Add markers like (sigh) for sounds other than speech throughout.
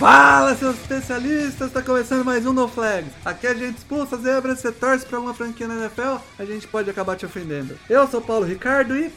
Fala, seus especialistas! Tá começando mais um No Flags. Aqui a gente expulsa zebras, você torce pra uma franquia na NFL, a gente pode acabar te ofendendo. Eu sou Paulo Ricardo e.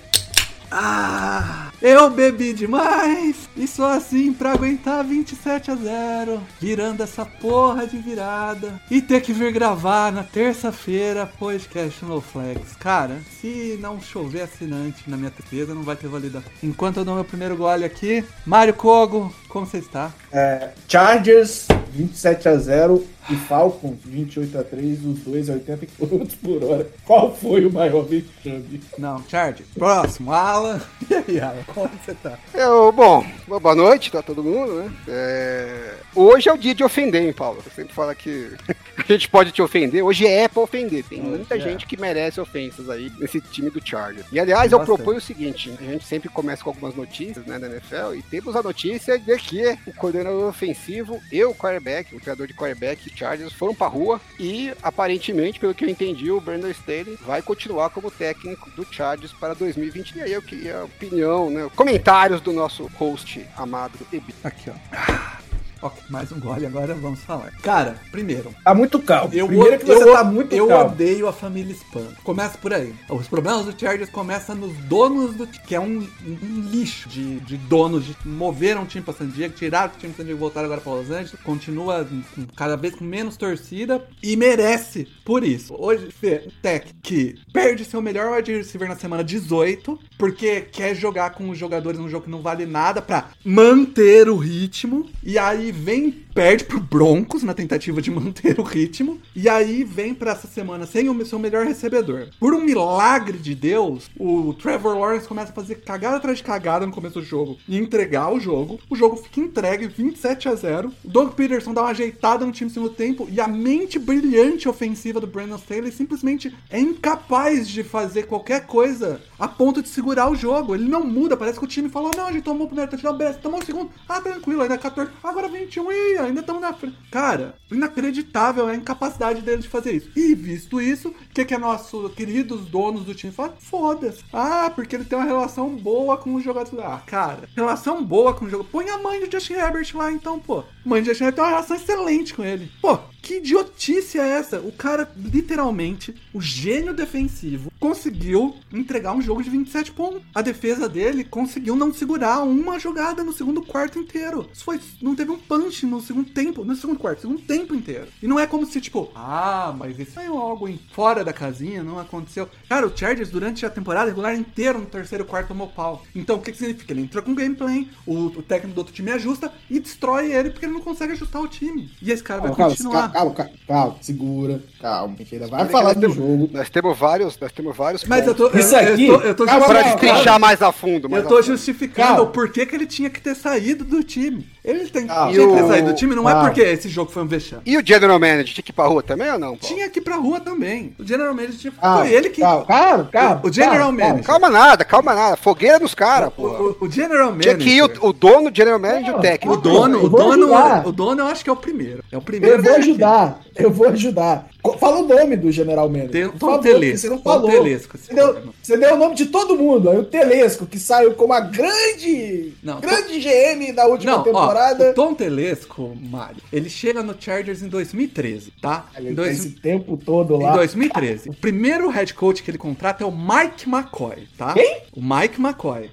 Ah! Eu bebi demais! E só assim pra aguentar 27 a 0, virando essa porra de virada. E ter que vir gravar na terça-feira podcast No Flags. Cara, se não chover assinante na minha defesa, não vai ter valido. a pena. Enquanto eu dou meu primeiro gole aqui, Mário Kogo, como você está? É, Chargers 27 a 0 e Falcons 28 a 3, os dois a 80 km por hora. Qual foi o maior vexame? Não, Charge. Próximo, Alan. (laughs) E aí, Alan, como você tá? Eu, bom, boa noite pra todo mundo, né? É, Hoje é o dia de ofender, hein, Paulo? Você sempre fala que (laughs) a gente pode te ofender. Hoje é pra ofender. Tem muita é. gente que merece ofensas aí nesse time do Chargers. E aliás, eu Bastante. proponho o seguinte: a gente sempre começa com algumas notícias, né, da NFL, e temos a notícia de que o coordenador ofensivo e o quarterback, o criador de quarterback Chargers, foram pra rua e aparentemente, pelo que eu entendi, o Brandon Staley vai continuar como técnico do Chargers para 2020. E aí eu queria a opinião, né, comentários do nosso host amado Ebi. Aqui, ó. Ok, mais um gole, agora vamos falar. Cara, primeiro, Tá muito calmo. eu, Primeiro que você eu, tá muito eu calmo. odeio a família Spam. Começa por aí. Os problemas do Chargers começam nos donos do que é um, um lixo de, de donos de moveram o time pra San Diego, tiraram o time pra San Diego e voltaram agora pra Los Angeles. Continua com- cada vez com menos torcida e merece por isso. Hoje, Fê, Tech, que perde seu melhor wide receiver na semana 18, porque quer jogar com os jogadores num jogo que não vale nada pra manter o ritmo. E aí vem, perde pro Broncos na tentativa de (laughs) manter o ritmo. E aí vem pra essa semana sem o seu melhor recebedor. Por um milagre de Deus, o Trevor Lawrence começa a fazer cagada atrás de cagada no começo do jogo e entregar o jogo. O jogo fica entregue 27 a 0. O Doug Peterson dá uma ajeitada no time no segundo tempo e a mente brilhante ofensiva do Brandon Staley simplesmente é incapaz de fazer qualquer coisa a ponto de segurar o jogo. Ele não muda, parece que o time falou: "Não, a gente tomou o primeiro touchdown, beleza, tomou o segundo. Ah, tranquilo, ainda 14, agora 21 e ainda estamos na frente". Cara, inacreditável a incapacidade dele de fazer isso. E visto isso, o que que é nosso queridos donos do time falam? Foda-se. Ah, porque ele tem uma relação boa com os jogadores. Ah, cara, relação boa com o jogo. Põe a mãe do Justin Herbert lá então, pô. A mãe do Justin Herbert tem uma relação excelente com ele. Pô, que idiotice é essa? O cara, literalmente, o gênio defensivo, conseguiu entregar um jogo de 27 pontos. A defesa dele conseguiu não segurar uma jogada no segundo quarto inteiro. Isso foi. Não teve um punch no segundo tempo. No segundo quarto, segundo tempo inteiro. E não é como se, tipo, ah, mas isso é algo em- fora da casinha, não aconteceu. Cara, o Chargers, durante a temporada regular inteira, no terceiro quarto, tomou pau. Então, o que, que significa? Ele entra com gameplay, o, o técnico do outro time ajusta e destrói ele porque ele não consegue ajustar o time. E esse cara vai Calma, calma, continuar. calma, calma, calma, segura, calma, a gente ainda vai que falar do temos- jogo. Nós temos vários, nós temos vários Mas eu tô. Isso eu, aqui- eu tô, eu tô Calma, calma, destrinchar mais a fundo. mais Eu tô fundo. justificando o porquê que ele tinha que ter saído do time. Ele tem, Calma. tinha que ter o- saído do time, não é Calma. porque esse jogo foi um vexame. E o General Manager tinha que ir pra rua também ou não, Paulo? Tinha que ir pra rua também. O General Manager tinha. Calma, foi ele que. Calma, calma, calma. O General calma, Manager. Calma nada, calma nada. Fogueira nos caras, pô. o- o General Tinha Manager. que ir o, o dono, o General Manager e o técnico. O dono, Eu o dono, o dono eu acho que é o primeiro. É o primeiro. Eu vou tinha ajudar, eu vou ajudar. Fala o nome do General Manager. Tem Tom Telesco, Você não Tom falou. Telesco, Você deu, você deu o nome de todo mundo. Aí o Telesco, que saiu como a grande, Não, grande GM da última Não, ó, temporada. o Tom Telesco, Mário, ele chega no Chargers em 2013, tá? Em, Ele tá dois- esse tempo todo em lá. 2013. O primeiro head coach que ele contrata é o Mike McCoy, tá? Quem? O Mike McCoy.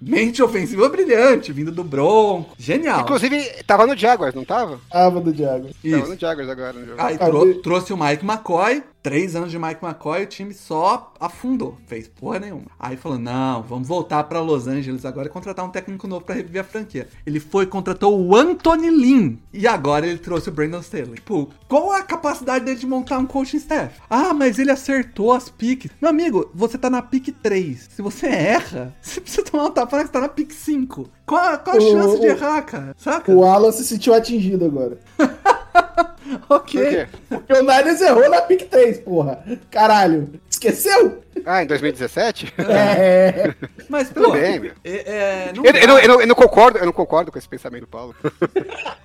Mente ofensiva brilhante, vindo do Bronco. Genial. Inclusive, tava no Jaguars, não tava? Tava do Diago. Isso. Tava no Jaguars agora no jogo. Aí trou- trouxe o Mike McCoy, três anos de Mike McCoy, o time só afundou, fez porra nenhuma. Aí falou: não, vamos voltar pra Los Angeles agora e contratar um técnico novo pra reviver a franquia. Ele foi e contratou o Anthony Lynn. E agora ele trouxe o Brandon Staley. Tipo, qual a capacidade dele de montar um coaching staff? Ah, mas ele acertou as piques. Meu amigo, você tá na pique 3. Se você erra, (laughs) você precisa tomar um tapa que tá na pick 5. Qual, a- qual a O- chance de o- errar, cara? Saca? O Alan se sentiu atingido agora. (laughs) (laughs) ok. Por o Niners errou na pick 3, porra. Caralho. Esqueceu? Ah, em 2017? É. Mas, Tudo pô, bem, meu. é, é, não Eu, eu não, dá. eu, não, eu não concordo, eu não concordo com esse pensamento do Paulo. (laughs)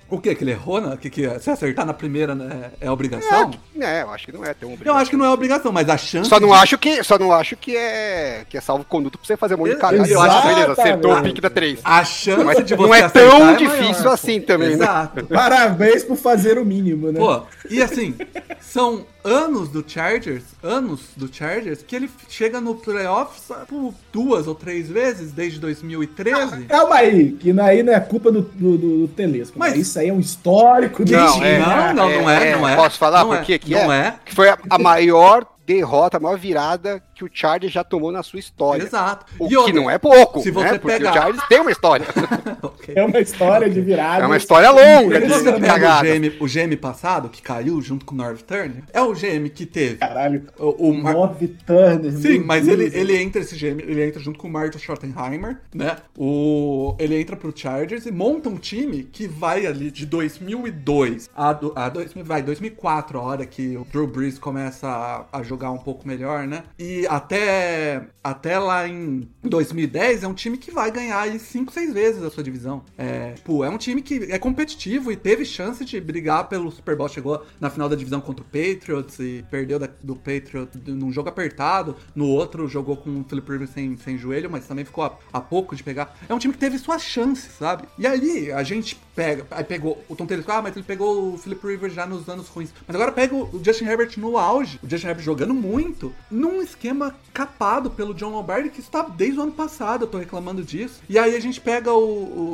O que? Que ele errou? Né? Que, que se acertar na primeira né, é obrigação? É, eu acho que não é tão Eu obrigado. acho que não é obrigação, mas a chance. Só não de- acho que, só não acho que é que é salvo conduto pra você fazer um monte de cagada. Eu acho- beleza, acertou o pique da 3. A chance Não é, de você não é acertar tão maior, difícil pô. assim também, né? Exato. Parabéns por fazer o mínimo, né? Pô, e assim, são anos do Chargers, anos do Chargers, que ele chega no playoffs por duas ou três vezes desde 2013. Calma aí, que aí não é culpa do, do, do, Telesco. Mas- Mas isso aí é um histórico do Não, time. é, não, não, não é, não é. Posso falar Não por é, que não é? é. Que foi a, a maior derrota, a maior virada que o Chargers já tomou na sua história. Exato. O E que outra, não é pouco, se né? você Porque pegar- o Chargers tem uma história. (laughs) Ok. É uma história de virada. É uma história longa Se de você pega o. GM, o GM passado, que caiu junto com o North Turner, é o GM que teve Caralho. o, o Mar- North Turner. Sim, mas ele, ele entra esse GM, ele entra junto com o Martin Schottenheimer, né? O, ele entra pro Chargers e monta um time que vai ali de 2002 a, do- a 2000, vai, 2004, a hora que o Drew Brees começa a, a jogar um pouco melhor, né? E até, até lá em 2010 é um time que vai ganhar aí 5, 6 vezes a sua divisão. É, é um time que é competitivo e teve chance de brigar pelo Super Bowl. Chegou na final da divisão contra o Patriots e perdeu da- do Patriots num jogo apertado. No outro jogou com o Philip Rivers sem, sem joelho, mas também ficou a, a pouco de pegar. É um time que teve suas chances, sabe? E aí a gente pega, aí pegou o Tom Taylor, ah, mas ele pegou o Philip Rivers já nos anos ruins. Mas agora pega o Justin Herbert no auge, o Justin Herbert jogando muito, num esquema capado pelo John Lombardi, que está desde o ano passado, eu tô reclamando disso. E aí a gente pega o,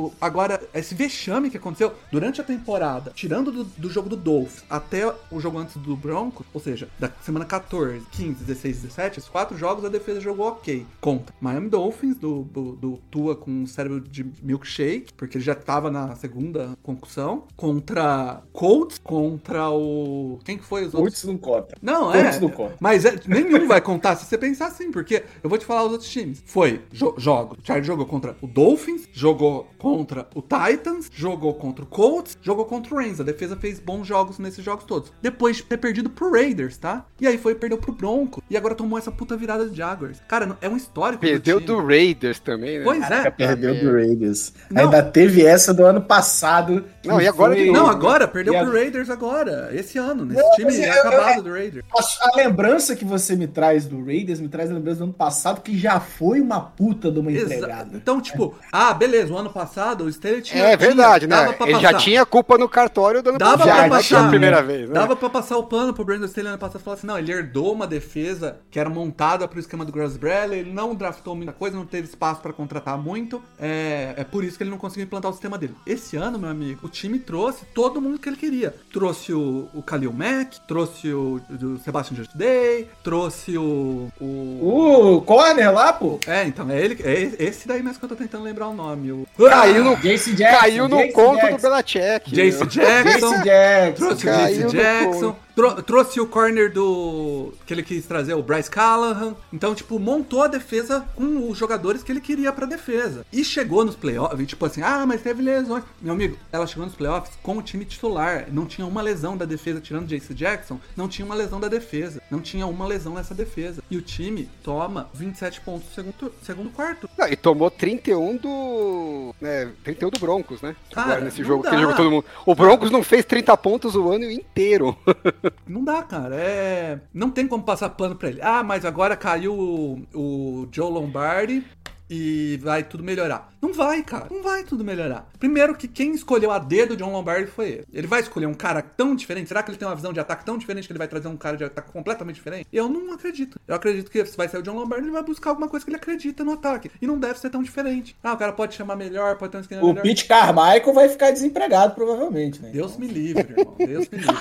o- agora esse vexame que aconteceu durante a temporada, tirando do, do jogo do Dolphins até o jogo antes do Broncos, ou seja, da semana 14, 15, 16, 17, esses quatro jogos a defesa jogou ok. Contra Miami Dolphins, do, do, do Tua com um cérebro de milkshake, porque ele já tava na segunda concussão. Contra Colts, contra o. Quem que foi os outros? Muitos não conta. Não, Todos é. não contam. Mas é- nenhum vai contar se você pensar assim, porque eu vou te falar os outros times. Foi jo jogo. O Chargers jogou contra o Dolphins, jogou contra o Titans, jogou contra o Colts, jogou contra o Rams. A defesa fez bons jogos nesses jogos todos. Depois de ter perdido pro Raiders, tá? E aí foi perdeu pro Bronco. E agora tomou essa puta virada de Jaguars. Cara, é um histórico. Perdeu time. do Raiders também, né? Pois Caraca, é. perdeu do Raiders. Não. Ainda teve essa do ano passado. Não, e agora de foi- Não, agora, perdeu E pro a- Raiders agora. Esse ano, nesse Não, time mas eu- eu- acabado do Raiders. A, a lembrança que você me traz do Raiders me traz a lembrança do ano passado, que já foi uma puta de uma Exa- entregada. Então, tipo, ah, beleza, o ano passado o Staley tinha. É verdade, tinha- né? Ele já tinha culpa no cartório do ano Dava passado, pra passar. a primeira vez, né? Dava pra passar o pano pro Brandon Staley ano passado e falar assim: não, ele herdou uma defesa que era montada pro esquema do Grass Bradley, ele não draftou muita coisa, não teve espaço pra contratar muito. É, é por isso que ele não conseguiu implantar o sistema dele. Esse ano, meu amigo, o time trouxe todo mundo que ele queria. Trouxe o, o Khalil Mack, trouxe o, o Sebastian Day, trouxe o. o... O corner lá, pô. É, então, é ele. É esse daí mesmo que eu tô tentando lembrar o nome. O... Caiu no, Jace Jackson. caiu no Jace conto do Jackson. Belichick. Jace? Jackson. Jace Jackson. Trouxe o Caiu Jace Jackson. trou- trouxe o corner do. que ele quis trazer, o Bryce Callahan. Então, tipo, montou a defesa com os jogadores que ele queria pra defesa. E chegou nos playoffs, tipo assim, ah, mas teve lesões. Meu amigo, ela chegou nos playoffs com o time titular. Não tinha uma lesão da defesa, tirando o Jace Jackson, não tinha uma lesão da defesa. Não tinha uma lesão nessa defesa. E o time toma 27 pontos no segundo, segundo quarto. Não, e tomou 31 do. Né, 31 do Broncos, né? Cara, Agora nesse jogo dá. que jogou todo mundo. O Broncos não fez 30 pontos o ano inteiro. (laughs) Não dá, cara. É. Não tem como passar pano pra ele. Ah, mas agora caiu o, o Joe Lombardi e vai tudo melhorar. Não vai, cara. Não vai tudo melhorar. Primeiro que quem escolheu a D do John Lombardi foi ele. Ele vai escolher um cara tão diferente? Será que ele tem uma visão de ataque tão diferente que ele vai trazer um cara de ataque completamente diferente? Eu não acredito. Eu acredito que se vai ser o John Lombardi, ele vai buscar alguma coisa que ele acredita no ataque. E não deve ser tão diferente. Ah, o cara pode chamar melhor, pode ter um esquema O melhor. Pete Carmichael vai ficar desempregado, provavelmente, né? Deus me livre, irmão. Deus me livre.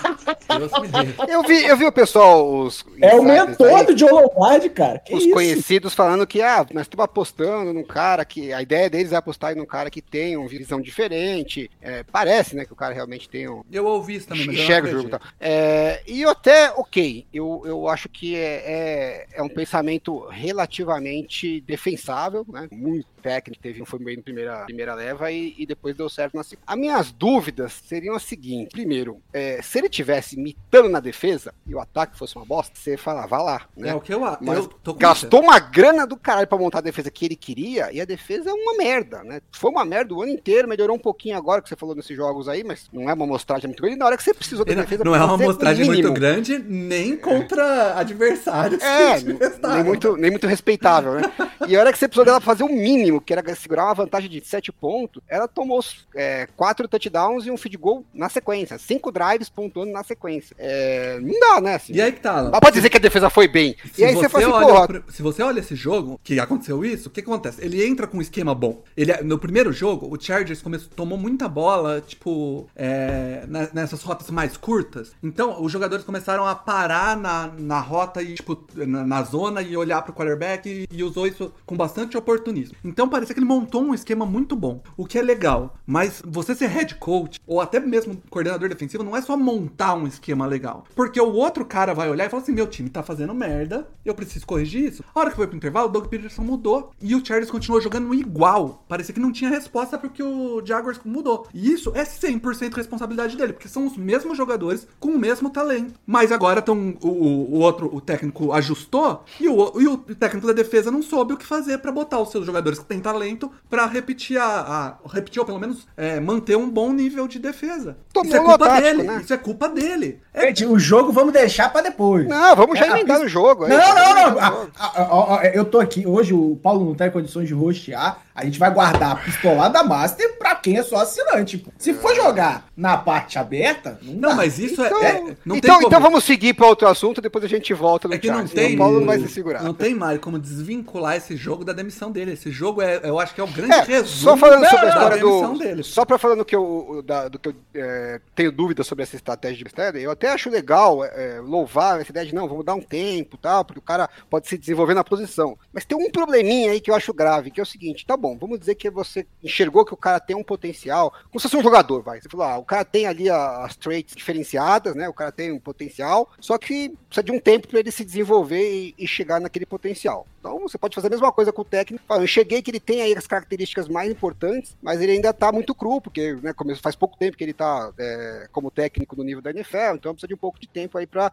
Deus me livre. Eu vi, eu vi o pessoal, os. É o mentor aí, do Joe Lombardi, cara. Que Os isso? conhecidos falando que, ah, nós estamos apostando apostando num cara que. A ideia deles é apostar num cara que tem uma visão diferente. É, parece, né, que o cara realmente tem um. Eu ouvi isso também, mas Enxerga o jogo e tal. É, e eu até, ok, eu, eu acho que é, é, é um pensamento relativamente defensável, né? Muito técnico, teve um foi bem na primeira, primeira leva e, e depois deu certo na segunda. As minhas dúvidas seriam as seguintes: primeiro, é, se ele tivesse mitando na defesa e o ataque fosse uma bosta, você falava, vá lá, né? É o que eu acho. Mas eu tô com gastou uma grana do caralho pra montar a defesa que ele queria, e a defesa é uma merda, né? Foi uma merda o ano inteiro, melhorou um pouquinho agora que você falou nesses jogos aí, mas não é uma amostragem muito grande. Na hora que você precisou da você. defesa, Não é uma amostragem muito grande, nem contra adversários. É, nem muito, nem muito respeitável, né? E a hora que você precisou dela fazer o mínimo, que era segurar uma vantagem de 7 pontos, ela tomou é, quatro touchdowns e um feed goal na sequência. Cinco drives pontuando na sequência. É, não dá, né? Assim, E aí que tá, Alan? Mas pode dizer que a defesa foi bem. Se e aí você, fala assim, olha porra, se você olha esse jogo, que aconteceu isso, o que acontece? Ele entra com um esquema bom. Ele, no primeiro jogo, o Chargers começou, tomou muita bola, tipo, é, nessas rotas mais curtas. Então, os jogadores começaram a parar na, na rota e, tipo, na, na zona e olhar pro quarterback e, e usou isso com bastante oportunismo. Então, parecia que ele montou um esquema muito bom, o que é legal. Mas você ser head coach, ou até mesmo coordenador defensivo, não é só montar um esquema legal. Porque o outro cara vai olhar e falar assim: meu time tá fazendo merda, eu preciso corrigir isso. A hora que foi pro intervalo, o Doug Peterson mudou. E o Chargers continuou jogando igual. Parecia que não tinha resposta porque o Jaguars mudou. E isso é 100% responsabilidade dele, porque são os mesmos jogadores com o mesmo talento. Mas agora tão, o, o, o outro, o técnico ajustou e o, e o técnico da defesa não soube o que fazer pra botar os seus jogadores que têm talento pra repetir a, a repetir ou pelo menos é, manter um bom nível de defesa. Tomou isso é culpa tático, dele. né? Isso é culpa dele. É Gente, o jogo vamos deixar pra depois. Não, vamos já É, a emendar no jogo. aí. Não, não, não. Emendar no Ah, ah, ah, eu tô aqui. Hoje o Paulo não tá em condições de rostear. A gente vai guardar a pistolada Master pra quem é só assinante. pô. Se for jogar na parte aberta, não, Não, mas isso Então, é, é- não então, tem então como. vamos seguir para outro assunto, depois a gente volta no É que não tem. O Paulo não vai se segurar. Não tem, Mário, como desvincular esse jogo da demissão dele. Esse jogo é, eu acho que é o grande É, resumo. só falando sobre a história da demissão do. dele. Só pra falando que eu, da- do que eu é, tenho dúvida sobre essa estratégia de mistério, eu até acho legal é, louvar essa ideia de não, vamos dar um tempo tal, porque o cara pode se desenvolver na posição. Mas tem um probleminha aí que eu acho grave, que é o seguinte: tá bom, vamos dizer que você enxergou que o cara tem um potencial, como se fosse um jogador, vai. Você falou, ah, o cara tem ali as traits diferenciadas, né? O cara tem um potencial, só que precisa de um tempo para ele se desenvolver e, e chegar naquele potencial. Então você pode fazer a mesma coisa com o técnico. Eu enxerguei que ele tem aí as características mais importantes, mas ele ainda tá muito cru, porque né, faz pouco tempo que ele tá é, como técnico no nível da NFL, então precisa de um pouco de tempo aí para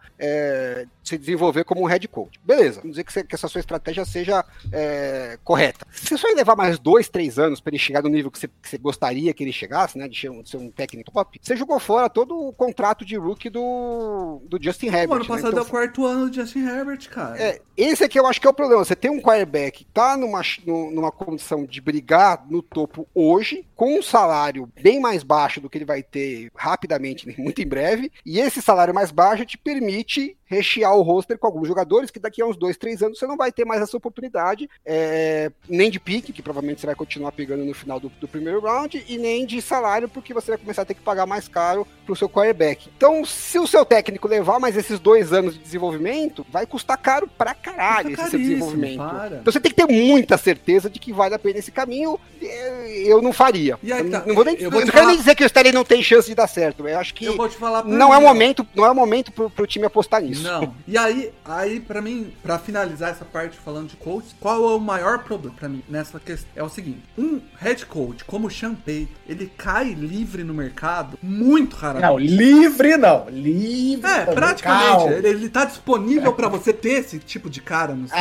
se desenvolver como um head coach. Beleza, vamos dizer que, você- que essa sua estratégia seja é, correta. Se ia levar mais dois, três anos para ele chegar no nível que você, que você gostaria que ele chegasse, né, de ser um, de ser um técnico top, você jogou fora todo o contrato de rookie do, do Justin Herbert. O ano né? passado Então, é o quarto ano do Justin Herbert, cara. é, esse aqui eu acho que é o problema. Você tem um quarterback que tá numa, nu- numa condição de brigar no topo hoje, com um salário bem mais baixo do que ele vai ter rapidamente, né, (laughs) muito em breve, e esse salário mais baixo te permite rechear o roster com alguns jogadores que daqui a uns dois, três anos você não vai ter mais essa oportunidade, é, nem de pique, que provavelmente você vai continuar pegando no final do, do primeiro round, e nem de salário, porque você vai começar a ter que pagar mais caro pro seu quarterback. Então, se o seu técnico levar mais esses dois anos de desenvolvimento, vai custar caro pra caralho Custa esse seu desenvolvimento. para. Então você tem que ter muita certeza de que vale a pena esse caminho. Eu não faria. Aí eu tá, não vou nem, eu eu vou não te quero falar- nem dizer que o Sterling não tem chance de dar certo. Eu acho que Eu vou te falar pra não é momento, não é momento pro, pro time apostar nisso. Não. E aí, aí para mim, pra finalizar essa parte falando de coach, qual é o maior problema pra mim nessa questão? É o seguinte, um head coach como o Sean Payton, ele cai livre no mercado muito raramente. Não, livre não. Livre. É, praticamente. Ele, ele tá disponível pra você ter esse tipo de cara no seu,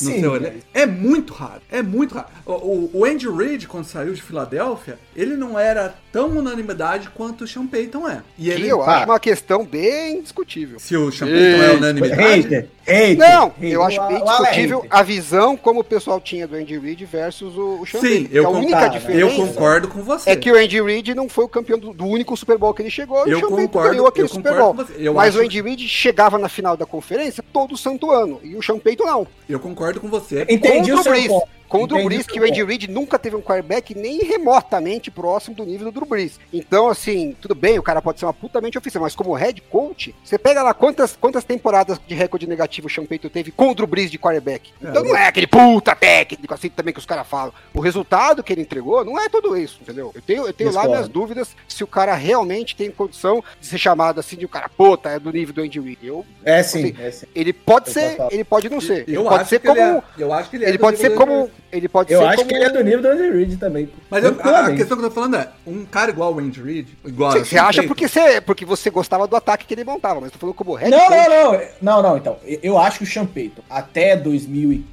No sim, seu mas- elenco. É muito raro. É muito raro. O, o, o Andy Reid, quando saiu de Filadélfia, ele não era tão unanimidade quanto o Sean Payton é. E ele. eu Ah. acho uma questão bem discutível. Se o Sean Payton é unanimidade. Hater, hater. Não, hater. eu acho bem é discutível a visão como o pessoal tinha do Andy Reid versus o, o Sean Sim, Payton. eu a concordo. única diferença Eu concordo com você. é que o Andy Reid não foi o campeão do, do único Super Bowl que ele chegou. e Eu o Sean Payton concordo, ganhou aquele eu Super Bowl. Mas acho- o Andy Reid chegava na final da conferência todo santo ano. E o Sean Payton não. Eu concordo com você. Entendi Contra o seu ponto. Com o Drew Brees, que o Andy Reid nunca teve um quarterback nem remotamente próximo do nível do Drew Brees. Então, assim, tudo bem, o cara pode ser uma putamente ofensiva, mas como head coach, você pega lá quantas, quantas temporadas de recorde negativo o Payton teve com o Drew Brees de quarterback. Então não é aquele puta técnico assim também que os caras falam. O resultado que ele entregou não é tudo isso, entendeu? Eu tenho, eu tenho lá minhas dúvidas se o cara realmente tem condição de ser chamado assim de um cara, puta, é do nível do Andy Reid. Eu, É sim, Assim, é sim. ele pode Eu ser, ele pode não ser. Ele Eu pode acho ser que ele como. é- eu acho que ele é Ele do pode ser como. Ele pode Eu ser acho como. que ele é do nível do Andy Reid também. Mas eu- a, a questão que eu tô falando é, um cara igual o Andy Reid, igual... Você, você acha porque você, porque você gostava do ataque que ele montava, mas eu tô falando como head Não, coach. não, não. Não, não, então. Eu- Eu acho que o Sean Payton, até 2015,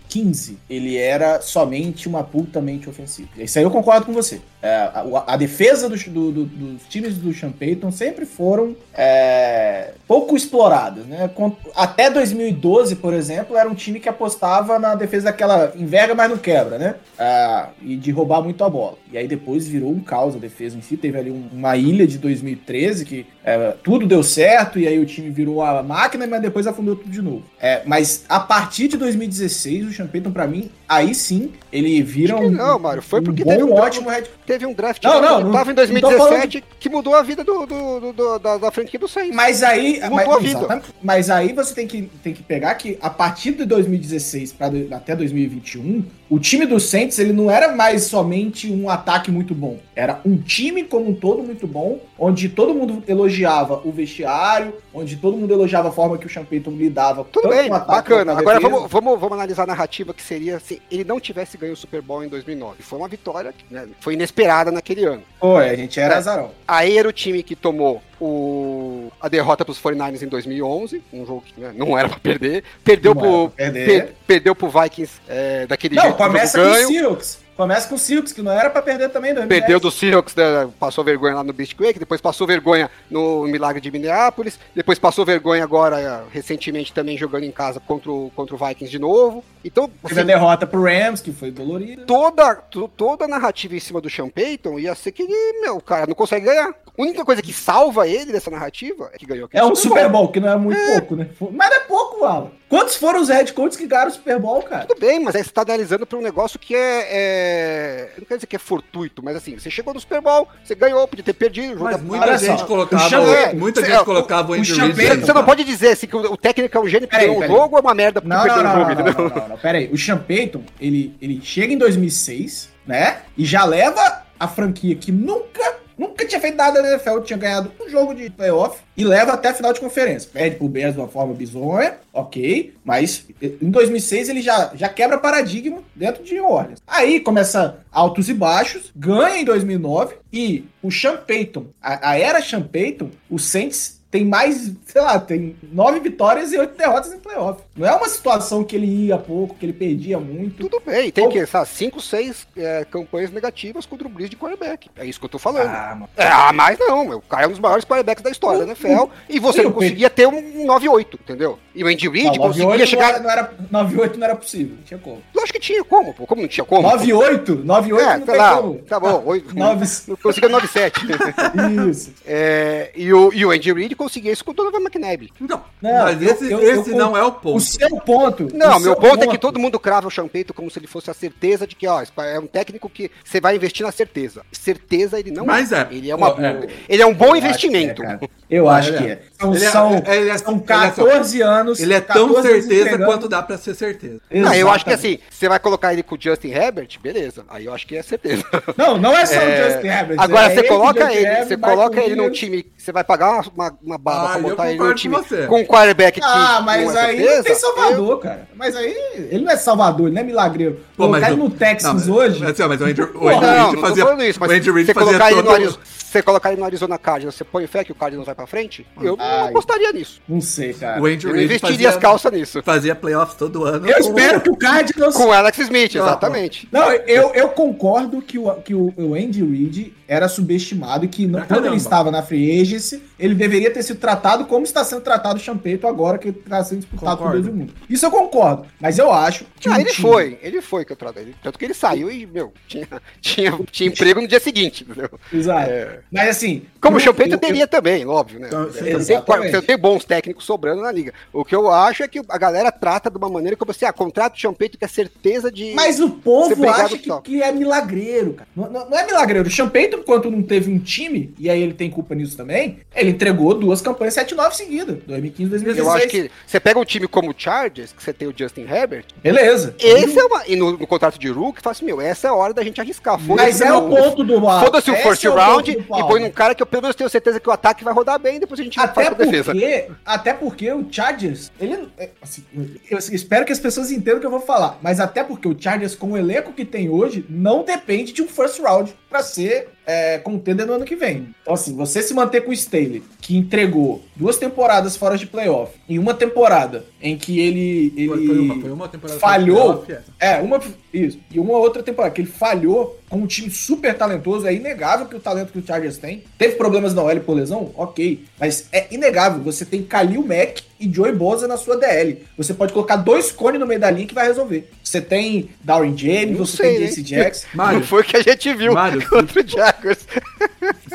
ele era somente uma puta mente ofensiva. Isso aí eu concordo com você. É, a, a defesa dos, do- do- dos times do Sean Payton sempre foram é, pouco exploradas, né? Até 2012, por exemplo, era um time que apostava na defesa daquela enverga, mas não quebra, né? Ah, e de roubar muito a bola. E aí depois virou um caos a defesa em si. Teve ali um- uma ilha de 2013 que é, tudo deu certo e aí o time virou a máquina, mas depois afundou tudo de novo. É, mas a partir de 2016, o Sean Payton, pra mim, aí sim, ele vira um, não, Mário, foi um porque bom, teve um- ótimo head Teve um draft Não, não, não- tava em não tô 2017 que mudou a vida do, do- do- da, da franquia do Saints. Mas aí, Mudou mas, a vida. Mas aí você tem que, tem que pegar que a partir de 2016 pra, até 2021, o time do Saints ele não era mais somente um ataque muito bom. Era um time como um todo muito bom, onde todo mundo elogiava o vestiário, onde todo mundo elogiava a forma que o Sean Payton lidava. Tudo bem, com o ataque bacana. Agora vamos, vamos, vamos analisar a narrativa que seria se ele não tivesse ganho o Super Bowl em 2009. Foi uma vitória que né, foi inesperada naquele ano. Pô, a gente era É. azarão. Aí era o time que tomou o, a derrota para os 49ers em 2011, um jogo que né, não era para perder. Perdeu Não pro, perder. per- perdeu pro Vikings é, daquele Não, jeito. que o jogo começa com o. Seahawks. Começa com o Seahawks, que não era pra perder também. em 2010. Perdeu do Seahawks, né, passou vergonha lá no Beastquake, depois passou vergonha no Milagre de Minneapolis, depois passou vergonha agora, recentemente, também jogando em casa contra o, contra o Vikings de novo. Então, Teve a assim, derrota pro Rams, que foi dolorida. toda, to- toda a narrativa em cima do Sean Payton ia ser que ele, meu, o cara não consegue ganhar. A única coisa que salva ele dessa narrativa é que ganhou aquele É um Super Bowl, que não é muito pouco, né? Mas é pouco, Alan. Quantos foram os head coaches que ganharam o Super Bowl, cara? Tudo bem, mas aí você tá analisando pra um negócio que é, é- Eu não quero dizer que é fortuito, mas assim, você chegou no Super Bowl, você ganhou, podia ter perdido, o jogo Mas é- muita Olha gente só, colocava, o Champ- muita é, gente o- colocava o o Champ- Reid. Você, não tá? pode dizer assim, que o, o técnico é um gênio que ganhou um jogo ou é uma merda porque Não, perdeu não, o não, jogo, não, entendeu? não, não, não. Pera aí. O Sean Payton, ele, ele chega em 2006, né? E já leva a franquia que nunca, nunca tinha feito nada na NFL, tinha ganhado um jogo de playoff e leva até a final de conferência. Perde pro Bears de uma forma bizonha, ok, mas em 2006 ele já, já quebra paradigma dentro de Orleans. Aí começa altos e baixos, ganha em 2009 e o Sean Payton, a, a era Sean Payton, o Saints tem mais, sei lá, tem nove vitórias e oito derrotas em playoff. Não é uma situação que ele ia pouco, que ele perdia muito. Tudo bem, tem que, sabe, 5, 6 campanhas negativas contra o Breeze de quarterback. É isso que eu tô falando. Ah, mano. É, ah, mas não, o cara é um dos maiores quarterbacks da história da NFL e você não conseguia ter um 9-8, entendeu? E o Andy Reid Não, 9-8 conseguia não chegar. era, não era, 9-8 não era possível, não tinha como. Eu acho que tinha como, pô. Como não tinha como? 9-8? 9-8 É, não sei tem lá, como. tá bom, oito- (laughs) Nove- Não conseguia 9-7. (laughs) Isso. É, e, o, e o Andy Reid conseguia isso com o Donovan McNabb. Não, Não, mas eu- esse, eu- esse eu- não é o O ponto. seu ponto. Não, o meu seu ponto, é que todo mundo crava o Champeito como se ele fosse a certeza de que, ó, é um técnico que você vai investir na certeza. Certeza ele não Mas é. Ele é, uma, é. ele é um bom é, investimento. Eu acho que é. é. São, Ele é- são, ele é- são é- 14 anos. Ele é tão 14 certeza quanto dá pra ser certeza. Não, eu acho que assim, você vai colocar ele com o Justin Herbert, beleza. Aí eu acho que é certeza. Não, não é só É, o Justin Herbert. Agora é você coloca ele, você coloca ele num time, você vai pagar uma, uma bala Ah, pra eu botar ele concordo time com você. com um quarterback que Ah, mas aí certeza, não tem Salvador, cara. Mas aí ele não é Salvador, ele não é milagreiro. Pô, Colocar mas ele no Texans Não, hoje. Mas, assim, mas o Andy, o Não, Reid não fazia, isso, mas o Andy Reid você fazia colocar, ele no todo... Você colocar ele no Arizona Cardinals, você põe fé que o Cardinals vai pra frente? Eu não Ai. apostaria nisso. Não sei, cara. O Andy Eu não Reid investiria fazia, as calças nisso. fazia playoffs todo ano. Eu com- espero que o Cardinals. Com o Alex Smith, Não, exatamente. Não, eu, eu concordo que o, que o, Andy Reid era subestimado e que não- quando ele estava na free agency, ele deveria ter sido tratado como está sendo tratado o Champeito agora que está sendo disputado por Concordo. Deus e mundo. Isso eu concordo, mas eu acho que Ah, ele time- foi, ele foi que eu tratei. Tanto que ele saiu e, meu, (laughs) tinha, tinha, tinha emprego no dia seguinte, entendeu? Exato. É. Mas assim. Como o eu- Champeito eu- teria também, óbvio, né? Então, Você sim, tem, você bons técnicos sobrando na liga. O que eu acho é que a galera trata de uma maneira como assim, ah, contrato o Champeito que é certeza de. Mas o povo acha que, que é milagreiro, cara. Não, não- não é milagreiro. O Champeito, enquanto não teve um time, e aí ele tem culpa nisso também, ele entregou duas campanhas 7-9 seguidas. 2015 2016. eu acho que você pega um time como o Chargers, que você tem o Justin Herbert, Beleza. esse é uma. E no, no contrato de Rook, fala assim, meu, essa é a hora da gente arriscar. Mas é o ponto do Foda-se o first é round do e Paulo. põe num cara que eu pelo menos tenho certeza que o ataque vai rodar bem, depois a gente Até faz a defesa. porque, até porque o Chargers, ele. é, assim, eu espero que as pessoas entendam o que eu vou falar, mas até porque o Chargers, com o elenco que tem hoje, não depende de um first round pra ser é, contender no ano que vem. Então, assim, você se manter com o Staley, que entregou duas temporadas fora de playoff, em uma temporada em que ele. ele Foi, foi uma, foi uma temporada. falhou. essa. É, uma. Isso. E uma outra temporada que ele falhou com um time super talentoso. É inegável que o talento que o Chargers tem. Teve problemas na OL por lesão? Ok. Mas é inegável. Você tem Khalil Mack e Joey Bosa na sua DL. Você pode colocar dois cones no meio da linha que vai resolver. Você tem Darwin James, Não você sei, tem né? Jesse Jackson. (laughs) Mário, Não foi o que a gente viu Mário, (laughs) contra o Jaguars.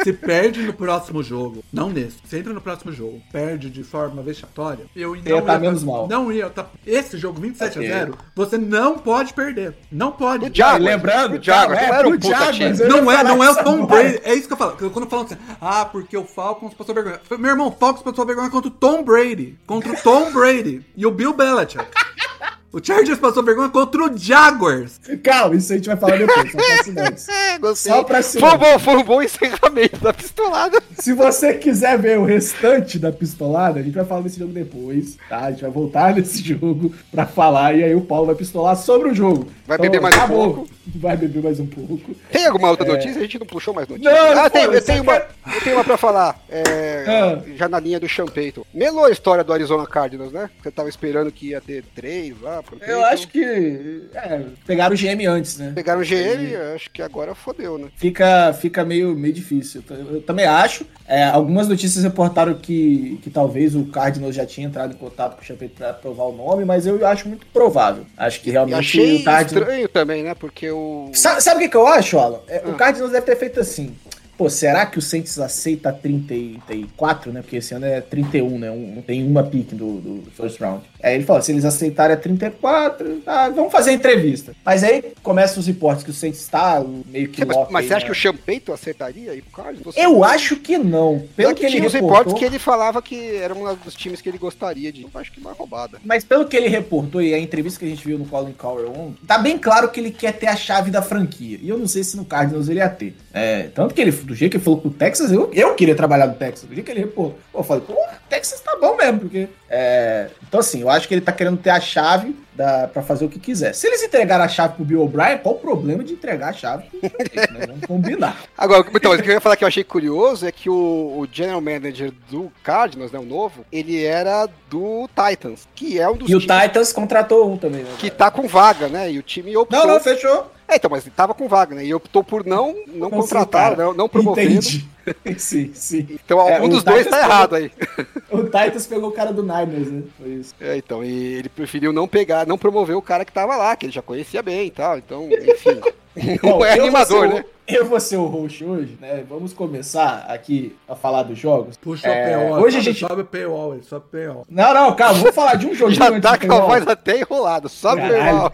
se perde no próximo jogo, não nesse, se entra no próximo jogo, perde de forma vexatória, eu Ia tá menos mal. Não ia, tá, esse jogo 27 Ok. a 0, você não pode perder. Não pode. O Jaguars, lembrando, o Jaguars não é, era pro puta Jaguars, ia Não é, não é o Tom. Brady. É isso que eu falo. Quando falam assim, ah, porque o Falcons passou vergonha. Meu irmão, o Falcons passou vergonha contra o Tom Brady. Contra o Tom Brady. E o Bill Belichick. (laughs) O Chargers passou vergonha contra o Jaguars. Calma, isso a gente vai falar depois. Só pra acidentes. (laughs) É, gostei. Só pra Foi cima. um bom, foi um bom encerramento da pistolada. Se você quiser ver o restante da pistolada, a gente vai falar desse jogo depois, tá? A gente vai voltar nesse jogo pra falar e aí o Paulo vai pistolar sobre o jogo. Vai beber mais um acabou. pouco. Vai beber mais um pouco. Tem alguma outra notícia? A gente não puxou mais notícia. Não, ah, tem, eu, tenho uma, quero- eu tenho uma pra falar. É, Ah. Já na linha do Champeito. Melou a história do Arizona Cardinals, né? Você tava esperando que ia ter três lá. Pro Eu Peyton. acho que. É, pegaram o GM antes, né? Pegaram o GM, acho que agora fodeu, né? Fica, fica meio, meio difícil. Eu, também acho. É, algumas notícias reportaram que, que talvez o Cardinals já tinha entrado em contato com o Champeito pra aprovar o nome, mas eu acho muito provável. Acho que E realmente achei o Cardinals. estranho também, né? Porque o. Sabe, sabe o que, que eu acho, Alan? É, Ah. O Cardinals deve ter feito assim. Pô, será que o Saints aceita 34, né? Porque esse ano é 31, né? Um, não tem uma pick do, do first round. Aí ele fala, se eles aceitarem a 34, tá, vamos fazer a entrevista. Mas aí começam os reportes que o Saints está meio que mas, lock mas aí, você acha né? que o Champeito aceitaria aí pro Cardinals? Eu acho que não. Pelo que ele tinha os reportou... reportes que ele falava que era um dos times que ele gostaria de. Eu acho que uma roubada. Mas pelo que ele reportou e a entrevista que a gente viu no Colin Cowell tá bem claro que ele quer ter a chave da franquia. E eu não sei se no Cardinals ele ia ter. É, tanto que ele, do jeito que ele falou pro Texas, eu, eu queria trabalhar no Texas. Do jeito que ele reportou, pô, eu falei, pô, Texas tá bom mesmo, porque. é, então, assim, eu acho que ele tá querendo ter a chave da, pra fazer o que quiser. Se eles entregaram a chave pro Bill O'Brien, qual o problema de entregar a chave né? Vamos combinar. (laughs) Agora, então, o que eu ia falar que eu achei curioso é que o, o general manager do Cardinals, né, o novo, ele era do Titans, que é um dos E o times Titans contratou um também, né? que tá com vaga, né? E o time optou. Não, não, fechou. É, então, mas ele tava com vaga, né? E optou por não, não contratar, cara? não, não promovendo. Entendi. (laughs) sim, sim. Então, É, algum o dos dois tá pegou- errado aí. (laughs) O Titans pegou o cara do Niners, né? Foi isso. É, então, e ele preferiu não pegar, não promover o cara que tava lá, que ele já conhecia bem e tal. Então, enfim. (laughs) não Bom, é eu animador, vou ser né? o- Eu vou ser o host hoje, né? Vamos começar aqui a falar dos jogos. Puxa É, o PO. hoje a sobe, gente- Sobe o PO, aí, sobe o PO. Não, não, calma, vamos falar de um joguinho Já tá com a paywall. voz até enrolada, só Caralho. normal.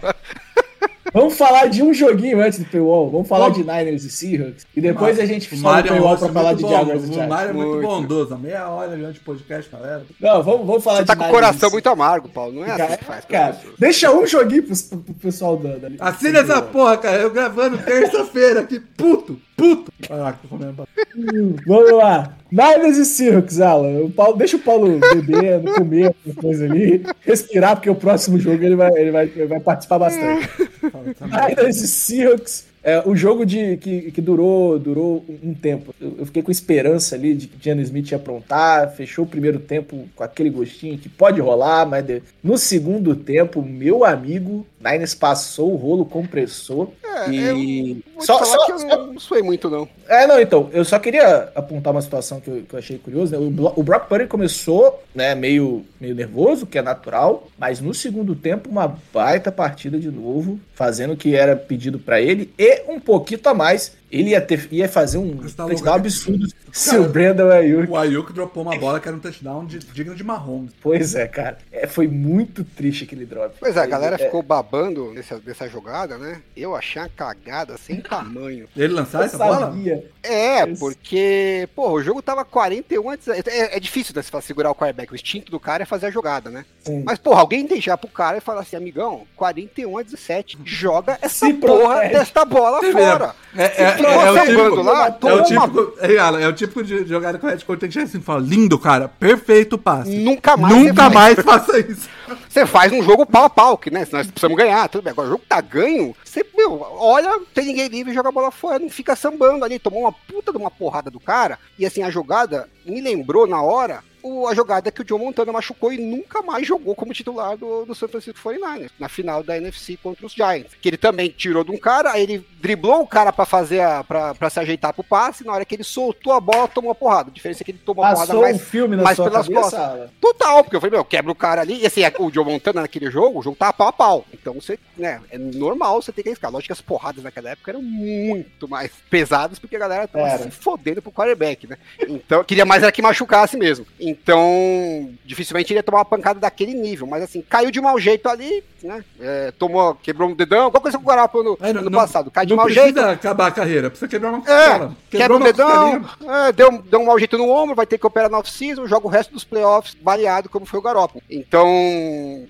Vamos falar de um joguinho antes do paywall. Vamos falar de Niners e Seahawks. E depois a gente O o é um paywall pra falar muito de bom. Jaguars e O Giants. Mário é muito Muito. bondoso. Meia hora durante o podcast, galera. Não, vamos, vamos falar Você tá de com o coração muito amargo, Paulo. Não é assim Cara, que faz. cara, pessoas. deixa um joguinho pro, pro- pessoal da. da Assina essa porra, cara. Eu gravando terça-feira aqui. Puto, puto. Ah, tô comendo. Vamos lá. Niners e Seahawks, Alan. O Paulo, deixa o Paulo beber, comer alguma coisa ali, respirar, porque o próximo jogo ele vai, ele vai, ele vai participar bastante. Niners e Seahawks. É, o jogo de, que, que durou, durou um tempo. Eu, eu fiquei com esperança ali de que Gianni Smith ia aprontar. Fechou o primeiro tempo com aquele gostinho que pode rolar, mas de- no segundo tempo, meu amigo, Niners passou o rolo compressor. É, e. Só, só- que eu só- não, suei muito, não. é, não, então, eu só queria apontar uma situação que eu, que eu achei curiosa. Né? O, o Brock Purdy começou, né, meio, meio nervoso, que é natural, mas no segundo tempo, uma baita partida de novo, fazendo o que era pedido pra ele e um pouquinho a mais Ele ia, ter, ia fazer um tá touchdown louco, absurdo se o Brandon Ayuk. O Ayuk dropou uma bola que era um touchdown de- digno de Mahomes. Pois é, cara. É, foi muito triste aquele drop. Pois é, a galera ficou babando dessa, dessa jogada, né? Eu achei uma cagada sem tamanho. (laughs) Ele lançar essa bola? sabia. É, Isso. porque, pô, o jogo tava 41 a 17. É, é difícil né, falar segurar o quarterback. O instinto do cara é fazer a jogada, né? Sim. Mas, porra, alguém deixar pro cara e falar assim, amigão, 41 a 17. Joga essa Se porra protege. dessa bola Você fora. É, é, é, o típico, de jogada que o Red Coach tem que chegar assim e falar, lindo, cara, perfeito passe. Nunca mais Nunca mais faça isso. (laughs) Você faz um jogo pau a pau, que né? Nós precisamos ganhar, tudo bem. Agora o jogo tá ganho, você, meu, olha, tem ninguém livre, joga a bola fora, não fica sambando ali, tomou uma puta de uma porrada do cara, e assim, a jogada me lembrou na hora o- a jogada que o Joe Montana machucou e nunca mais jogou como titular do, do San Francisco 49ers, na final da NFC contra os Giants. Que ele também tirou de um cara, aí ele driblou o cara pra fazer a, pra, pra se ajeitar pro passe, na hora que ele soltou a bola, tomou uma porrada. A diferença é que ele tomou a porrada mais um filme na mais pelas cabeça, costas. Alan? Total, porque eu falei, meu, quebra o cara ali. E assim, o Joe Montana naquele jogo, o jogo tava pau a pau. Então você, né, é normal você ter que arriscar. Lógico que as porradas naquela época eram muito mais pesadas, porque a galera tava Era. se fodendo pro quarterback, né? Então, queria mais era que machucasse mesmo. Então, dificilmente ele ia tomar uma pancada daquele nível. Mas assim, caiu de mau jeito ali, né? É, tomou, quebrou um dedão, alguma coisa com o Guarapo no Aí, ano passado. Cai de não mau precisa jeito. acabar a carreira, precisa quebrar uma É, costela. quebra um dedão, é, deu, um- deu um mau jeito no ombro, vai ter que operar na off-season, joga o resto dos playoffs baleado, como foi o Garoppolo. Então,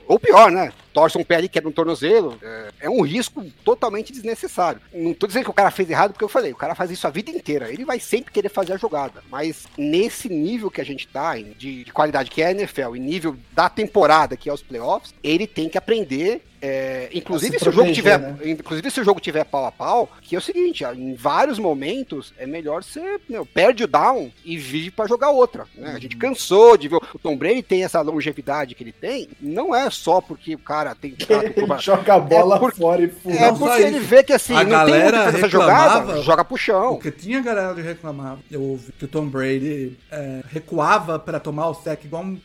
ou pior, né? Torce um pé ali, quebra um tornozelo. É, é um risco totalmente desnecessário. Não tô dizendo que o cara fez errado, porque eu falei, o cara faz isso a vida inteira. Ele vai sempre querer fazer a jogada. Mas nesse nível que a gente tá, de, de qualidade que é a NFL, e nível da temporada, que é os playoffs, ele tem que aprender. É, inclusive, se se o jogo tiver né? Inclusive, se o jogo tiver pau a pau, que é o seguinte, em vários momentos é melhor você meu, perde o down e vive pra jogar outra. Né? A gente Uhum. cansou de ver. O Tom Brady tem essa longevidade que ele tem, não é só porque o cara tem (laughs) Ele joga a bola É por- fora e fura. É porque ele vê que assim, A não tem galera fazer essa reclamava- jogada, joga pro chão. Porque tinha galera que reclamava. Eu ouvi que o Tom Brady é, recuava pra tomar o sec igual um.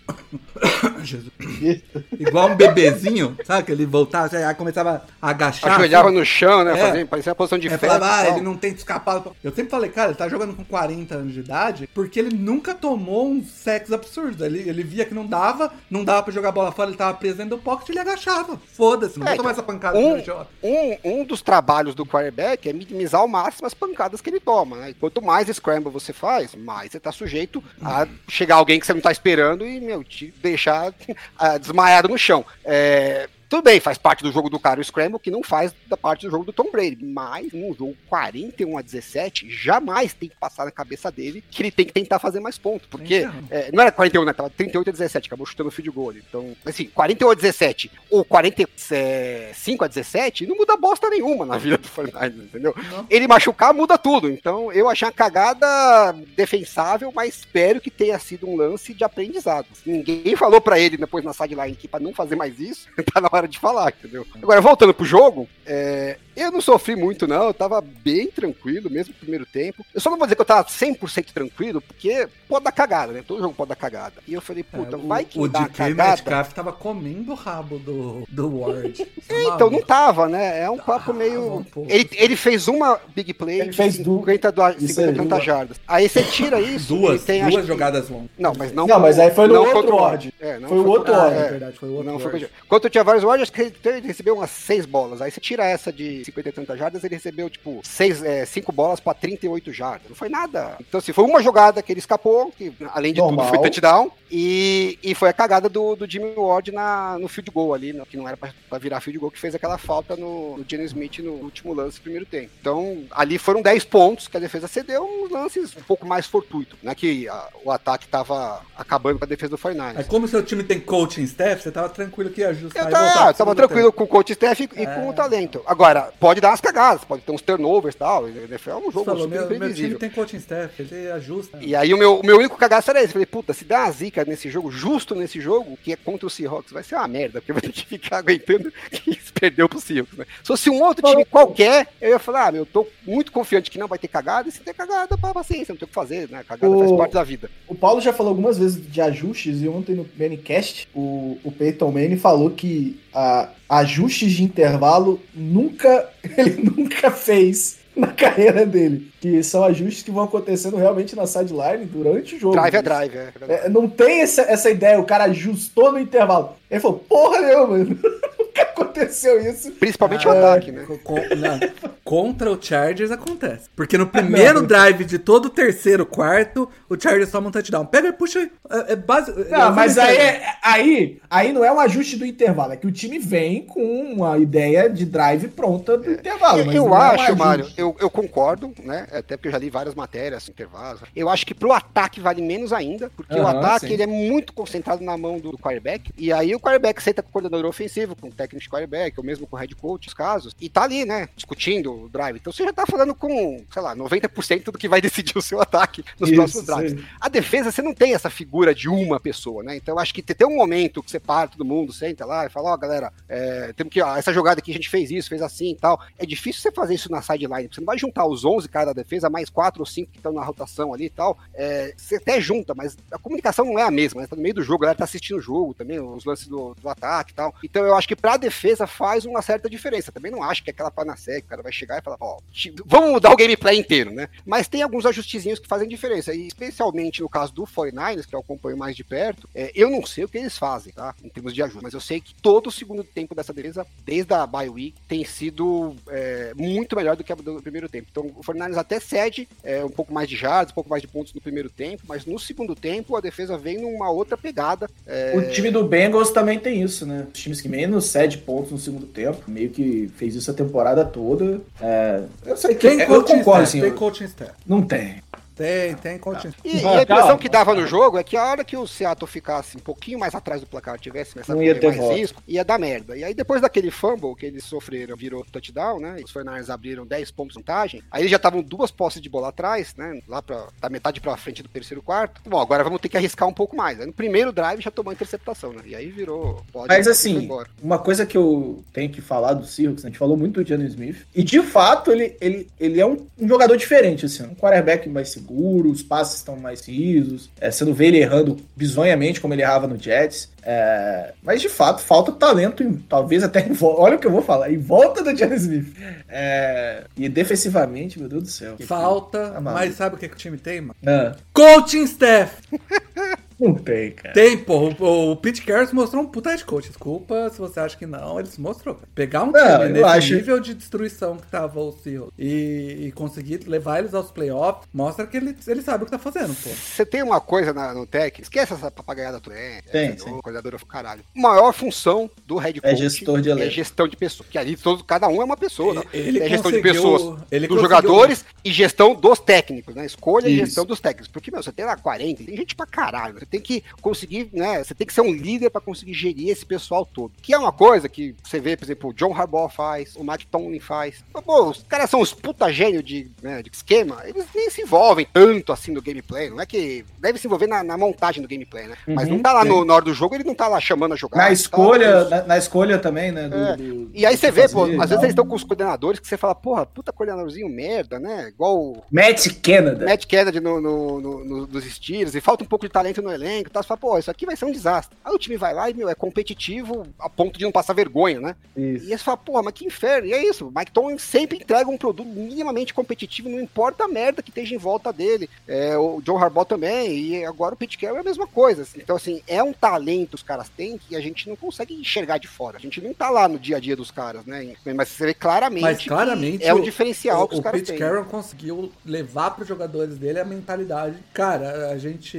(coughs) Jesus. (laughs) igual um bebezinho, sabe? Que ele voltava, aí começava a agachar. Ajoelhava assim. no chão, né? É. Fazendo, parecia uma posição de É, falava, ah, ele não tenta escapar. Eu sempre falei, cara, ele tá jogando com 40 anos de idade porque ele nunca tomou um sexo absurdo. Ele, ele via que não dava, não dava pra jogar bola fora, ele tava preso dentro do pocket ele agachava. Foda-se, não É, vou tomar essa pancada. um- um, um dos trabalhos do quarterback é minimizar ao máximo as pancadas que ele toma, né? Quanto mais scramble você faz, mais você tá sujeito a chegar alguém que você não tá esperando e, meu, te deixar (laughs) desmaiado no chão. É, tudo bem, faz parte do jogo do cara o scramble, que não faz da parte do jogo do Tom Brady. Mas num jogo 41 a 17, jamais tem que passar na cabeça dele que ele tem que tentar fazer mais pontos. Porque Então. é, não era 41, né? Tava 38 a 17, acabou chutando o field goal. ali. Então, assim, 41 a 17 ou 45 a 17, não muda bosta nenhuma na vida do Fortnite, entendeu? Não. Ele machucar muda tudo. Então, eu achei uma cagada defensável, mas espero que tenha sido um lance de aprendizado. Ninguém falou pra ele depois na sideline que pra não fazer mais isso, (laughs) tá na hora de falar, entendeu? Agora, voltando pro jogo, é, eu não sofri muito, não. Eu tava bem tranquilo, mesmo no primeiro tempo. Eu só não vou dizer que eu tava 100% tranquilo, porque pode dar cagada, né? Todo jogo pode dar cagada. E eu falei, puta, É, o- vai que o dá DK cagada. Metcalf tava comendo o rabo do, do Ward. Tá (laughs) Então, não tava, né? É um papo Ah, meio. um. Ele, ele fez uma big play Ele de fez du- 50, do, Isso 50 aí, tantas duas. jardas. Aí você tira (laughs) isso. Duas, tem, duas acho jogadas longas. Não, mas não. Não, mas aí foi no outro o Ward. É, não Foi o outro Ward, é é, verdade, foi o outro Não foi Ward. contra- Quando tinha vários Que ele recebeu umas seis bolas. Aí você tira essa de 50 e tantas jardas, ele recebeu, tipo, seis, é, cinco bolas pra 38 jardas. Não foi nada. Então, assim, foi uma jogada que ele escapou, que além de Normal. tudo foi touchdown. E, e foi a cagada do, do Jimmy Ward na, no field goal ali, né, que não era pra, pra virar field goal, que fez aquela falta no, no Smith no último lance do primeiro tempo. Então, ali foram 10 pontos que a defesa cedeu, uns lances um pouco mais fortuitos. Não é que a- o ataque tava acabando com a defesa do 49ers. Aí como seu time tem coaching staff, você tava tranquilo que ia ajustar Eu e tá, pro tava tranquilo com o coach staff e, e com o talento. Agora, pode dar umas cagadas, pode ter uns turnovers e tal. NFL é um jogo falou, super meu, meu time tem coaching staff, ele ajusta. E aí o meu, o meu único cagaço era esse. Falei, puta, se dá uma zica nesse jogo, justo nesse jogo, que é contra o Seahawks, vai ser uma merda, porque vai ter que ficar (laughs) aguentando que se perdeu pro Seahawks, né? Se fosse um outro time qualquer, eu ia falar, ah, meu, eu tô muito confiante que não vai ter cagada, e se ter cagada, pá, paciência, não tem o que fazer, né? Cagada O- faz parte da vida. O Paulo já falou algumas vezes de ajustes e ontem no Manicast o, o Peyton Manning falou que a, ajustes de intervalo nunca (laughs) ele nunca fez na carreira dele. Que são ajustes que vão acontecendo realmente na sideline durante o jogo. Drive é drive, é. É, não tem essa, essa ideia, o cara ajustou no intervalo. Ele falou, porra nenhuma, (laughs) nunca (laughs) aconteceu isso. Principalmente o Ah, ataque, né? Co- co- não, (laughs) contra o Chargers acontece. Porque no primeiro drive de todo o terceiro quarto, o Chargers toma um touchdown. Pega e puxa. É, é base, Não, mas aí, é- aí, aí não é um ajuste do intervalo, é que o time vem com uma ideia de drive pronta do intervalo. mas eu não é um acho. Mário, eu, eu concordo, né? Até porque eu já li várias matérias, intervalos. Eu acho que pro ataque vale menos ainda, porque o Aham, ataque sim. ele é muito concentrado na mão do quarterback. E aí o quarterback senta com o coordenador ofensivo, com o técnico de quarterback, ou mesmo com o head coach, os casos, e tá ali, né? Discutindo o drive. Então você já tá falando com, sei lá, 90% do que vai (laughs) decidir o seu ataque nos Isso, próximos drives. sim. A defesa, você não tem essa figura de uma pessoa, né? Então eu acho que tem um momento que você para todo mundo, senta lá e fala, ó, galera, é, temos que, ó, essa jogada aqui a gente fez isso, fez assim e tal. É difícil você fazer isso na sideline, você não vai juntar os 11 caras da defesa, mais 4 ou 5 que estão na rotação ali e tal. É, você até junta, mas a comunicação não é a mesma, né? Tá no meio do jogo, a galera tá assistindo o jogo também, os lances do, do ataque e tal. Então eu acho que pra defesa faz uma certa diferença. Também não acho que é aquela panacea que o cara vai chegar e falar, ó, ti- vamos mudar o gameplay inteiro, né? Mas tem alguns ajustezinhos que fazem diferença. E especialmente no caso do 49ers, que eu acompanho mais de perto, é, eu não sei o que eles fazem, tá? Em termos de ajuda. Mas eu sei que todo o segundo tempo dessa defesa, desde a bye week, tem sido é, muito melhor do que a do primeiro tempo. Então o 49ers até cede é, um pouco mais de jardas, um pouco mais de pontos no primeiro tempo, mas no segundo tempo a defesa vem numa outra pegada. É, O time do Bengals também tem isso, né? Os times que menos cede pontos no segundo tempo, meio que fez isso a temporada toda. É, eu sei que Tem eu coaching concordo, staff, assim, tem coaching staff. não tem. Tem, tem staff. E, e a impressão que dava no jogo é que a hora que o Seattle ficasse um pouquinho mais atrás do placar, tivesse começado a ter mais volta. risco, ia dar merda. E aí depois daquele fumble que eles sofreram, virou touchdown, né? Os 49ers abriram 10 pontos de vantagem. Aí eles já estavam duas posses de bola atrás, né? Lá pra, da metade pra frente do terceiro quarto. Bom, agora vamos ter que arriscar um pouco mais. Aí no primeiro drive já tomou a interceptação, né? E aí virou... Pode, Mas assim, uma coisa que eu tenho que falar do Seahawks, né, a gente falou muito do Jalen Smith, e de fato ele, ele, ele é um, um jogador diferente, assim, um quarterback mais seguro, os passes estão mais risos, é, você não vê ele errando bizonhamente como ele errava no Jets, é, mas de fato falta talento, em- talvez até em volta, olha o que eu vou falar, em volta do Jalen Smith. É, e defensivamente, meu Deus do céu. Falta, Tá mas sabe o que, que o time tem, mano? Ah, Coaching staff! (laughs) não tem, cara. Tem, pô. O, o Pete Carroll mostrou um puta head coach. Desculpa se você acha que não, ele se mostrou. Pegar um Não, time nesse acho- nível de destruição que tava o Seahawks e, e conseguir levar eles aos playoffs, mostra que ele, ele sabe o que tá fazendo, pô. Você tem uma coisa na- no tech, esquece essa papagaiada do é, Tem, é, sim. coordenadora do caralho. A maior função do head É coach gestor de é elenco. gestão de pessoas. Que ali todo, cada um é uma pessoa. né? Ele é gestão de pessoas ele dos jogadores e gestão dos técnicos, né? Escolha e Isso. gestão dos técnicos. Porque, meu, você tem lá 40, tem gente pra caralho. Você tem que conseguir, né? Você tem que ser um líder pra conseguir gerir esse pessoal todo. Que é uma coisa que você vê, por exemplo, o John Harbaugh faz, o Mike Tomlin faz. Pô, os caras são os puta gênio de, né, de esquema, eles nem se envolvem tanto assim no gameplay. Não é que deve se envolver na, na montagem do gameplay, né? Mas Uhum, não tá lá no, na hora do jogo, ele não tá lá chamando a jogada. Na tá escolha, lá- na, na escolha também, né? do- É. do- E aí você vê, pô, fazer às vezes eles estão com os coordenadores que você fala, porra, puta coordenadorzinho merda, né? Igual Matt Canada. Matt Kennedy no, no, no, no- dos Steelers, e falta um pouco de talento no elenco, tá? Você fala, pô, isso aqui vai ser um desastre. Aí o time vai lá e, meu, é competitivo a ponto de não passar vergonha, né? Isso. E aí você fala, porra, mas que inferno. E é isso, o Mike Tomlin sempre entrega um produto minimamente competitivo, não importa a merda que esteja em volta dele. É, o John Harbaugh também, e agora o Pete Carroll é a mesma coisa. assim. Então, assim, é um talento que os caras têm que a gente não consegue enxergar de fora. A gente não tá lá no dia a dia dos caras, né? Mas você vê claramente, Mas claramente é um o- diferencial o, que os o caras Pete têm. Carroll conseguiu levar para os jogadores dele a mentalidade. Cara, a gente.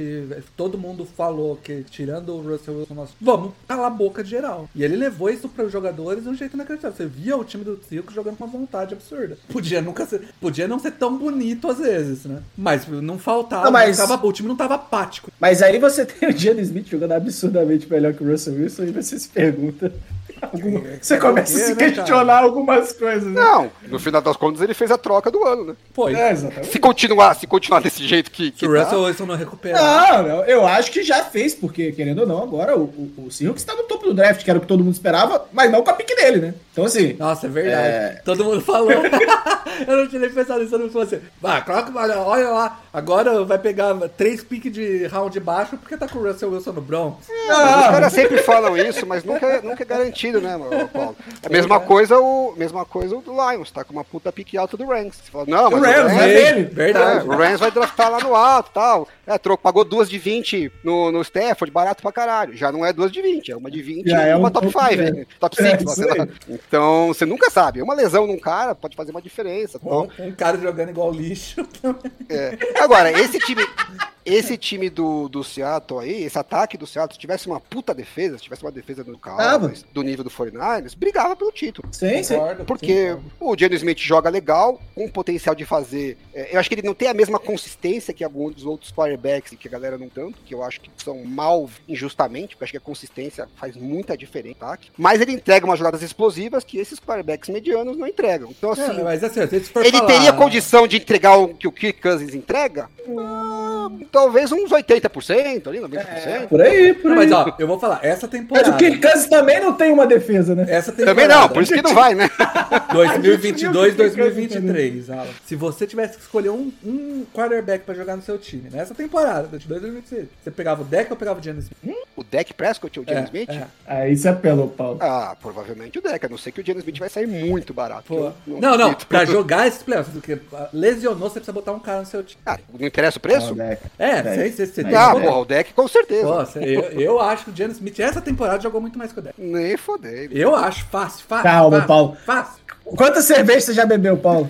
Todo mundo falou que, tirando o Russell Wilson, nós vamos calar a boca de geral. E ele levou isso para os jogadores de um jeito inacreditável. Você via o time do Seahawks jogando com uma vontade absurda. Podia nunca ser. Podia não ser tão bonito às vezes, né? Mas não faltava. Não, mas- não tava- o time não tava apático. Mas aí você (laughs) tem o Jalen Smith jogando absurdamente melhor que o Russell Wilson e você se pergunta. (laughs) alguma- Você começa a se É, né, questionar algumas coisas, né? Não, no final das contas ele fez a troca do ano, né? Pô, É. Se continuar, se continuar desse jeito que, que se o tá, Russell Wilson não recuperar. Não, não, eu acho que já fez, porque, querendo ou não, agora o, o, o Seahawks está no topo do draft, que era o que todo mundo esperava, mas não com a pique dele, né? Então, assim. Nossa, é verdade. É. Todo mundo falou. (laughs) eu não tinha nem pensado nisso, todo mundo falou assim. Ah, coloca, olha, olha lá, agora vai pegar três piques de round baixo porque tá com o Russell Wilson no Bronx. Os caras sempre falam isso, mas nunca, nunca é garantido, né, Paulo? É a mesma coisa, o, mesma coisa o do Lions, tá com uma puta pique alta do Rams. Você fala, não, mas O Rams, Rams- é dele. Verdade. É, o Rams vai draftar lá no alto tal. É, trocou, pagou duas de 20 no, no Stafford, barato pra caralho. Já não é duas de 20, é uma de 20 Já e é uma um top pouco 5, grande. né? top É, 6. isso sei lá. aí. Então, você nunca sabe. Uma lesão num cara pode fazer uma diferença. tal. Um, um cara jogando igual lixo. (laughs) É. Agora, esse time, esse time do, do Seattle aí, esse ataque do Seattle, se tivesse uma puta defesa, se tivesse uma defesa do Cowboys, do nível do 49ers, brigava pelo título. Sim, sim. Porque sim, o Geno Smith joga legal, com potencial de fazer. é, eu acho que ele não tem a mesma consistência que alguns dos outros quarterbacks, que a galera não tanto, que eu acho que são mal injustamente, porque eu acho que a consistência faz muita diferença no ataque. Mas ele entrega umas jogadas explosivas que esses quarterbacks medianos não entregam. Então, assim, É, mas assim, se for ele falar- teria condição de entregar o que o Kirk Cousins entrega? Ah, talvez uns 80% ali, 90%. Por aí, por aí. mas ó, eu vou falar, essa Mas temporada. o Kirk Cousins também não tem uma defesa, né? Essa temporada. Também não, por isso que não vai, né? 2022, A gente viu que 2023, Alan. Se você tivesse que escolher um, um quarterback pra jogar no seu time, nessa temporada, 2022, 2023, você pegava o deck ou pegava o Geno Smith? O Dak Prescott ou o Geno É, Smith? é. Aí você apelou, Paulo. Ah, provavelmente o Dak, a não ser que o Geno Smith vai sair muito barato. Não, não, acredito. pra jogar esses playoffs, porque ah, lesionou, você precisa botar um cara no seu time. Ah, não interessa o preço? Não, Deck. É, Deck. você, você, você tem Ah, porra, o Dak com certeza. Nossa, eu, eu acho que o Geno Smith, essa temporada, jogou muito mais que o deck. Nem fodei. Eu acho, fácil, fácil. Calma, fácil, Paulo. Fácil. Quantas cervejas você já bebeu, Paulo?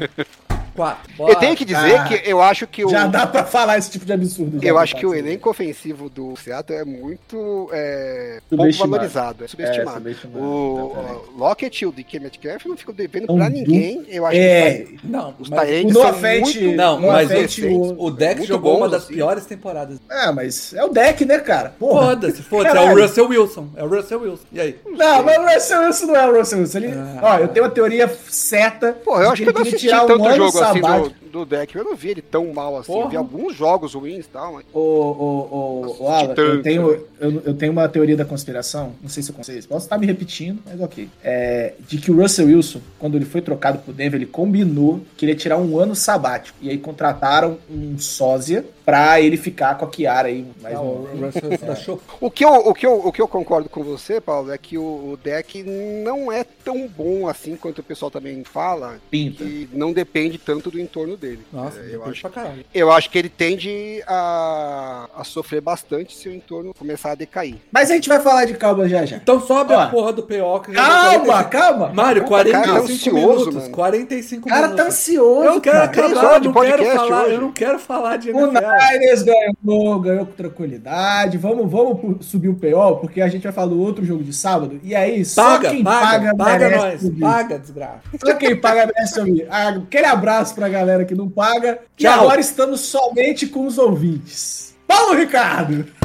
Quatro. Eu Bora. tenho que dizer Ah, que eu acho que o. Já dá pra falar esse tipo de absurdo. Eu pra acho que o elenco ofensivo do Seattle é muito é, pouco Subestimado. valorizado, é subestimado. É, subestimado, o o Lockett e o DK Metcalf não ficam devendo Um pra ninguém. Eu acho É, que Não, os Tyrants são muito não, mas o, o- deck muito jogou uma bons, das assim. piores temporadas. É, mas é o deck, né, cara? Foda-se, foda-se. É o. Russell Wilson. É o Russell Wilson. E aí? Não, mas o Russell Wilson não é o Russell Wilson. Ele, Ah. ó, eu tenho uma teoria certa. Pô, eu acho que eu não ele assisti queria tirar tanto um jogo assim do, do deck. Eu não vi ele tão mal assim. Porra. Vi alguns jogos ruins e tal, mas. Ô, ô, ô, ô, Alan, eu tenho, né? eu, eu tenho uma teoria da conspiração, não sei se eu consigo, posso estar me repetindo, mas ok. É, de que o Russell Wilson, quando ele foi trocado pro Denver, ele combinou que ele ia tirar um ano sabático. E aí contrataram um sósia pra ele ficar com a Kiara aí mais Não, um o Russell Wilson da show. O que, eu, o, que eu, o que eu concordo com você, Paulo, é que o, o deck não é tão bom assim quanto o pessoal também fala. Pinta. E não depende tanto do entorno dele. Nossa, É, eu, acho, pra caralho. eu acho que ele tende a, a sofrer bastante se o entorno começar a decair. Mas a gente vai falar de Cowboys já já. Então sobe Ó. a porra do PO que Calma, 45 calma. Mário, Calma, cara, 45 tá ansioso, minutos. mano. 45 O cara tá minutos. ansioso, Eu quero acabar, não quero falar, hoje. eu não quero falar de O NFL. Niners ganhou, ganhou com tranquilidade. Vamos, vamos subir o PO, porque a gente vai falar do outro jogo de sábado. E aí, só Paga, quem paga, paga, paga, nós. Paga, desgraça. Só quem paga merece ouvir. Ah, Aquele abraço pra galera que não paga. E Tchau. agora estamos somente com os ouvintes. Paulo Ricardo! (laughs)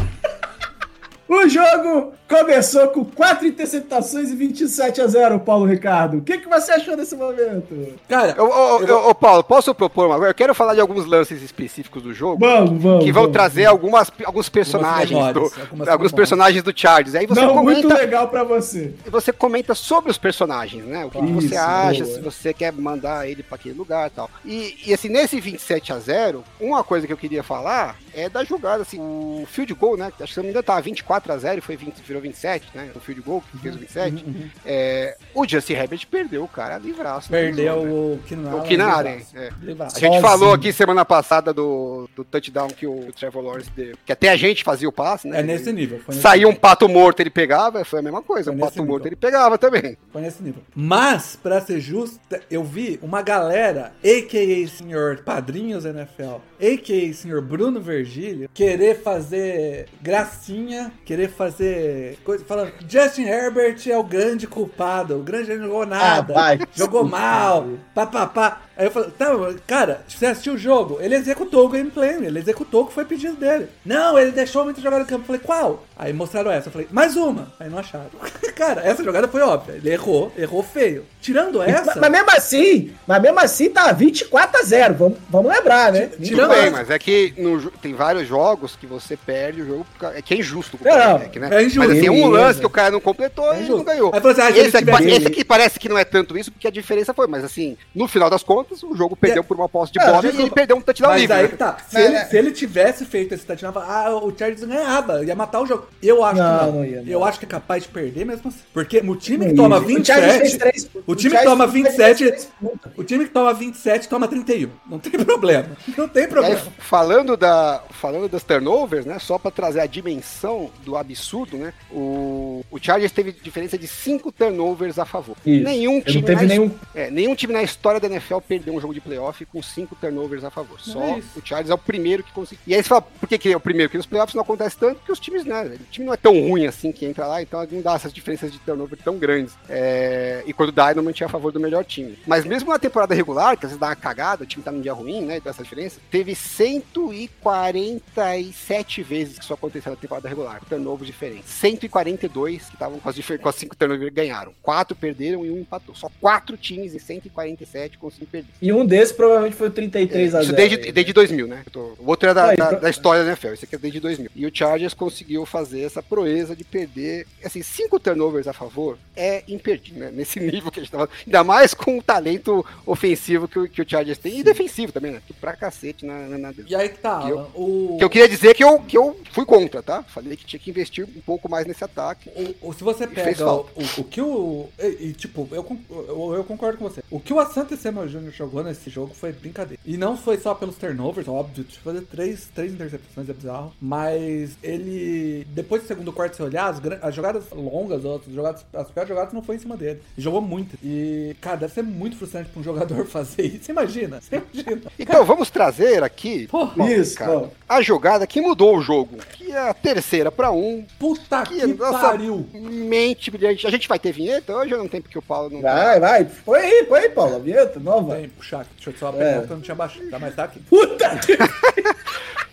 O jogo começou com 4 interceptações e 27 a 0, Paulo Ricardo. O que, que você achou desse momento? Cara, Ô, ô, ô, ô, Paulo, posso propor uma agora? Eu quero falar de alguns lances específicos do jogo. Vamos, vamos. que vão vamos. trazer algumas, alguns personagens memórias, do, algumas alguns memórias. personagens do Chargers. Aí você Não, muito comenta, legal pra você. você comenta sobre os personagens, né? O que, que Isso, você acha, boa. se você quer mandar ele pra aquele lugar e tal. E, e assim, nesse 27 a 0, uma coisa que eu queria falar é da jogada, assim, o field goal, né? Acho que se não me engano tava 24 a 0 e foi 20, virou 27, né? O field goal que fez o 27. É, o Justin Herbert perdeu o cara livraço. né? perdeu o Keenan O Keenan Allen, livraço. é. A gente falou aqui semana passada do, do touchdown que o, o Trevor Lawrence deu. Que até a gente fazia o passe, né? É nesse nível. Nesse Saiu um pato morto, ele pegava, foi a mesma coisa. Foi Um pato nível. morto, ele pegava também. Foi nesse nível. Mas, pra ser justo, eu vi uma galera, a.k.a. senhor Padrinhos NFL, a.k.a. senhor Bruno Virgílio, querer fazer gracinha, querer fazer coisa, falando Justin Herbert é o grande culpado, o grande não jogou nada, Ah, vai. jogou mal, papapá. Aí eu falei, tá, cara, você assistiu o jogo? Ele executou o gameplay, ele executou o que foi pedido dele. Não, ele deixou muita jogada no campo. Eu falei, qual? Aí mostraram essa. Eu falei, mais uma. Aí não acharam. (laughs) cara, essa jogada foi óbvia. Ele errou, errou feio. Tirando essa. Mas, mas mesmo assim, mas mesmo assim tá 24 a 0. Vamos, vamos lembrar, né? Tirando bem, essa- mas é que no tem vários jogos que você perde o jogo, é que é injusto com o quarterback, né? é injusto. Mas assim, um Beleza. lance que o cara não completou É e não ganhou. Aí falou assim, ah, esse, aqui, tivesse- esse aqui parece que não é tanto isso, porque a diferença foi, mas assim, no final das contas, o jogo perdeu por uma posse de Ah, bola e ele perdeu um touchdown Mas livre. aí que tá. Se, Mas ele, é- se ele tivesse feito esse touchdown, ah, o Chargers ganhava, ia matar o jogo. Eu acho Não, que não. não ia, não. Eu acho que é capaz de perder mesmo assim. Porque o time que toma ia. O Chargers fez 27. três- O o time que toma fez 27. três pontos. O time que toma 27 toma 31. Não tem (laughs) problema. Não tem E aí, problema. falando, da, falando das turnovers, né? Só pra trazer a dimensão do absurdo, né? O, o Chargers teve diferença de 5 turnovers a favor. Isso. Nenhum time, não teve na, nenhum- é, nenhum time na história da NFL perdeu um jogo de playoff com 5 turnovers a favor. Só é o Chargers é o primeiro que conseguiu. E aí você fala, por que, que é o primeiro? Porque nos playoffs não acontece tanto, porque os times, né? O time não é tão ruim assim que entra lá, então não dá essas diferenças de turnover tão grandes. É, e quando dá, normalmente é a favor do melhor time. Mas mesmo na temporada regular, que às vezes dá uma cagada, o time tá num dia ruim, né? E dá essa diferença, teve 147 vezes que isso aconteceu na temporada regular. Turnovers diferentes. 142 que estavam com as, com as 5 turnovers ganharam. 4 perderam e um empatou. Só 4 times em 147 conseguiram perder. E um desses provavelmente foi o 33 a 0. Isso desde, desde 2000, né? O outro é da, Aí, da, pro- da história da NFL, esse aqui é desde 2000. E o Chargers conseguiu fazer essa proeza de perder, assim, cinco turnovers a favor é imperdível, né? Nesse (laughs) nível que a gente tava. Ainda mais com o talento ofensivo que o, que o Chargers tem e defensivo também, né? Que pra cacete na, na, na E aí que tá, Que eu- o, Que eu queria dizer que eu, que eu fui contra, tá? Falei que tinha que investir um pouco mais nesse ataque. o- o- se você pega o, o, que o. E, e, tipo, eu, eu, eu concordo com você. O que o Asante Samuel Jr. jogou nesse jogo foi brincadeira. E não foi só pelos turnovers, óbvio, de fazer três, três interceptações é bizarro. Mas ele. Depois do segundo quarto, se olhar, as, as jogadas longas, as, jogadas, as piores jogadas não foi em cima dele. Ele jogou muito. E, cara, deve ser muito frustrante pra um jogador (laughs) fazer isso. Você imagina? Você imagina? Então, vamos trazer aqui Pô, Paulo isso, Paulo. a jogada que mudou o jogo. Que é a terceira pra um, Puta Que que, nossa- pariu! mente brilhante. A gente vai ter vinheta hoje ou não tem porque o Paulo não Vai, vai. Põe aí, põe aí, Paulo. A vinheta nova. Vem, puxar aqui. Deixa eu só É. apertar, eu não tinha baixado. Tá, mas tá aqui. Puta (laughs) que...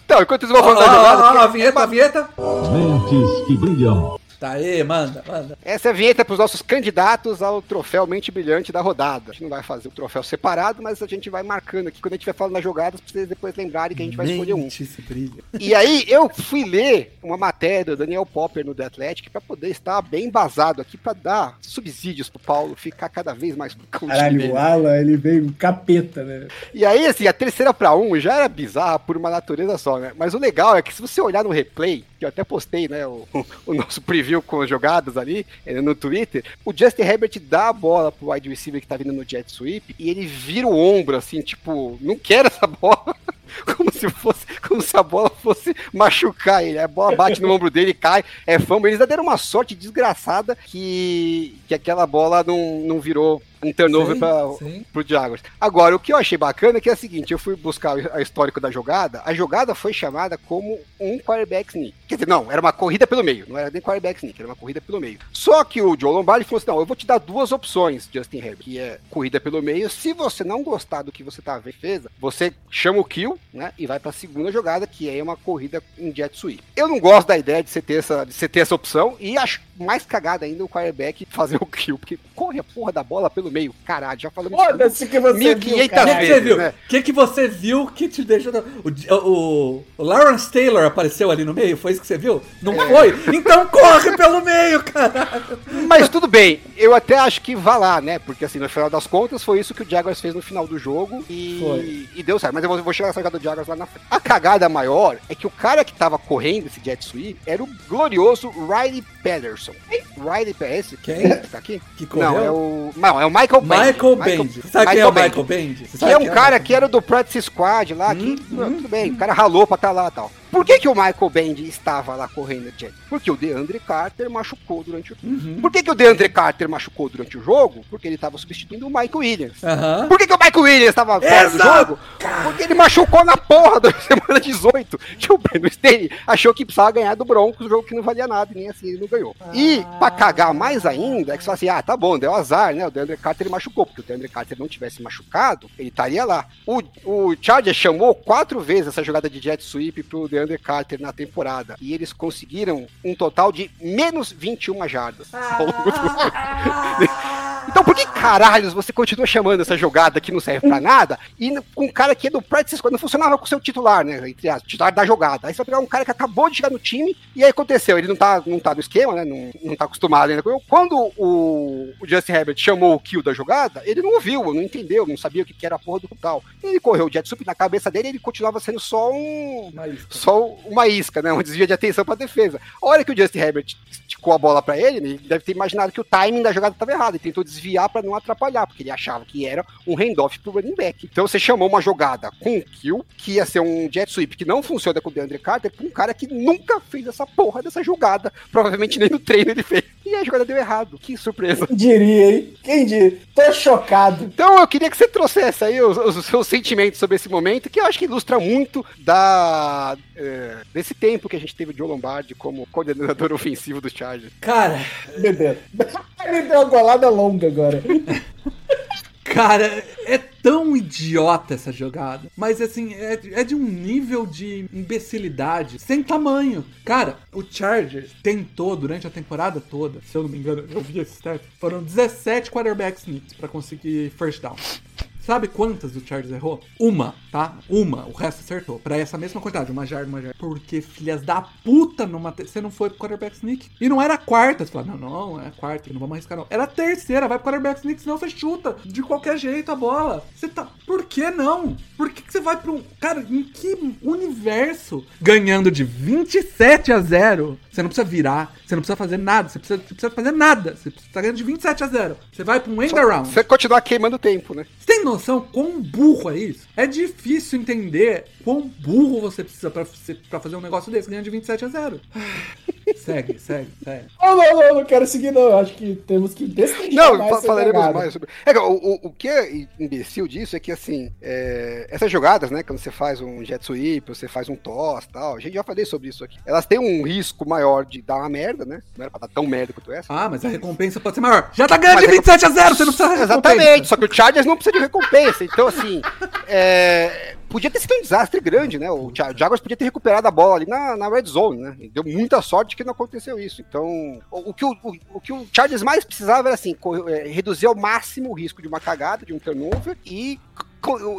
Então, enquanto vou ó, falar da jogada. que- a vinheta, a vinheta. Mentes que brilham. Tá aí, manda, manda. Essa é a vinheta para os nossos candidatos ao troféu Mente Brilhante da rodada. A gente não vai fazer o troféu separado, mas a gente vai marcando aqui quando a gente vai falando das jogadas para vocês depois lembrarem que a gente vai escolher um. Mente se brilha. E aí eu fui ler uma matéria do Daniel Popper no The Athletic para poder estar bem embasado aqui para dar subsídios pro Paulo ficar cada vez mais Caralho, o Alan, ele veio um capeta, né? E aí, assim, a terceira pra um já era bizarra por uma natureza só, né? Mas o legal é que se você olhar no replay, que eu até postei, né, o, o nosso preview com as jogadas ali eh, no Twitter, o Justin Herbert dá a bola pro wide receiver que tá vindo no jet sweep e ele vira o ombro, assim, tipo, não quero essa bola. (laughs) Como se fosse, como se a bola fosse machucar ele. A bola bate no ombro dele, cai, é fumble. Eles deram uma sorte desgraçada que, que aquela bola não, não virou um turnover sim. pro Jaguars. Agora, o que eu achei bacana é que é o seguinte, eu fui buscar o histórico da jogada, a jogada foi chamada como um quarterback sneak. Quer dizer, não, era uma corrida pelo meio, não era nem quarterback sneak, era uma corrida pelo meio. Só que o Joe Lombardi falou assim, não, eu vou te dar duas opções, Justin Herbert, que é corrida pelo meio, se você não gostar do que você tá vendo, defesa, você chama o kill, né, e vai pra segunda jogada, que é uma corrida em jet sweep. Eu não gosto da ideia de você ter essa, de você ter essa opção, e acho mais cagada ainda o quarterback fazer o kill, porque corre a porra da bola pelo meio, caralho, já falamos isso Foda-se que você 1500 viu, O que, que caralho. você viu? O né? que, que você viu que te deixou. O, o, o Lawrence Taylor apareceu ali no meio? Foi isso que você viu? Não É. foi? Então corre pelo meio, caralho! Mas tudo bem, eu até acho que vá lá, né? Porque assim, no final das contas, foi isso que o Jaguars fez no final do jogo e, Foi. e deu certo. Mas eu vou, vou chegar nessa jogada do Jaguars lá na frente. A cagada maior é que o cara que tava correndo esse jet sweep era o glorioso Riley Patterson. Riley Patterson? Quem? Tá aqui? Que correu? Não, é o. Não, é o Michael Bend. Michael Bend. Sabe quem é o Michael Bend? Que é um quem cara que era do Practice Squad lá, que Hum, não, tudo bem, o cara ralou pra estar lá e tal. por que, que o Michael Bend estava lá correndo jet? Porque o DeAndre Carter machucou durante o Uhum. Por que, que o DeAndre Carter machucou durante o jogo? Porque ele estava substituindo o Michael Williams. Aham. Por que, que o Michael Williams estava fora do jogo? Porque ele machucou na porra da (laughs) semana 18. Que o Brandon Staley achou que precisava ganhar do Broncos, um jogo que não valia nada, e nem assim ele não ganhou. E, pra cagar mais ainda, é que você fala assim, ah, tá bom, deu azar, né? O DeAndre Carter ele machucou, porque o DeAndre Carter não tivesse machucado, ele estaria lá. O, o Chargers chamou quatro vezes essa jogada de jet sweep pro DeAndre Carter na temporada, e eles conseguiram um total de menos 21 jardas. ao longo do- (laughs) então por que caralhos você continua chamando essa jogada que não serve pra nada e com um cara que é do practice squad, não funcionava com o seu titular, né? Entre as titular da jogada. Aí você vai pegar um cara que acabou de chegar no time e aí aconteceu, ele não tá, não tá no esquema, né? Não, não tá acostumado ainda. Quando o, o Justin Herbert chamou o kill da jogada, ele não ouviu, não entendeu, não sabia o que era a porra do tal. Ele correu o jet sweep na cabeça dele, ele continuava sendo só um só uma isca, né? Um desvio de atenção pra defesa. A hora que o Justin Herbert esticou a bola pra ele, ele deve ter imaginado que o timing da jogada estava errado. Ele tentou desviar pra não atrapalhar, porque ele achava que era um handoff pro running back. Então você chamou uma jogada com kill, que ia ser um jet sweep que não funciona com o DeAndre Carter, pra um cara que nunca fez essa porra dessa jogada. Provavelmente nem no treino ele fez. E a jogada deu errado. Que surpresa. Quem diria, hein? Quem diria? Tô chocado. Então eu queria que você trouxesse aí os, os seus sentimentos sobre esse momento, que eu acho que ilustra muito da é, desse tempo que a gente teve o Joe Lombardi como coordenador (laughs) ofensivo do Chargers. Cara, Bebendo. (laughs) Ele deu uma golada longa agora. (laughs) Cara, é tão idiota essa jogada. Mas assim, é, é de um nível de imbecilidade sem tamanho. Cara, o Chargers tentou durante a temporada toda, se eu não me engano, eu vi esse stat, foram 17 quarterback sneaks pra conseguir first down. Sabe quantas o Chargers errou? Uma, tá? Uma. O resto acertou. Pra essa mesma quantidade. Uma jarda, uma jarda. Porque, filhas da puta, numa te- você não foi pro quarterback sneak. E não era a quarta. Você fala, não, não, é a quarta. Não vamos arriscar, não. Era a terceira. Vai pro quarterback sneak, senão você chuta. De qualquer jeito a bola. Você tá... Por que não? Por que, que você vai pro... um- Cara, em que universo? Ganhando de 27 a 0. Você não precisa virar. Você não precisa fazer nada. Você precisa, você precisa fazer nada. Você tá ganhando de 27 a 0. Você vai pra um end around. Você continuar queimando tempo, né? Você tem noção quão burro é isso? É difícil entender quão burro você precisa pra, fazer um negócio desse ganhando de 27 a 0. (laughs) segue, segue, segue. Não, não, não, não quero seguir, não. Eu acho que temos que Não, mais falaremos jogada. mais sobre. É, o, o, o que é imbecil disso é que, assim, é, essas jogadas, né, quando você faz um jet sweep, você faz um toss e tal, a gente já falei sobre isso aqui. Elas têm um risco maior de dar uma merda, né? Não era pra dar tão merda quanto essa. Ah, mas a recompensa pode ser maior. Já tá ganhando de é 27 a 0, você não precisa de Exatamente, só que o Chargers não precisa de recompensa. Então, assim, é, podia ter sido um desastre grande, né? O Jaguars podia ter recuperado a bola ali na, na red zone, né? E deu muita sorte que não aconteceu isso. Então, o, o que, o, o, o que o Chargers mais precisava era, assim, é, reduzir ao máximo o risco de uma cagada, de um turnover e,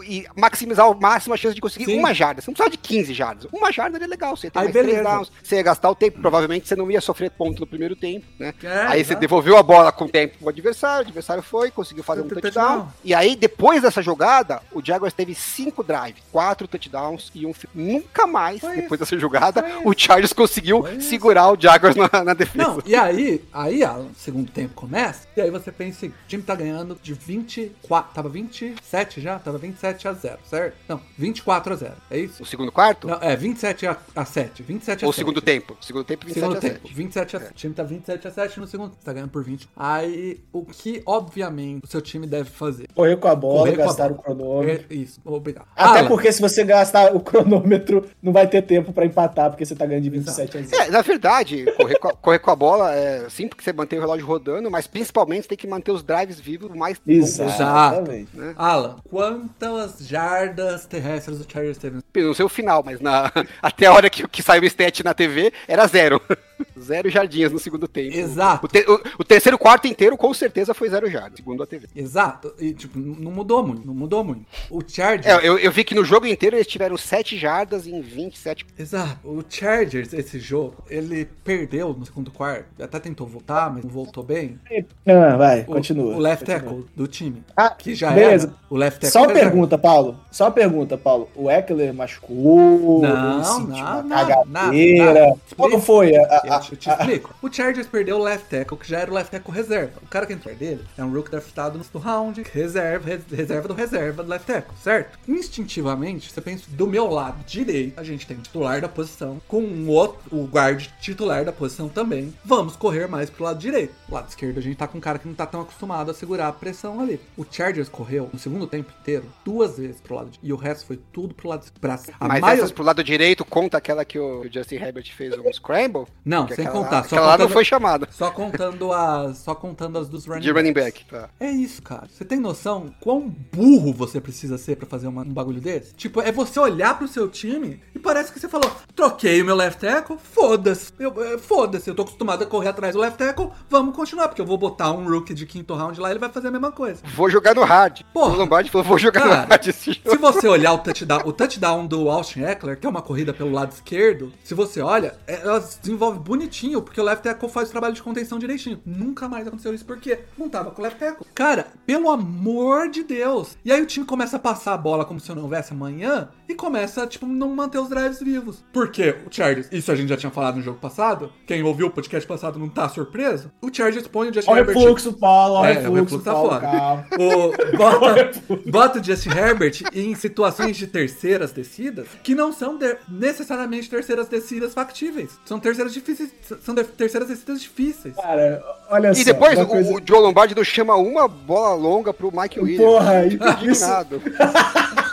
e maximizar ao máximo a chance de conseguir Sim. uma jarda. Você não precisava de 15 jardas. Uma jarda é legal, você tem Aí, beleza. downs, você ia gastar o tempo, provavelmente você não ia sofrer ponto no primeiro tempo, né? É, Aí você devolveu a bola com o tempo pro adversário, o adversário foi, conseguiu fazer um Touchdown. E aí, depois dessa jogada, o Jaguars teve cinco drives, quatro touchdowns e um. Nunca mais, Foi depois dessa jogada, Foi o Chargers conseguiu Foi isso. segurar o Jaguars na, na defesa. Não, e aí, aí o segundo tempo começa, e aí você pensa, assim, o time tá ganhando de 24, tava 27 já? Tava 27 a 0, certo? Não, 24 a 0, é isso? O segundo quarto? Não, é 27 a, a 7, 27 a Ou o 7. segundo tempo? Segundo tempo, 27 Segundo a tempo, 7. 27 a 7. O time tá 27 a 7 no segundo, tá ganhando por 20. Aí, o que, obviamente, o seu time deve fazer? Correr com a bola, Correr gastar bola. o cronômetro. É Isso, obrigado. Até Alan, porque se você gastar o cronômetro, não vai ter tempo pra empatar, porque você tá ganhando de 27 a 0. É, na verdade, correr com, a, (laughs) correr com a bola é sim porque você mantém o relógio rodando, mas principalmente você tem que manter os drives vivos o mais Exatamente. né? Alan, quantas jardas terrestres o Chargers teve? não sei o final, mas na, (laughs) até a hora que, que saiu o stat na TV, era zero. Zero jardinhas no segundo tempo. Exato. O, te- o- o terceiro quarto inteiro, com certeza, foi zero jardas, segundo a TV. Exato. E, tipo, não mudou muito, não mudou muito. O Chargers... É, eu, eu vi que no jogo inteiro eles tiveram 7 jardas em 27. Exato. O Chargers, esse jogo, ele perdeu no segundo quarto. Até tentou voltar, mas não voltou bem. Ah, vai, O, continua. o left continua. tackle do time. Ah, que já beleza. era o left tackle. Só uma pergunta, Paulo. Só uma pergunta, Paulo. O Eckler machucou? Não, não, não, nada, nada. Como foi a- Eu te, eu te explico. O Chargers perdeu o left tackle, que já era o left tackle reserva. O cara que entrou dele é um rookie draftado no round, reserva, res- reserva do reserva do left tackle, certo? Instintivamente, você pensa, do meu lado direito, a gente tem o titular da posição, com um outro, o guard titular da posição também. Vamos correr mais pro lado direito. O lado esquerdo, a gente tá com um cara que não tá tão acostumado a segurar a pressão ali. O Chargers correu no segundo tempo inteiro duas vezes pro lado e o resto foi tudo pro lado pra, Mas maior- essas pro lado direito conta aquela que o que o Justin Herbert fez um scramble? Não, Porque sem aquela contar, só aquela lá não contando- foi chamada. Só contando as. Só contando as dos running De running backs. back. Tá. É isso, cara. Você tem noção quão burro você precisa ser pra fazer uma- um bagulho desse? Tipo, é você olhar pro seu time e parece que você falou: troquei o meu left tackle, foda-se. Eu- é, Foda-se, eu tô acostumado a correr atrás do left tackle, vamos continuar, porque eu vou botar um rookie de quinto round lá e ele vai fazer a mesma coisa. Vou jogar no hard. Porra. O Lombardi falou, vou jogar Cara, no hard esse jogo. Se você olhar o touchdown, o touchdown do Austin Eckler, que é uma corrida pelo lado esquerdo, se você olha, é- ela se desenvolve bonitinho, porque o left tackle faz o trabalho de contenção direitinho. Nunca mais aconteceu isso, porque não tava com o left tackle. Cara, pelo amor de Deus. E aí o time começa a passar a bola como se não houvesse amanhã e começa, tipo, não manter os drives vivos. Porque o Chargers, isso a gente já tinha falado no jogo passado, quem ouviu o podcast passado não tá surpreso, o Chargers põe o Justin Olha o Herbert... refluxo, Paulo, olha É, o refluxo, tá Paulo, fora. O, bota, bota o Justin Herbert em situações de terceiras descidas que não são de- necessariamente terceiras descidas factíveis. São terceiras difíceis. São terceiras descidas difíceis. Cara, olha só. E depois o, coisa- o Joe Lombardi não chama uma bola longa pro Mike Williams. Porra, isso- indignado. (laughs)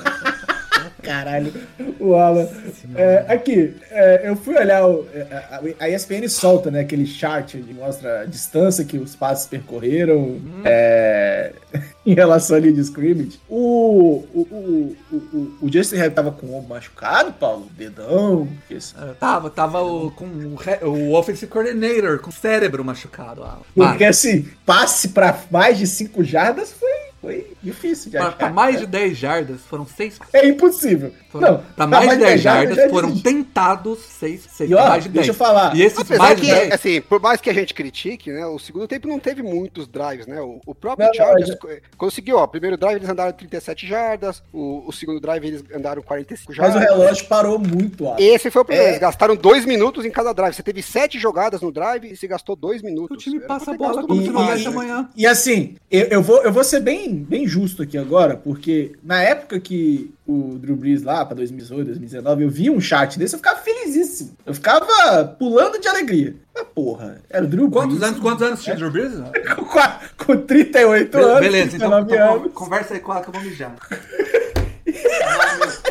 Caralho, o Alan. É, aqui, é, eu fui olhar. o- é, a, a ESPN solta, né? Aquele chart que mostra a distância que os passes percorreram Hum. é, (laughs) em relação ali de scrimmage. O, o, o, o, o- Justin Herbert tava com o ombro machucado, Paulo? Dedão? Isso. É, Tava, tava o, com o, o offensive coordinator com o cérebro machucado. lá. Porque assim, passe pra mais de 5 jardas foi, foi difícil de achar. pra mais de 10 jardas foram 6. É impossível. Foram, Não, pra mais de 10 jardas já foram existe. tentados 6. 6 E ó, mais de 10. deixa eu falar. E esses Apesar mais que, 10. assim, por mais que a gente critique, né, o segundo tempo não teve muitos drives, né? O, o próprio Não, não, Chargers mas- co- conseguiu, ó. O primeiro drive eles andaram 37 jardas, o, o segundo drive eles andaram 45 Mas jardas. o relógio parou muito alto. Esse foi o problema. É. Eles gastaram dois minutos em cada drive. Você teve sete jogadas no drive e se gastou dois minutos. O time Era passa a bola não mais, houvesse né? amanhã. E assim, eu, eu vou, eu vou ser bem, bem justo aqui agora, porque na época que o Drew Brees lá, pra 2018, 2019, eu vi um chat desse, eu ficava felizíssimo. Eu ficava pulando de alegria. Mas porra, era o Drew Quantos Brees. anos, quantos anos tinha Drew Brees? (laughs) Com, com 38 Be- anos, Beleza, então, 39 então anos. conversa aí com ela que eu vou mijar. (laughs)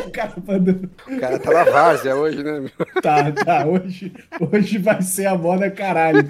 O cara mandou- O cara tá na várzea hoje, né? meu? Tá, tá, hoje, hoje vai ser a moda caralho.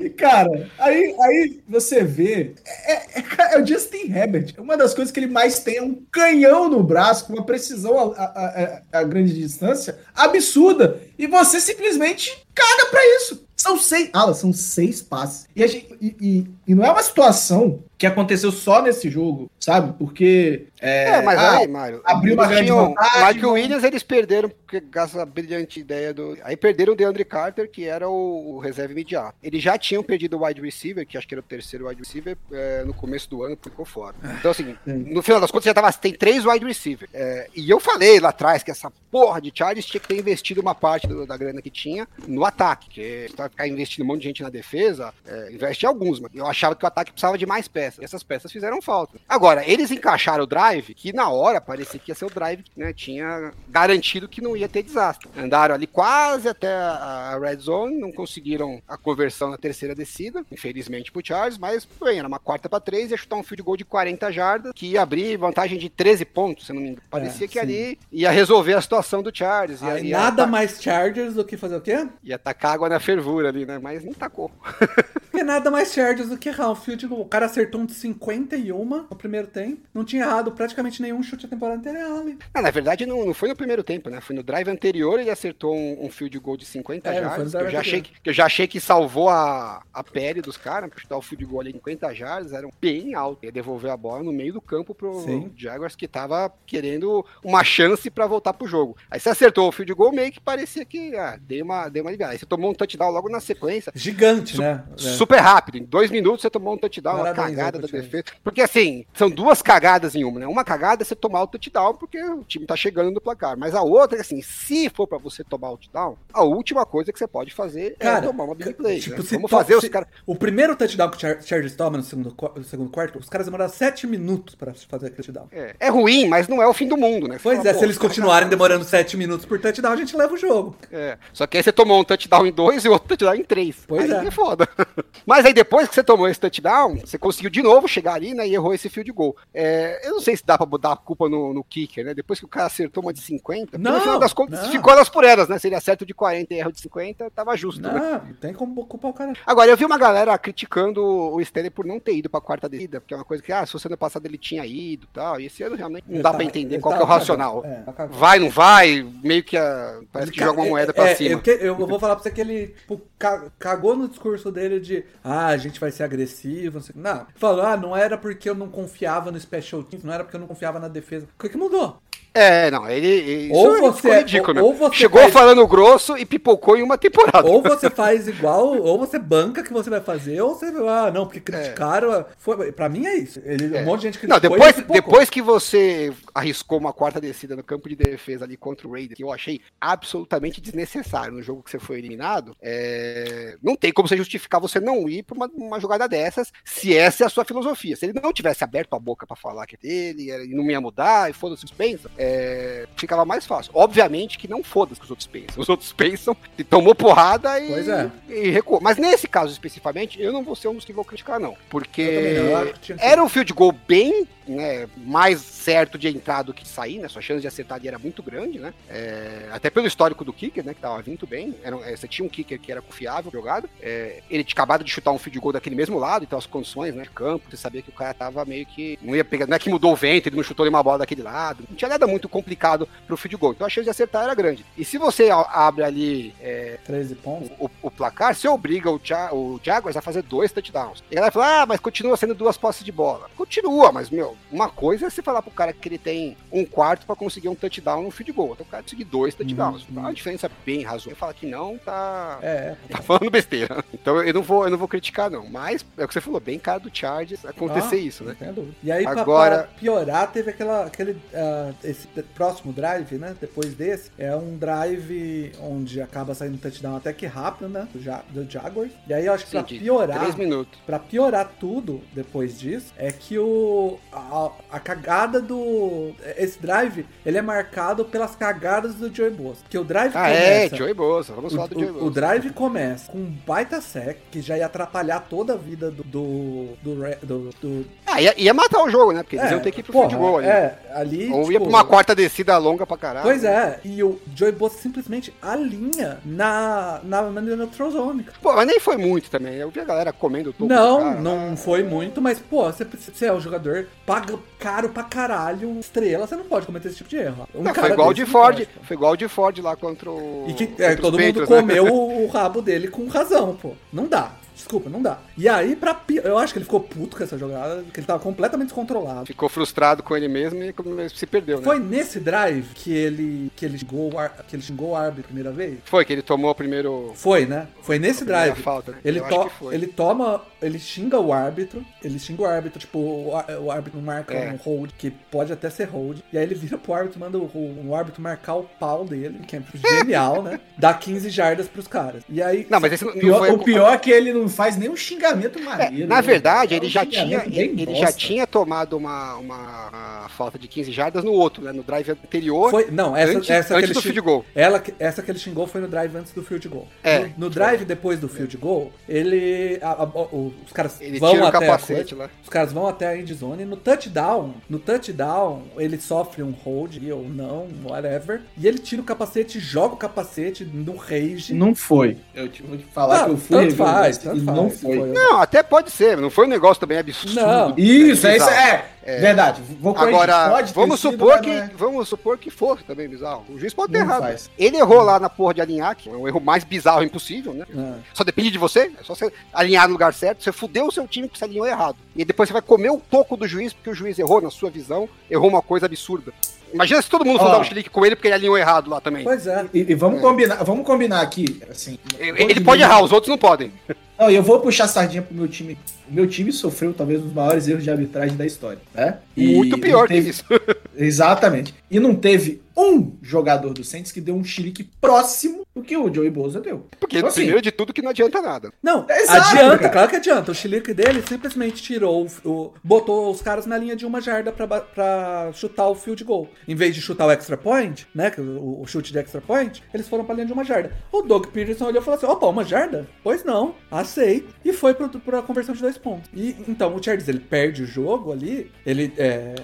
E, cara, aí, aí você vê, é, é- é o Justin Herbert. Uma das coisas que ele mais tem é um canhão no braço, com uma precisão a, a- a- a grande distância absurda. E você simplesmente caga pra isso. São seis. Alan, são seis passes. E, gente- e- e- e não é uma situação que aconteceu só nesse jogo, sabe? Porque. É, É, mas ah, aí, Mário. abriu uma grande tinham- vantagem, Mike Williams eles perderam, porque graças à brilhante ideia do. Aí perderam o DeAndre Carter, que era o, o reserva imediato. Eles já tinham perdido o wide receiver, que acho que era o terceiro wide receiver, é, no começo do ano, ficou fora. Então, assim, no final das contas já tava. Tem três wide receiver. É, e eu falei lá atrás que essa porra de Chargers tinha que ter investido uma parte do- da grana que tinha no ataque, que você vai ficar investindo um monte de gente na defesa, é, investe alguns, mas eu achava que o ataque precisava de mais peças. E essas peças fizeram falta. Agora, eles encaixaram o drive, que na hora parecia que ia ser o drive que né, tinha garantido que não ia ter desastre. Andaram ali quase até a red zone, não conseguiram a conversão na terceira descida, infelizmente pro Charles, mas bem, era uma quarta para três, ia chutar um field goal de 40 jardas, que ia abrir vantagem de 13 pontos, se não me engano. Parecia É, que sim. ali ia resolver a situação do Charles. Aí ia nada mais Chargers do que fazer o quê? Ia tacar água na fervura ali, né? Mas não tacou. (laughs) Porque nada mais Chargers do que field goal. O cara acertou um de 51 no primeiro tempo. Não tinha errado praticamente nenhum chute a temporada inteira ali. Ah, na verdade, não, não foi no primeiro tempo, né? Foi no drive anterior ele acertou um, um field goal de 50 É, jardas. Que eu, já achei anterior. que, que eu já achei que salvou a, a pele dos caras, porque chutar o field goal ali em 50 jardas era bem alto. Ia devolver a bola no meio do campo pro Sim. Jaguars, que tava querendo uma chance pra voltar pro jogo. Aí você acertou o field goal, meio que parecia que ah, deu uma, deu uma ligada. Aí você tomou um touchdown logo na sequência. Gigante, né? É. super rápido. Em dois minutos você tomou um touchdown, uma Parabéns, cagada aí da defesa. Porque assim, são duas cagadas em uma, né? Uma cagada é você tomar o touchdown porque o time tá chegando no placar. Mas a outra é assim, se for pra você tomar o touchdown, a última coisa que você pode fazer Cara, é tomar uma big play. tipo, né? Vamos fazer os se- caras. O primeiro touchdown que o Char- Chargers toma no segundo, no segundo quarto, os caras demoraram 7 minutos pra fazer aquele touchdown. É, é ruim, mas não é o fim do mundo, né? Você Pois fala, é, se eles os continuarem demorando 7 minutos por touchdown, a gente leva o jogo. É, só que aí você tomou um touchdown em dois e outro touchdown em três. Pois aí é. é foda. (laughs) Mas aí depois que você tomou esse touchdown, você conseguiu de novo chegar ali, né, e errou esse field goal. É, eu não sei se dá pra botar a culpa no, no kicker, né? Depois que o cara acertou uma de 50, porque Não, no final das contas ficou elas por elas, né? Se ele acerta de 40 e erra de 50, tava justo, né? Não, não tem como culpar o cara. Agora, eu vi uma galera criticando o Stanley por não ter ido pra quarta descida, porque é uma coisa que, ah, se fosse ano passado ele tinha ido e tal, e esse ano realmente não Ele dá tá- pra entender qual tá é o racional. é, tá. Vai, não vai, meio que a, parece Ele que joga uma ca- moeda é, pra é, cima. Eu, eu vou falar pra você que ele tipo, ca- cagou no discurso dele de ah, a gente vai ser agressivo, não sei. Não. Falou, ah, não era porque eu não confiava no special teams, não era porque eu não confiava na defesa. O que, que mudou? É, não, ele. ele Ou isso você- é- ridículo, ou- ou você Chegou faz- falando grosso e pipocou em uma temporada. Ou você faz igual, ou você banca que você vai fazer, ou você. Ah, não, porque criticaram. Foi, pra mim é isso. Ele, Um monte de gente Não, criticou depois, ele pipocou. depois que você arriscou uma quarta descida no campo de defesa ali contra o Raiders, que eu achei absolutamente desnecessário no jogo que você foi eliminado, é, não tem como você justificar você não ir pra uma, uma jogada dessas, se essa é a sua filosofia. Se ele não tivesse aberto a boca pra falar que é dele, e não ia mudar, e foda-se os pensam, é, ficava mais fácil. Obviamente que não foda-se que os outros pensam. Os outros (laughs) pensam, e tomou porrada e, Pois é. e recuou. Mas nesse caso especificamente, eu não vou ser um dos que vou criticar, não. Porque não, era um field goal bem né, mais certo de entrar do que de sair, né? Sua chance de acertar ali era muito grande, né? É, até pelo histórico do kicker, né? Que tava vindo bem. Era, é, você tinha um kicker que era confiável jogado. É, ele tinha acabado de chutar um field goal daquele mesmo lado, então as condições né, de campo, você sabia que o cara tava meio que. Não ia pegar. Não é que mudou o vento, ele não chutou nenhuma bola daquele lado. Não tinha nada muito complicado pro field goal. Então a chance de acertar era grande. E se você abre ali é, 13 pontos. o, o placar, você obriga o, Ja- o Jaguars a fazer dois touchdowns. E a galera fala, ah, mas continua sendo duas posses de bola. Continua, mas, meu, uma coisa é você falar pro cara que ele tem um quarto pra conseguir um touchdown no field goal. Então o cara conseguir dois touchdowns. Então, é uma diferença bem razoável. Falar que não, tá, É, (laughs) tá falando besteira. Então eu não vou, eu não vou criticar, não. Mas é o que você falou, bem cara do Chargers acontecer Ah, isso, né? E aí, pra- Agora- pra piorar, teve aquela, aquele ah, esse próximo drive, né? Depois desse, é um drive onde acaba saindo um touchdown até que rápido, né? Do, Ja- do Jaguars. E aí, eu acho que pra Sim, de piorar, Três minutos. pra piorar tudo depois disso, é que o a, a cagada do esse drive, ele é marcado pelas cagadas do Joey Bosa. Que o drive Ah, é, Joey Bosa. Vamos falar do Joey o, o, Bosa. o drive começa com um baita sec, que já ia atrapalhar toda a vida do. do. do, do- do- Ah, ia, ia matar o jogo, né? Porque eles É, iam ter que ir pro porra, goal ali. É, ali. Ou tipo, ia pra uma quarta descida longa pra caralho. Pois é, e o Joey Bosa simplesmente alinha na, na, na neutrozônica. Pô, mas nem foi muito também. Eu vi a galera comendo o topo do Não, cara, não né? foi muito, mas, pô, você, você é um jogador, paga caro pra caralho, estrela, você não pode cometer esse tipo de erro. Um Não, foi igual o de Ford. pode. Foi igual o de Ford lá contra o. E que é, todo mundo Patriots, né? comeu o, o rabo dele com razão, pô. Não dá. Desculpa, não dá. E aí, pra eu acho que ele ficou puto com essa jogada, que ele tava completamente descontrolado. Ficou frustrado com ele mesmo e se perdeu, né? Foi nesse drive que ele que ele xingou que ele xingou o árbitro a primeira vez? Foi, que ele tomou o primeiro. Foi, né? Foi nesse drive. falta, né? Ele, to- ele toma, ele xinga o árbitro, ele xinga o árbitro, tipo, o, árbitro marca É. um hold, que pode até ser hold, e aí ele vira pro árbitro, manda o, o, árbitro marcar o pau dele, que é genial, né? (laughs) Dá 15 jardas pros caras. E aí... Não, mas esse não, não Pior- foi. o pior é que ele não faz nenhum xingamento É, maneiro. na né? verdade, É ele um já tinha, ele, bosta. já tinha tomado uma, uma, falta de 15 jardas no outro, né? No drive anterior. Foi, não, essa, antes, essa antes que ele do field goal. Ela, essa que ele xingou foi no drive antes do field goal. É. No, no drive depois do field goal, ele. a- a- os caras Ele vão tira o até a capacete coisa, lá. Os caras vão até a end zone. No touchdown, no touchdown, ele sofre um hold ou não, whatever. E ele tira o capacete, joga o capacete no rage. Não foi. Eu tive que falar Não, que eu fui. tanto faz, o tanto não foi. foi. Não, até pode ser, não foi um negócio também absurdo. Não. Isso, é isso. Bizarro. É, verdade. Vou. Agora, Pode vamos sido, supor mas que, é. vamos supor que for também bizarro. O juiz pode ter Não errado. faz. Ele errou lá na porra de alinhar, que é o erro mais bizarro impossível, né? É. Só depende de você, é só você alinhar no lugar certo. Você fudeu o seu time porque você alinhou errado. E depois você vai comer o toco do juiz porque o juiz errou, na sua visão, errou uma coisa absurda. Imagina se todo mundo for dar um chilique com ele porque ele alinhou errado lá também. Pois é. E, e vamos, combinar, vamos combinar aqui, assim. Ele ele pode errar, os outros não podem. Não, e eu vou puxar a sardinha pro meu time. O meu time sofreu talvez um dos maiores erros de arbitragem da história, né? E Muito pior não que teve- isso. (laughs) Exatamente. E não teve um jogador do Saints que deu um chilique próximo do que o Joey Bosa deu. Porque, Então, assim, primeiro de tudo, que não adianta nada. Não, Exato, adianta, cara. claro que adianta. O chilique dele simplesmente tirou, o, botou os caras na linha de uma jarda pra, pra chutar o field goal. Em vez de chutar o extra point, né, o, o chute de extra point, eles foram pra linha de uma jarda. O Doug Peterson olhou e falou assim, opa, uma jarda? Pois não, aceito. E foi pro, pra conversão de dois pontos. E então, o Chargers, ele perde o jogo ali, ele é...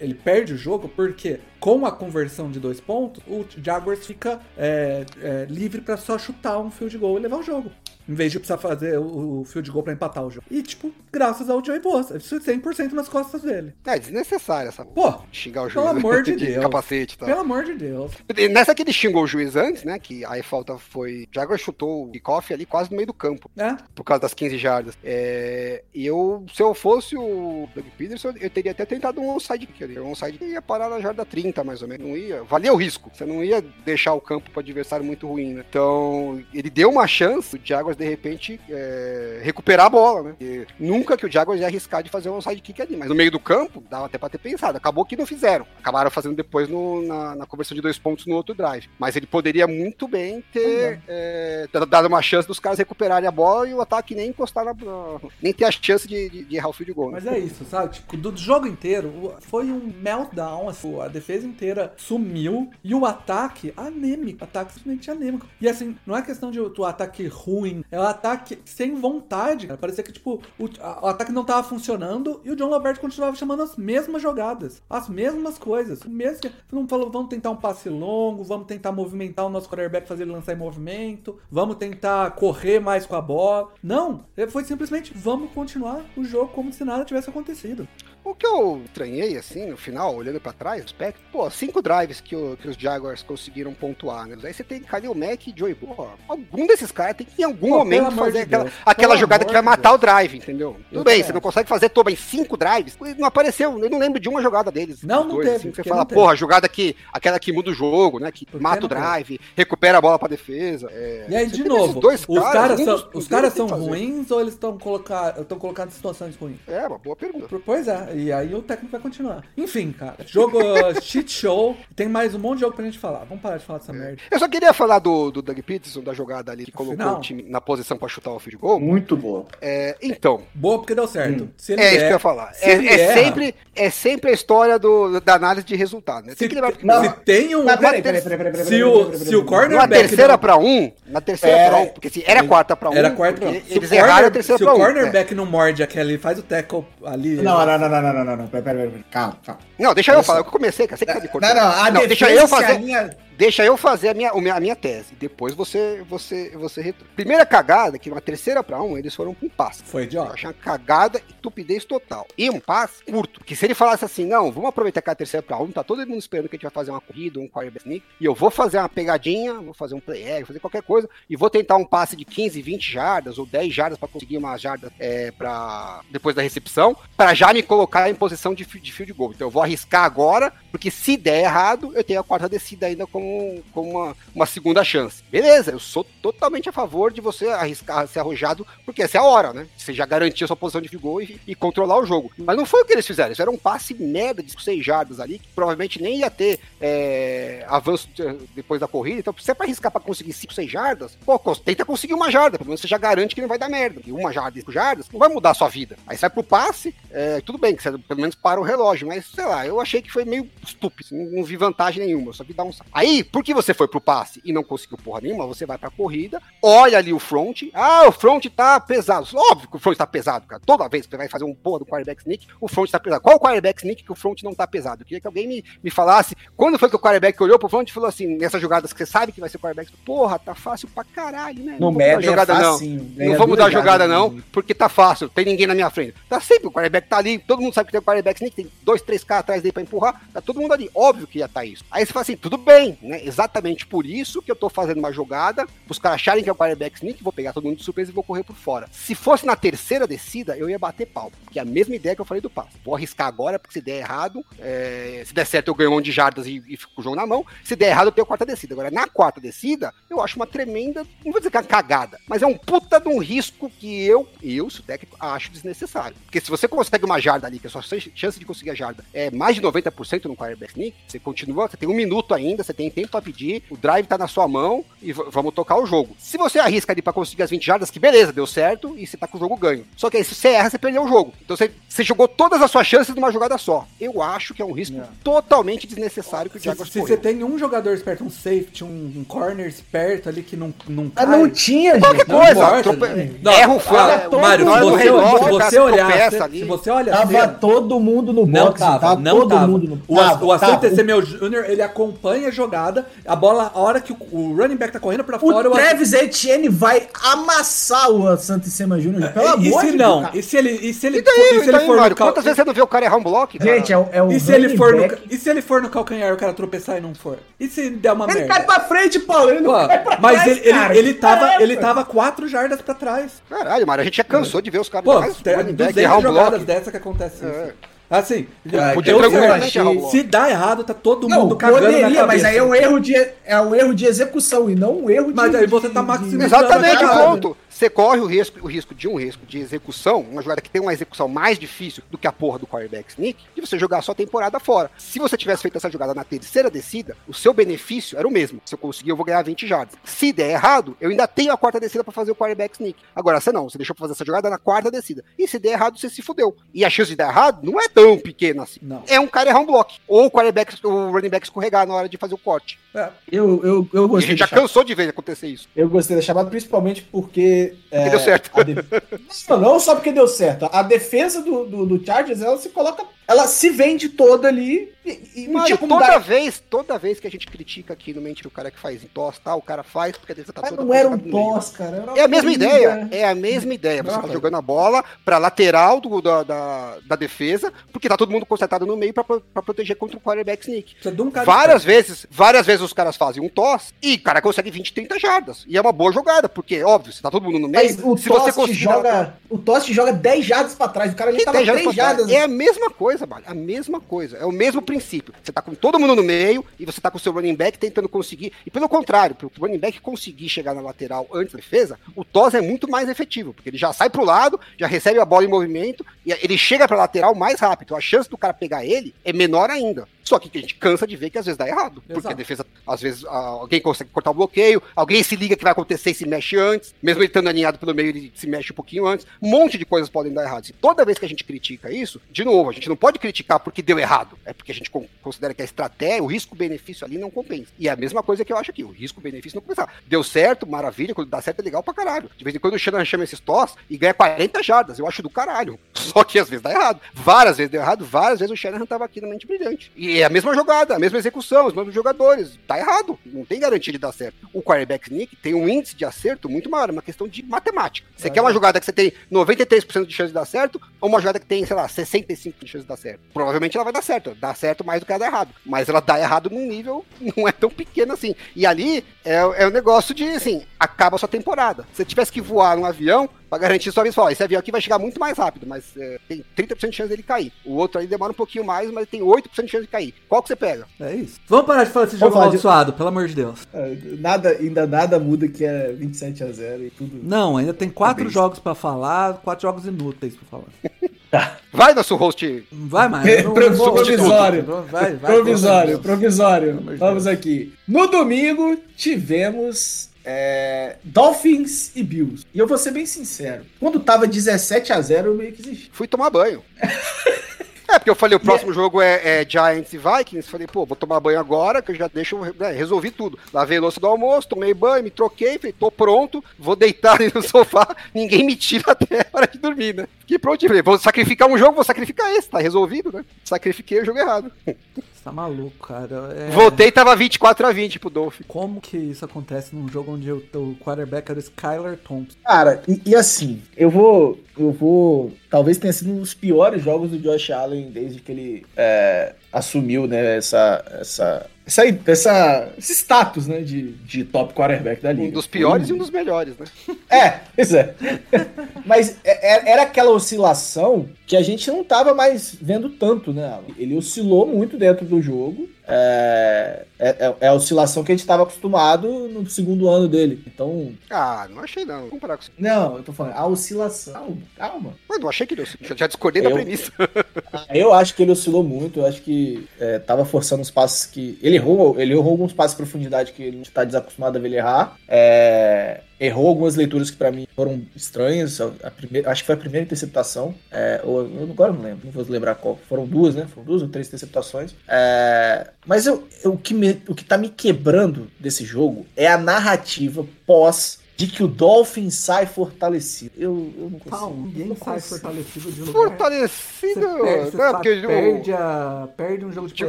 Ele perde o jogo porque, com a conversão de dois pontos, o Jaguars fica é, é, livre pra só chutar um field goal e levar o jogo. Em vez de precisar fazer o, o field goal pra empatar o jogo. E, tipo, graças ao Joey Bosa. Isso é 100% nas costas dele. É desnecessário essa Pô, xingar o juiz. pelo amor (laughs) de Deus. capacete tal. pelo amor de Deus. E Nessa que ele xingou o juiz antes, né? Que aí falta foi. O Jaguar chutou o kickoff ali quase no meio do campo. Né? Por causa das 15 jardas. É, e eu, se eu fosse o Doug Peterson, eu teria até tentado um onside kick ali. Um onside ia parar na jarda 30, mais ou menos. Não ia. Valia o risco. Você não ia deixar o campo pro adversário muito ruim, né? Então, ele deu uma chance o Jaguars, de repente, é, recuperar a bola, né? E nunca que o Jaguars ia arriscar de fazer um onside kick ali. Mas no meio do campo, dava até pra ter pensado. Acabou que não fizeram. Acabaram fazendo depois no- na, na conversão de dois pontos no outro drive. Mas ele poderia muito bem ter é, dado uma chance dos caras recuperarem a bola e o ataque nem encostar na. na- nem ter a chance de, de, de errar o field goal. né? Mas é isso, sabe? Tipo, do jogo inteiro, foi um meltdown, assim, a defesa inteira sumiu e o ataque anêmico, ataque simplesmente anêmico. E assim, não é questão de o ataque ruim, é o ataque sem vontade, cara. Parecia que, tipo, o, a- o ataque não tava funcionando e o John Lambert continuava chamando as mesmas jogadas, as mesmas coisas. O mesmo que não falou, vamos tentar um passe longo, vamos tentar movimentar o nosso quarterback, fazer ele lançar em movimento, vamos tentar correr mais com a bola. Não, foi simplesmente vamos continuar o jogo como se nada tivesse acontecido. O que eu estranhei, assim, no final, olhando pra trás, os Packers, pô, cinco drives que, o- que os Jaguars conseguiram pontuar, né? Aí você tem Khalil Mack e Joey Boa. Algum desses caras tem que em algum Pô, momento fazer aquela, Deus. aquela Pelo jogada que vai matar o drive, entendeu? Tudo Eu bem, você não consegue fazer toma em cinco drives, não apareceu, eu não lembro de uma jogada deles. Não, não dois, teve, assim, você fala, porra, a jogada que, aquela que muda o jogo, né? Que Porque mata o drive, recupera a bola pra defesa. é. E aí, de novo, dois os caras são, dos- os caras são ruins ou eles estão colocados colocados em situações ruins? É, uma boa pergunta. Pois é, e aí o técnico vai continuar. Enfim, cara, jogo (laughs) shit show. Tem mais um monte de jogo pra gente falar. Vamos parar de falar dessa merda. Eu só queria falar do, do Doug Peterson, da jogada ali que colocou Final. o time na posição pra chutar o field goal. Muito boa. É, então, Boa porque deu certo. Hum. Se ele é isso que eu der- ia falar. se É, é sempre, é sempre a história do, da análise de resultado. Né? Se, Tem que lembrar- Não. se tem um. Mas peraí, peraí, peraí, peraí, peraí, se o, se o peraí. Na cornerback. terceira não- pra um, na terceira pra um, porque se era quarta pra um, Era quarto pra um. Se eles erraram a terceira Se pra o um. cornerback não morde aquele, ele faz o tackle ali. Não, não, não, não, não, não, não, não. Pera, pera, pera. Calma, calma. Não, deixa eu falar, eu comecei, cara, você que tá me Não, cortando. não, a Não, deixa eu fazer. alinha- Deixa eu fazer a minha, a minha tese. Depois você, você, você retro. Primeira cagada, que na terceira pra um, eles foram com um passe. Foi Eu idiota. achei uma cagada e tupidez total. E um passe curto. Que se ele falasse assim, não, vamos aproveitar que é a terceira pra um, tá todo mundo esperando que a gente vai fazer uma corrida, um quarterback sneak, e eu vou fazer uma pegadinha, vou fazer um play air, vou fazer qualquer coisa, e vou tentar um passe de 15, 20 jardas ou 10 jardas pra conseguir uma jarda é, pra, depois da recepção, pra já me colocar em posição de, de field goal. Então eu vou arriscar agora, porque se der errado, eu tenho a quarta descida ainda como, como uma, uma segunda chance. Beleza, eu sou totalmente a favor de você arriscar ser arrojado, porque essa é a hora, né? Você já garantiu sua posição de goal e, e controlar o jogo. Mas não foi o que eles fizeram, eles fizeram um passe merda de 6 jardas ali, que provavelmente nem ia ter é, avanço eh, depois da corrida. Então, se é pra arriscar pra conseguir 5, 6 jardas, pô, tenta conseguir uma jarda, pelo menos você já garante que não vai dar merda. E uma jarda e 5 jardas não vai mudar a sua vida. Aí vai pro passe, é, tudo bem, que você pelo menos para o relógio, mas sei lá, eu achei que foi meio estúpido, não, não vi vantagem nenhuma, só vi dar um. sa- Aí, por que você foi pro passe e não conseguiu porra nenhuma? Você vai pra corrida, olha ali o front, ah, o front tá pesado. Óbvio que o front tá pesado, cara. Toda vez que você vai fazer um porra do quarterback sneak, o front tá pesado. Qual o quarterback sneak que o front não tá pesado? Eu queria que alguém me, me falasse quando foi que o quarterback olhou pro front e falou assim, nessas jogadas que você sabe que vai ser o quarterback, porra, tá fácil pra caralho, né? Vou mudar a médio é jogada não. facinho. Não mudar a duas jogada, não, porque tá fácil, tem ninguém na minha frente. Tá sempre, o quarterback tá ali, todo mundo sabe que tem o quarterback sneak, tem dois, três caras atrás dele pra empurrar, tá todo mundo ali. Óbvio que ia tá isso. Aí você fala assim, tudo bem, né? Exatamente por isso que eu tô fazendo uma jogada, os caras acharem que é o quarterback sneak, vou pegar todo mundo de surpresa e vou correr por fora. Se fosse na terceira descida, eu ia bater pau, que é a mesma ideia que eu falei do passo. Vou arriscar agora, porque se der errado, é, se der certo eu ganho um monte de jardas e, e fico com o jogo na mão, se der errado eu tenho a quarta descida. Agora, na quarta descida, eu acho uma tremenda, não vou dizer que é uma cagada, mas é um puta de um risco que eu, eu, se o técnico, acho desnecessário. Porque se você consegue uma jarda ali, que a sua chance de conseguir a jarda é mais de 90% no quarterback sneak, você continua, você tem um minuto ainda, você tem tempo pra pedir, o drive tá na sua mão e vamos tocar o jogo. Se você arrisca ali pra conseguir as 20 jardas, que beleza, deu certo e você tá com o jogo ganho. Só que aí se você erra, você perdeu o jogo. Então você, você jogou todas as suas chances numa jogada só. Eu acho que é um risco totalmente desnecessário que o Se, Jaguars se você correu. tem um jogador esperto, um safety, um, um corner esperto ali que não, não Ah, cai... não tinha, Qualquer gente. Não coisa, trope- né? erra o fã, Ah, todo Mário, se mundo você, se o cara você olhar, se, ali. se você olha Tava cedo, todo mundo no não box. tava, tava não todo tava. mundo no O, Tava, o Asante tava. TCMeu Jr., ele acompanha a jogada, a bola, a hora que o, o running back tá correndo pra O fora... Travis Etienne vai amassar o Santos Sema Júnior. Pelo e, e amor se de não? Deus. E se ele, e se ele, E daí, for, e se e ele for Mário, no cal... quantas vezes você não vê o cara errar um bloco? cara? Gente, é o, é o E se ele for no, back- ca- e se ele for no calcanhar e o cara tropeçar e não for? E se der uma Ele merda? cai pra frente, Paulo. Ele não Pô, cai pra mas trás, ele, ele, cara. ele, tava, é ele tava quatro jardas pra trás. Caralho, Mário, a gente já cansou de ver os caras Pô, mais tem running back 200 errar um jogadas dessa que acontece É. isso. Assim, Ah, eu- podia eu- se dá errado, tá todo Não, mundo cagando na poderia, cabeça. mas aí é um erro de, é um erro de execução e não um erro de... Mas aí você tá maximizando Exatamente, ponto. Você corre o risco, o risco de um risco de execução, uma jogada que tem uma execução mais difícil do que a porra do quarterback sneak, de você jogar só a temporada fora. Se você tivesse feito essa jogada na terceira descida, o seu benefício era o mesmo. Se eu conseguir, eu vou ganhar 20 jardas. Se der errado, eu ainda tenho a quarta descida pra fazer o quarterback sneak. Agora, você não, você deixou pra fazer essa jogada na quarta descida. E se der errado, você se fudeu. E a chance de dar errado não é tão pequena assim. Não. É um cara errar um bloco. Ou o quarterback, o running back escorregar na hora de fazer o corte. É. Eu, eu, eu a gostei gente já chamada. cansou de ver acontecer isso. Eu gostei da chamada, principalmente porque... Porque deu certo. def- (laughs) Não, não só porque deu certo. A defesa do, do, do Chargers, ela se coloca... Ela se vende toda ali e, e tinha como toda dar... vez, toda vez que a gente critica aqui no mente o cara que faz em tá? O cara faz porque a defesa tá Mas toda não era um toss, cara. É a mesma ideia, é a mesma ideia. Você tá jogando a bola pra lateral do, da, da, da defesa, porque tá todo mundo concentrado no meio pra, pra proteger contra o quarterback sneak. Um Várias vezes, várias vezes os caras fazem um toss e o cara consegue 20, 30 jardas. E é uma boa jogada, porque, óbvio, se tá todo mundo no meio, Mas o se você Toss te conseguir joga. O Toss te joga 10 jardas pra trás. O cara Que tava 10 jardas 3 pra trás. jardas. É a mesma coisa, A mesma coisa. É o mesmo princípio. Você tá com todo mundo no meio e você tá com o seu running back tentando conseguir. E pelo contrário, pro running back conseguir chegar na lateral antes da defesa, o TOS é muito mais efetivo, porque ele já sai pro lado, já recebe a bola em movimento e ele chega pra lateral mais rápido. A chance do cara pegar ele é menor ainda. Só que a gente cansa de ver que às vezes dá errado. Porque Exato. a defesa, às vezes, alguém consegue cortar o bloqueio, alguém se liga que vai acontecer e se mexe antes, mesmo ele estando alinhado pelo meio, ele se mexe um pouquinho antes. Um monte de coisas podem dar errado. E toda vez que a gente critica isso, de novo, a gente não pode criticar porque deu errado. É porque a gente con- considera que a estratégia, o risco-benefício ali não compensa. E é a mesma coisa que eu acho aqui, o risco-benefício não compensa. Deu certo, maravilha, quando dá certo é legal pra caralho. De vez em quando o Shannon chama esses toss e ganha 40 jardas, eu acho do caralho. (laughs) Só que às vezes dá errado. Várias vezes deu errado, várias vezes o Shanahan tava aqui na mente brilhante. E é a mesma jogada, a mesma execução, os mesmos jogadores. Tá errado. Não tem garantia de dar certo. O quarterback sneak tem um índice de acerto muito maior, é uma questão de matemática. Você quer uma jogada que você tem 93% de chance de dar certo, ou uma jogada que tem, sei lá, 65% de chance de dar certo? Provavelmente ela vai dar certo. Dá certo mais do que ela dá errado. Mas ela dá errado num nível (laughs) não é tão pequeno assim. E ali é, é o negócio de, assim, acaba a sua temporada. Se você tivesse que voar num avião, pra garantir sua ó, esse avião aqui vai chegar muito mais rápido, mas é, tem 30% de chance dele cair. O outro aí demora um pouquinho mais, mas tem 8% de chance de cair. Qual que você pega? É isso. Vamos parar de falar desse jogo falar de- amaldiçoado, pelo amor de Deus. É, Nada, ainda nada muda que é 27 a 0 e tudo. Não, ainda tem quatro bem. jogos pra falar, quatro jogos inúteis pra falar. Vai, nosso host. Vai (laughs) mais. não- não provisório. Vai, vai. provisório, provisório. Vamos aqui. No domingo, tivemos é, Dolphins e Bills. E eu vou ser bem sincero. Quando tava 17 a 0 eu meio que desisti. Fui tomar banho. (laughs) É, porque eu falei, o próximo jogo é, é Giants e Vikings. Falei, pô, vou tomar banho agora, que eu já deixo, né, resolvi tudo. Lavei louça do almoço, tomei banho, me troquei, falei, tô pronto, vou deitar (laughs) ali no sofá, ninguém me tira até a hora de dormir, né? Fiquei pronto, falei, vou sacrificar um jogo, vou sacrificar esse, tá resolvido, né? Sacrifiquei o jogo errado. (laughs) Tá maluco, cara. É- Voltei, tava 24 a 20 pro Dolphin. Como que isso acontece num jogo onde o, o quarterback era o Skylar Thompson? Cara, e, e assim, eu vou. Eu vou. Talvez tenha sido um dos piores jogos do Josh Allen desde que ele. é, assumiu né, essa, essa, essa, essa, esse status né, de, de top quarterback da liga. Um dos piores e um dos melhores, né? É, pois é. (laughs) Mas é- é- era aquela oscilação que a gente não tava mais vendo tanto, né? Alan? Ele oscilou muito dentro do jogo. É, é, é- é a oscilação que a gente estava acostumado no segundo ano dele. Então. Ah, não achei não. Vou comparar com isso. Não, eu tô falando, a oscilação. Calma, calma. Mas não achei que ele. Já já discordei da premissa. (laughs) Eu acho que ele oscilou muito, eu acho que é, tava forçando os passes que. Ele errou, ele errou alguns passes de profundidade que ele tá desacostumado a ver ele errar. É, errou algumas leituras que pra mim foram estranhas. A primeira, acho que foi a primeira interceptação. É, ou, eu agora não lembro, não vou lembrar qual. Foram duas, né? Foram duas ou três interceptações. É, mas eu, eu- o, que me, o que tá me quebrando desse jogo é a narrativa pós de que o Dolphin sai fortalecido. Eu, eu não consigo. Ninguém não sai consigo. fortalecido de lugar. Fortalecido. Você perde, você Não, sa- porque o- perde, a- perde um jogo de Tipo-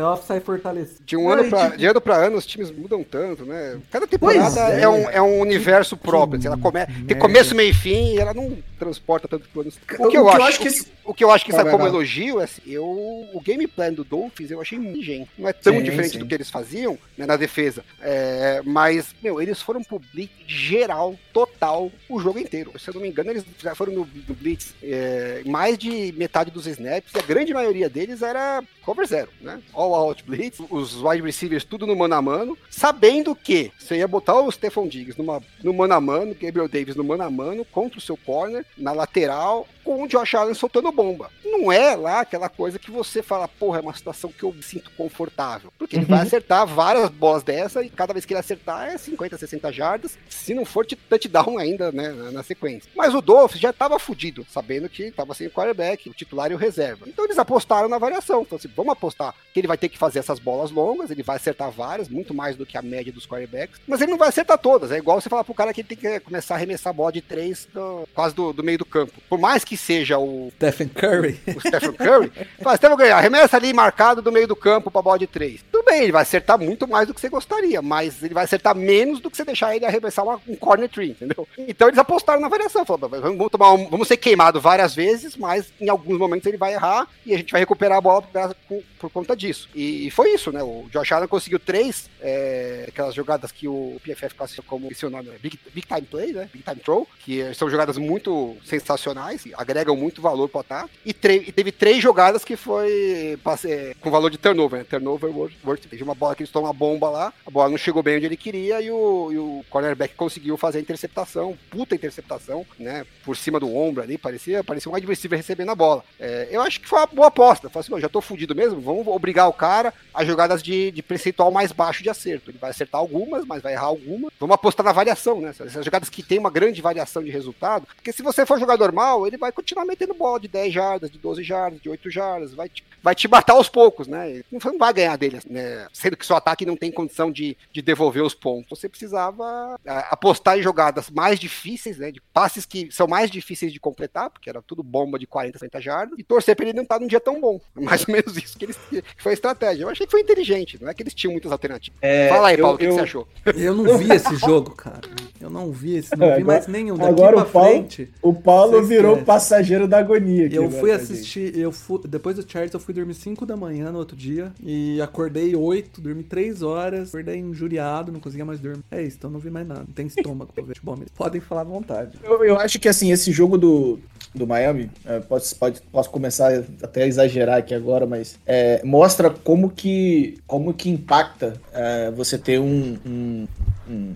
playoff, sai fortalecido. De um ano pra, tipo- de ano pra ano, os times mudam tanto, né? Cada temporada é. é. um, é um universo próprio. assim, ela come, tem começo, meio e fim, e ela não transporta tanto pro ano. O O que eu, acho, acho que o, esse- que, o que eu acho que sai como elogio é assim, eu, o game plan do Dolphins eu achei muito ingênuo. Não é tão Sim, diferente sim. do que eles faziam né, na defesa. É, mas, meu, eles foram pro blitz geral, total, o jogo inteiro. Se eu não me engano, eles já foram no, no blitz é, mais de metade dos snaps, e a grande maioria deles era cover zero, né? All out blitz, os wide receivers tudo no mano a mano, sabendo que você ia botar o Stephon Diggs numa, no mano a mano, Gabriel Davis no mano a mano, contra o seu corner, na lateral, com o Josh Allen soltando bomba. Não é lá aquela coisa que você fala, porra, é uma situação que eu me sinto confortável. Porque ele vai acertar várias bolas dessa e cada vez que ele acertar é 50, 60 jardas, se não for touchdown ainda, né, na, na sequência. Mas o Dolphins já tava fudido, sabendo que tava sem o quarterback, o titular e o reserva. Então eles apostaram na variação. Então, assim, vamos apostar que ele vai ter que fazer essas bolas longas, ele vai acertar várias, muito mais do que a média dos quarterbacks, mas ele não vai acertar todas. É igual você falar pro cara que ele tem que começar a arremessar a bola de três do- quase do, do meio do campo. Por mais que seja o, Stephen Curry. (laughs) o Stephen Curry, fala, Stephen Curry, arremessa ali marcado do meio do campo pra bola de três. Tudo bem, ele vai acertar muito mais do que você gostaria, mas ele vai acertar menos do que você deixar ele arremessar uma- um corner tree, entendeu? Então eles apostaram na variação, falaram, vamos, vamos tomar um- vamos ser queimado várias vezes, mas em alguns momentos ele vai errar e a gente vai recuperar a bola por, por- conta disso. E, foi isso, né? O Josh Allen conseguiu três, é, aquelas jogadas que o PFF classificou como, é o nome, né? Big, Big Time Play, né? Big Time Throw, que são jogadas muito sensacionais, agregam muito valor pro ataque. E, e teve três jogadas que foi passe- é, com valor de turnover, né? Turnover worth. Teve uma bola que eles tomam uma bomba lá, a bola não chegou bem onde ele queria e o, e o cornerback conseguiu fazer a interceptação, puta interceptação, né? Por cima do ombro ali, parecia, parecia um receiver recebendo a bola. É, eu acho que foi uma boa aposta. Falei assim, "Não, já tô fudido mesmo, vamos obrigar o cara a jogadas de, de percentual mais baixo de acerto. Ele vai acertar algumas, mas vai errar algumas. Vamos apostar na variação, né? Essas jogadas que tem uma grande variação de resultado, porque se você for jogador mal, ele vai continuar metendo bola de 10 jardas, de 12 jardas, de 8 jardas, vai te, vai te matar aos poucos, né? Você não vai ganhar dele, né? Sendo que seu ataque não tem condição de, de devolver os pontos. Você precisava ah, apostar em jogadas mais difíceis, né? De passes que são mais difíceis de completar, porque era tudo bomba de 40, 50 jardas, e torcer pra ele não estar num dia tão bom. (laughs) Mais ou menos isso que, eles, que foi a estratégia. Eu achei que foi inteligente, não é que eles tinham muitas alternativas. É, Fala aí, eu- Paulo, o que, que você achou? Eu não vi esse jogo, cara. Eu não vi esse, não vi Agora- mais nenhum. Daqui agora pra o Paulo- frente, O Paulo virou esquece. passageiro da agonia. aqui eu agora fui assistir, eu fui, depois do Chargers eu fui dormir 5 da manhã no outro dia e acordei 8, dormi 3 horas, acordei injuriado, não conseguia mais dormir. É isso, então não vi mais nada. Não tem estômago pra ver futebol mesmo. Podem falar à vontade. Eu, eu acho que assim, esse jogo do, do Miami, é, pode, pode, posso começar até a exagerar aqui agora, mas é, mostra como que, como que impacta é, você ter um, um, um,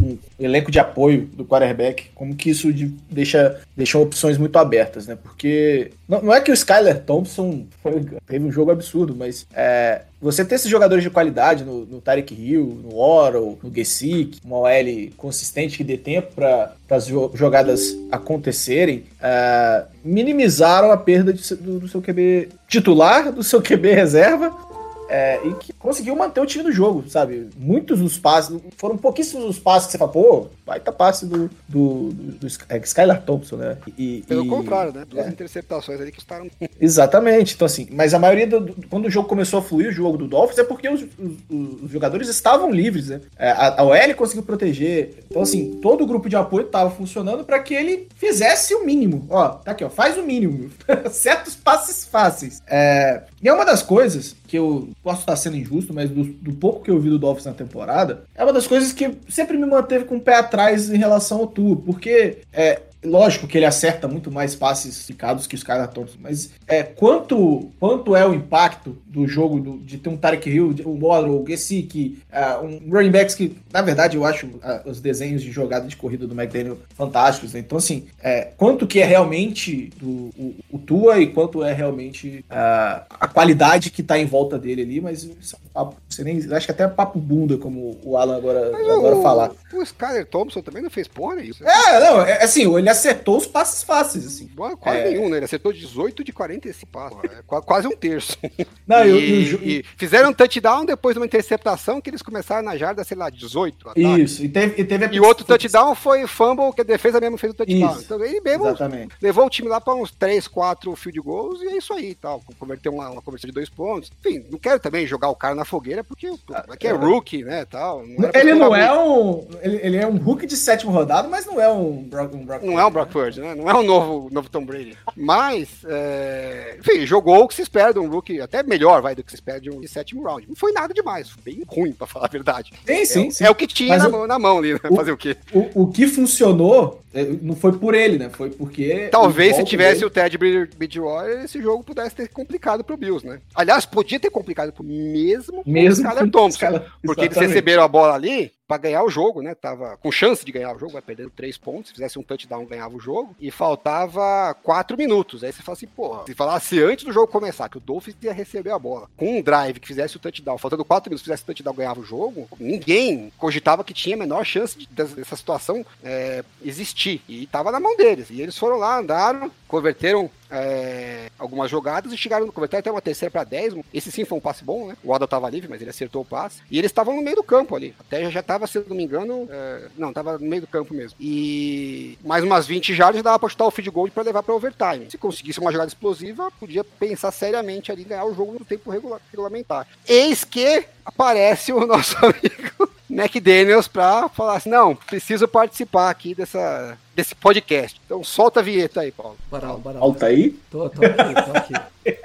um elenco de apoio do quarterback, como que isso de- deixa, deixa opções muito abertas, né? Porque não, não é que o Skyler Thompson foi- teve um jogo absurdo, mas é, você ter esses jogadores de qualidade no, no Tarek Hill, no Oro, no Gesick, uma OL consistente que dê tempo para as jogadas acontecerem, é, minimizaram a perda de do, do seu QB titular, do seu QB reserva. É, e que conseguiu manter o time no jogo, sabe? Muitos dos passes, foram pouquíssimos os passes que você fala, pô, baita passe do, do, do, do é, Skylar Thompson, né? E- Pelo e- contrário, né? Duas é. interceptações ali que custaram. Exatamente. Então, assim, mas a maioria do, do- Quando o jogo começou a fluir, o jogo do Dolphins, é porque os, os- os jogadores estavam livres, né? É, A, a OL conseguiu proteger. Então, assim, todo o grupo de apoio estava funcionando para que ele fizesse o mínimo. Ó, tá aqui, ó, faz o mínimo. (laughs) Certos passes fáceis. É, E é uma das coisas que eu posso estar sendo injusto, mas do, do pouco que eu vi do Dolphins na temporada, é uma das coisas que sempre me manteve com o pé atrás em relação ao Tua, porque é, Lógico que ele acerta muito mais passes ficados que os caras Thompson, mas é, quanto, quanto é o impacto do jogo do, de ter um Tarek Hill, um Waddle, o Gesicki, uh, um running backs que, na verdade, eu acho uh, os desenhos de jogada de corrida do McDaniel fantásticos, né? Então, assim, é, quanto que é realmente do, o, o Tua e quanto é realmente uh, a qualidade que tá em volta dele ali, mas isso é um papo, você nem, acho que até é papo bunda, como o Alan agora, agora o, falar. O Skyler Thompson também não fez porra isso. É, não, é, assim, ele acertou os passes fáceis, assim. Quase é... nenhum, né? Ele acertou 18 de 45 passes. É quase um terço. (laughs) Não, e, eu, eu, e, fizeram um touchdown depois de uma interceptação que eles começaram na jarda, sei lá, 18. Ataque. Isso, e teve, e teve E o outro touchdown foi fumble, que a defesa mesmo fez o touchdown. Isso, então ele mesmo exatamente. levou o time lá para uns 3, 4 field goals e é isso aí, tal. Converteu uma, uma conversão de dois pontos. Enfim, não quero também jogar o cara na fogueira, porque aqui é, é rookie, né, tal. Não ele não é um... Ele, ele, é um rookie de sétimo rodado, mas não é um Brock, um Brock Não é um Brock Purdy, né? Não é um novo, novo Tom Brady. Mas, é... enfim, jogou o que se espera de um rookie, até melhor, vai, do que se espera de um de sétimo round. Não foi nada demais, foi bem ruim, pra falar a verdade. Sim, sim. É, sim. é o que tinha na, o, na, mão ali, né? o, fazer o quê? O, o que funcionou é, não foi por ele, né? Foi porque. Talvez se tivesse dele... o Ted Bridgewater, esse jogo pudesse ter complicado pro Bills, né? Aliás, podia ter complicado pro mesmo, mesmo o Thompson. Porque eles receberam a bola ali, para ganhar o jogo, né? Tava com chance de ganhar o jogo, vai perdendo três pontos. Se fizesse um touchdown, ganhava o jogo. E faltava quatro minutos. Aí você fala assim, porra, se falasse antes do jogo começar que o Dolphins ia receber a bola, com um drive que fizesse o touchdown, faltando quatro minutos, fizesse o touchdown, ganhava o jogo, ninguém cogitava que tinha a menor chance de, dessa situação é, existir. E tava na mão deles. E eles foram lá, andaram, converteram é, algumas jogadas e chegaram no converter até uma terceira para 10. Esse sim foi um passe bom, né? O Alda tava livre, mas ele acertou o passe. E eles estavam no meio do campo ali. Até já tava, se não me engano, é, não, tava no meio do campo mesmo. E mais umas 20 jardas dava pra chutar o feed goal para levar para overtime. Se conseguisse uma jogada explosiva, podia pensar seriamente ali em ganhar o jogo no tempo regula regulamentar. Eis que aparece o nosso (laughs) amigo McDaniels para falar assim: não, preciso participar aqui dessa, desse podcast. Então solta a vinheta aí, Paulo. Baral, baral. Alta aí? Tô, tô aqui, tô aqui. (laughs)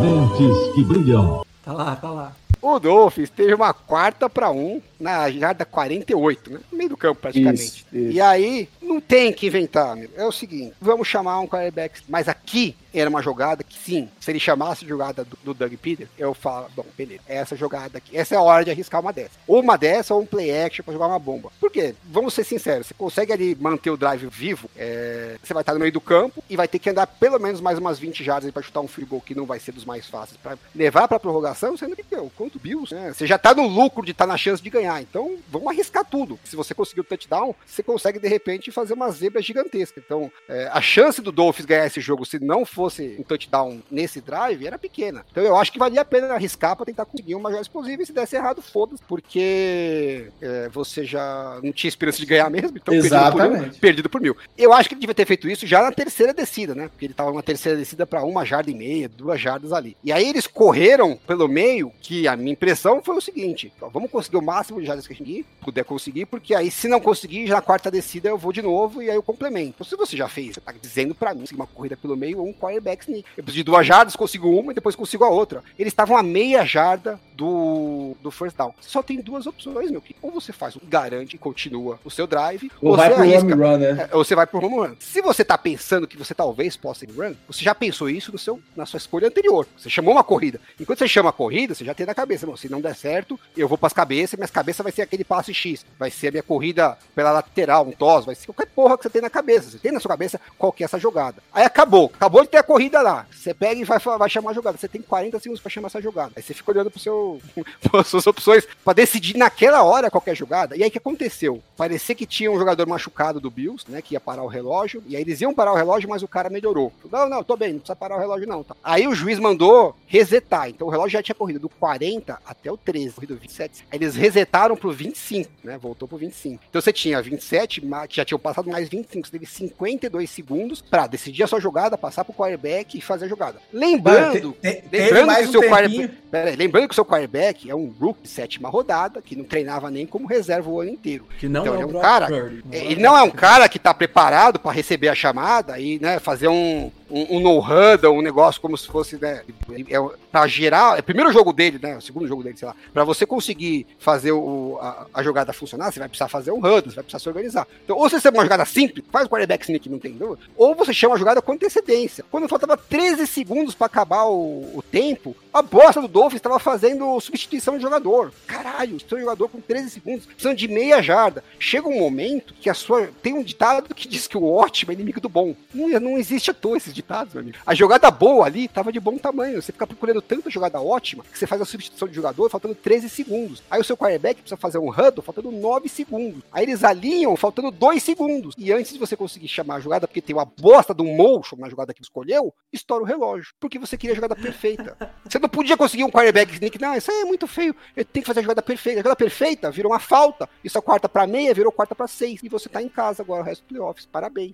Mentes que brilham. Tá lá, tá lá. O Dolphins teve uma quarta para um na jarda 48, né? No meio do campo, praticamente. Isso, isso. E aí, não tem que inventar, amigo. É o seguinte, vamos chamar um quarterback. Mas aqui era uma jogada que, sim, se ele chamasse de jogada do, do Doug Peter, eu falo, bom, beleza, essa jogada aqui, essa é a hora de arriscar uma dessa. Ou uma dessa, ou um play action pra jogar uma bomba. Por quê? Vamos ser sinceros, você consegue ali manter o drive vivo, é, você vai estar no meio do campo e vai ter que andar pelo menos mais umas 20 jardas para chutar um free goal que não vai ser dos mais fáceis. para levar pra prorrogação, sendo que, meu, quanto Bills, né? Você já tá no lucro de estar tá na chance de ganhar, então vamos arriscar tudo. Se você conseguir o touchdown, você consegue de repente fazer uma zebra gigantesca. Então, é, a chance do Dolphins ganhar esse jogo se não for fosse um touchdown nesse drive, era pequena. Então eu acho que valia a pena arriscar para tentar conseguir uma jogada explosiva e se desse errado, foda-se, porque é, você já não tinha esperança de ganhar mesmo, então Exatamente. Perdido, por, perdido por mil. Eu acho que ele devia ter feito isso já na terceira descida, né? Porque ele tava uma terceira descida para uma jarda e meia, duas jardas ali. E aí eles correram pelo meio, que a minha impressão foi o seguinte: ó, vamos conseguir o máximo de jardas que a gente puder conseguir, porque aí se não conseguir, já na quarta descida eu vou de novo e aí eu complemento. Então, se você já fez, você tá dizendo para mim uma corrida pelo meio ou um né? Eu preciso de duas jardas, consigo uma e depois consigo a outra. Eles estavam a meia jarda do, do first down. Só tem duas opções, meu querido. Ou você faz um garante e continua o seu drive, ou, ou vai você pro arrisca. home run, né? É, ou você vai pro home run. Se você tá pensando que você talvez possa ir run, você já pensou isso no seu, na sua escolha anterior. Você chamou uma corrida. Enquanto você chama a corrida, você já tem na cabeça, não, se não der certo, eu vou pras cabeças, minhas cabeças vai ser aquele passe X. Vai ser a minha corrida pela lateral, um toss, vai ser qualquer porra que você tem na cabeça. Você tem na sua cabeça qual que é essa jogada. Aí acabou. Acabou de ter a corrida lá. Você pega e vai, vai chamar a jogada. Você tem 40 segundos para chamar essa jogada. Aí você fica olhando pro seu, (laughs) as suas opções para decidir naquela hora qualquer jogada. E aí o que aconteceu? Parecia que tinha um jogador machucado do Bills, né? Que ia parar o relógio. E aí eles iam parar o relógio, mas o cara melhorou. Não, não, tô bem, não precisa parar o relógio, não. Tá. Aí o juiz mandou resetar. Então o relógio já tinha corrido do 40 até o 13, corrido 27. Aí eles resetaram pro 25, né? Voltou pro 25. Então você tinha 27, que já tinham passado mais 25. Você teve 52 segundos para decidir a sua jogada, passar pro quarterback e fazer a jogada. Lembrando, Tem- tem- lembrando que o seu quarterback, pera aí, lembrando que o seu quarterback é um rookie de sétima rodada, que não treinava nem como reserva o ano inteiro. Que não Então, é é um Brock cara- Purdy. Ele não é um cara que tá preparado para receber a chamada e né, fazer um, um, um no-huddle, um negócio como se fosse, né, é, pra gerar, é o primeiro jogo dele, né, o segundo jogo dele, sei lá, pra você conseguir fazer o, a, a jogada funcionar, você vai precisar fazer um huddle, você vai precisar se organizar. Então, ou você tem uma jogada simples, faz o quarterback sneak, não tem dúvida, ou você chama a jogada com antecedência. Quando faltava 13 segundos pra acabar o, o tempo, a bosta do Dolphins estava fazendo substituição de jogador. Caralho, seu jogador com 13 segundos, precisando de meia jarda. Chega um momento que a sua. Tem um ditado que diz que o ótimo é inimigo do bom. Não, não existe à toa esses meu amigo. A jogada boa ali estava de bom tamanho. Você fica procurando tanta jogada ótima que você faz a substituição de jogador faltando 13 segundos. Aí o seu quarterback precisa fazer um huddle faltando 9 segundos. Aí eles alinham faltando 2 segundos. E antes de você conseguir chamar a jogada, porque tem uma bosta de um motion na jogada que escolheu, estoura o relógio. Porque você queria a jogada perfeita. (laughs) Você não podia conseguir um quarterback sneak. Não, isso aí é muito feio. Ele tem que fazer a jogada perfeita. A jogada perfeita virou uma falta. Isso a quarta para meia virou quarta para seis. E você tá em casa agora o resto do playoffs. Parabéns.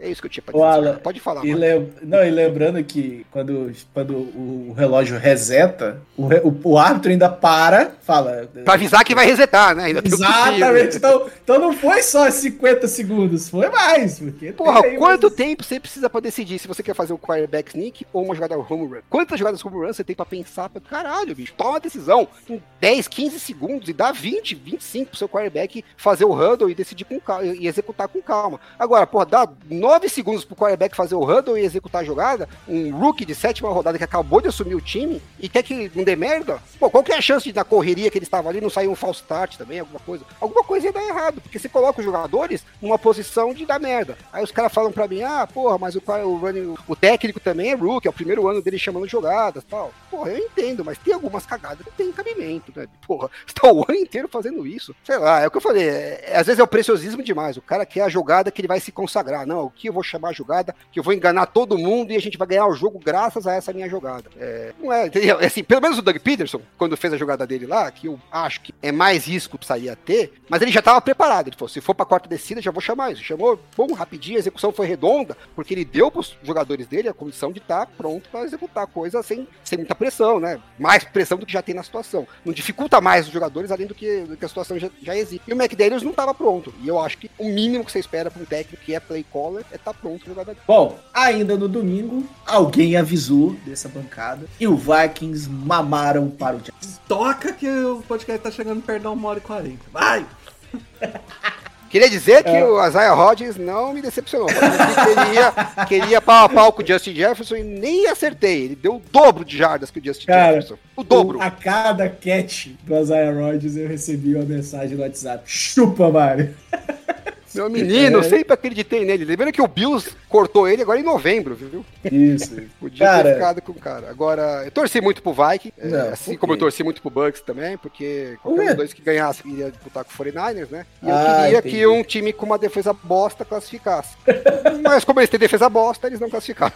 É isso que eu tinha pra dizer. Alan, Pode falar. E, lem- não, e lembrando que quando, quando o relógio reseta, o, re- o- árbitro ainda para, fala. Pra avisar que vai resetar, né? Ainda Exatamente. Então, então não foi só 50 segundos, foi mais. Porque Porra, tem quanto umas- tempo você precisa pra decidir se você quer fazer um quarterback sneak ou uma jogada home run? Quantas jogadas home run você tem pra pensar? Pra... Caralho, bicho, toma uma decisão em 10, 15 segundos e dá 20, 25 pro seu quarterback fazer o huddle e decidir com calma, e executar com calma. Agora, porra, dá 9 segundos pro quarterback fazer o huddle e executar a jogada, um rookie de sétima rodada que acabou de assumir o time e quer que não dê merda? Pô, qual que é a chance de na correria que ele estava ali não sair um false start também, alguma coisa? Alguma coisa ia dar errado, porque você coloca os jogadores numa posição de dar merda. Aí os caras falam pra mim, ah, porra, mas o, o, running- o técnico também é rookie, é o primeiro ano dele chamando jogadas tal. Porra, eu entendo, mas tem algumas cagadas que tem cabimento, né? Porra, (laughs) você tá o ano inteiro fazendo isso. Sei lá, é o que eu falei, é- às vezes é o preciosismo demais. O cara quer a jogada que ele vai se consagrar. Não, o que eu vou chamar a jogada, que eu vou enganar todo mundo e a gente vai ganhar o jogo graças a essa minha jogada. É, não é? É assim, pelo menos o Doug Peterson, quando fez a jogada dele lá, que eu acho que é mais risco que precisaria ter, mas ele já estava preparado. Ele falou: se for pra quarta descida, já vou chamar isso. Chamou, bom, rapidinho, a execução foi redonda, porque ele deu pros jogadores dele a condição de estar pronto para executar a coisa sem, sem muita pressão, né? Mais pressão do que já tem na situação. Não dificulta mais os jogadores além do que, do que a situação já, já existe. E o McDaniels não estava pronto. E eu acho que o mínimo que você espera para um técnico que é play caller é estar pronto pra jogada Bom, ainda no domingo, alguém avisou dessa bancada e o Vikings mamaram para o Giants. Toca que o podcast tá chegando perto da 1 hora e 40. Vai! (laughs) Queria dizer que o Isaiah Rodgers não me decepcionou. Queria, queria pau a pau com o Justin Jefferson e nem acertei. Ele deu o dobro de jardas que o Justin Cara, Jefferson. O dobro. A cada catch do Isaiah Rodgers eu recebi uma mensagem no WhatsApp. Chupa, Mário. (laughs) Meu menino, eu É. sempre acreditei nele. Lembrando que o Bills cortou ele agora em novembro, viu? Isso. Podia Cara. ter ficado com o cara. Agora, eu torci muito pro Viking, é, Não, assim como eu torci muito pro Bucks também, porque Por qualquer um dos dois que ganhasse iria disputar com o 49ers, né? E eu Ah, queria entendi. que um time com uma defesa bosta classificasse. (laughs) Mas como eles têm defesa bosta, eles não classificaram.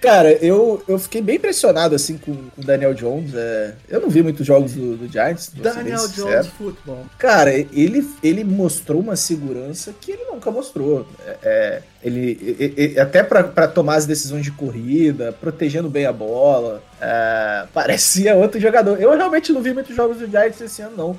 Cara, eu, eu fiquei bem impressionado assim com o Daniel Jones. é, eu não vi muitos jogos do, do Giants. Daniel. Jones Futebol. Cara, ele, ele mostrou uma segurança que ele nunca mostrou. É, ele, e- e- até para tomar as decisões de corrida, protegendo bem a bola, é, (laughs) parecia outro jogador. Eu realmente não vi muitos jogos do Giants esse ano, não.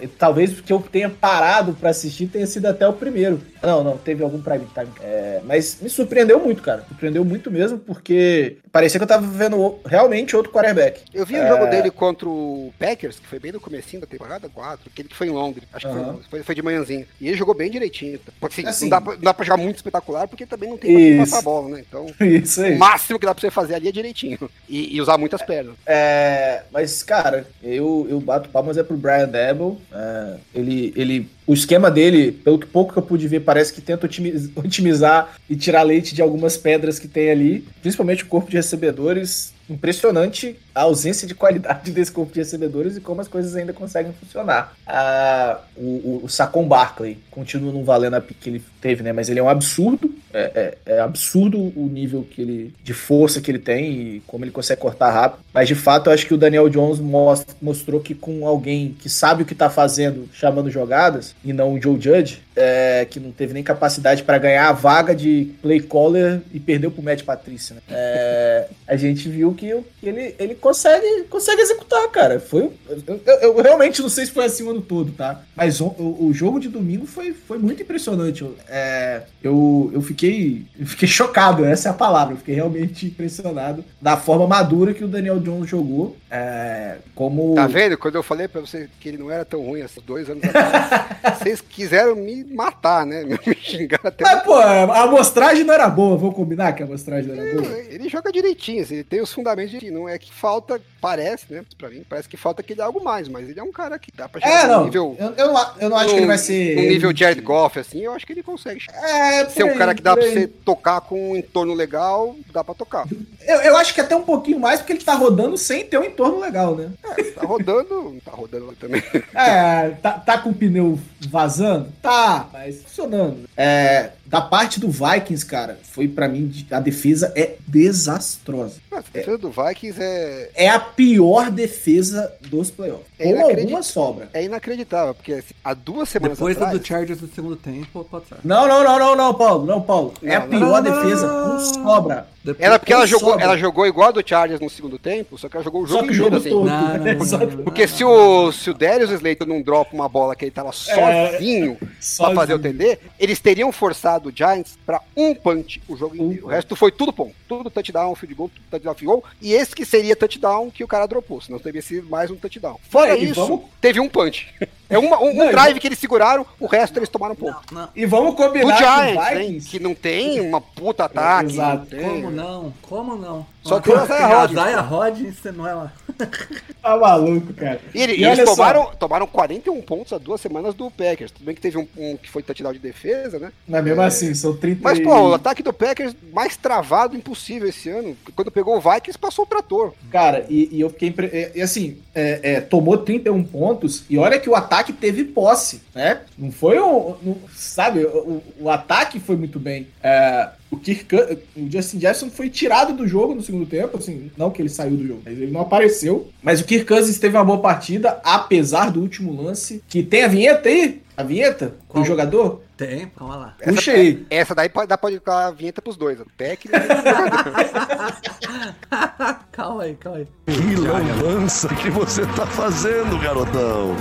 E talvez porque eu tenha parado para assistir tenha sido até o primeiro. Não, não, teve algum prime time. É, mas me surpreendeu muito, cara. Surpreendeu muito mesmo, porque parecia que eu tava vendo realmente outro quarterback. Eu vi o É. jogo dele contra o Packers, que foi bem no comecinho da temporada 4, aquele que foi em Londres, acho que foi foi, foi de manhãzinha. E ele jogou bem direitinho. Porque, assim, Assim. não, dá pra, não dá pra jogar muito espetacular, porque também não tem pra passar a bola, né? Então, (laughs) Isso aí. o máximo que dá pra você fazer ali é direitinho. (laughs) E, e usar muitas pernas. É, mas, cara, eu, eu bato palmas é pro Brian Debo. É, ele, ele, o esquema dele, pelo que pouco que eu pude ver, parece que tenta otimiz- (laughs) otimizar e tirar leite de algumas pedras que tem ali, principalmente o corpo de recebedores. Impressionante a ausência de qualidade (laughs) desse corpo de recebedores e como as coisas ainda conseguem funcionar. Ah, o, o, Saquon Barkley continua não valendo a pique que ele teve, né? Mas ele é um absurdo. É, é- é absurdo o nível que ele, de força que ele tem e como ele consegue cortar rápido. Mas de fato, eu acho que o Daniel Jones most- mostrou que com alguém que sabe o que tá fazendo, chamando jogadas, e não o Joe Judge, é, que não teve nem capacidade para ganhar a vaga de play caller e perdeu pro Matt Patrícia. Né? É, a gente viu que, ele, ele consegue, consegue executar, cara. Foi, eu, eu- eu realmente não sei se foi assim o ano todo, tá? Mas o, o- jogo de domingo foi, foi muito impressionante. Eu, é, eu, eu, fiquei, eu fiquei chocado, essa é a palavra. Eu fiquei realmente impressionado da forma madura que o Daniel Jones jogou. É, como. Tá vendo? Quando eu falei pra você que ele não era tão ruim assim, dois anos atrás, (laughs) vocês quiseram me matar, né? (laughs) Me xingar até. Mas, pô, a amostragem não era boa, vamos combinar que a amostragem não era boa? Ele joga direitinho, assim, ele tem os fundamentos de não é que falta, parece, né? Pra mim, parece que falta que ele é algo mais, mas ele é um cara que dá pra É, num não. nível. Eu, eu não, eu não acho que ele vai ser. Um nível de Jared Goff, assim, eu acho que ele consegue. É, Ser um cara que dá pra você tocar com um entorno legal, dá pra tocar. Eu, eu acho que até um pouquinho mais, porque ele tá rodando sem ter um entorno legal, né? É, tá rodando, tá rodando também. É, tá, tá com o pneu vazando? Tá, mas funcionando. É, da parte do Vikings, cara, foi pra mim, a defesa é desastrosa. A defesa do Vikings é, É a pior defesa dos playoffs. É inacredit- alguma sobra. é inacreditável, porque assim, há duas semanas Depois atrás... do Chargers do segundo tempo, pode ser. Não, não, não, não, não, Paulo. Não, Paulo. É a Não, pior não, não, defesa não, com não. sobra. Depois- Era porque ela jogou, sobra. ela jogou igual a do Chargers no segundo tempo, só que ela jogou o Só jogo que o inteiro, jogo assim. todo. Não, não, não, Só não, que- não. Porque se o, se o Darius Slater não dropa uma bola que ele tava É, sozinho pra sozinho. fazer o TD, eles teriam forçado o Giants pra um punch o jogo Um inteiro. O resto foi tudo ponto. Tudo touchdown, field goal, tudo touchdown, field goal. E esse que seria touchdown que o cara dropou, senão teria sido mais um touchdown. Fora É, e isso, vamos- teve um punch. É uma- um, um Não, e drive que eles seguraram, o resto eles tomaram ponto. Não, E vamos Do combinar Giants, com o hein, Vikings. que não tem uma puta ataque. Exato. não tem- como não? Como não? Só tem o Isaiah Rodgers, Isaiah. Rodgers, você não é lá. (laughs) Tá maluco, cara. E, E e eles só. tomaram, tomaram 41 pontos há duas semanas do Packers. Tudo bem que teve um, um que foi touchdown de defesa, né? Mas mesmo assim, são 30 Mas, pô, o ataque do Packers mais travado impossível esse ano. Quando pegou o Vikings, passou o trator. Cara, e, e eu fiquei. impre- E, e assim, é, é, tomou 31 pontos, e olha que o ataque teve posse, né? Não foi um. não- sabe, o, o- o ataque foi muito bem. É, o, Kirk, o Justin Jefferson foi tirado do jogo no segundo tempo, assim, não que ele saiu do jogo, mas ele não apareceu. Mas o Kirk Cousins teve uma boa partida, apesar do último lance. Que tem a vinheta aí? A vinheta Qual? do jogador? Tem, calma lá. Puxa aí. Essa daí pode, dá pra colocar a vinheta pros dois. O técnico e (laughs) calma aí, calma aí. Que lambança que você tá fazendo, garotão?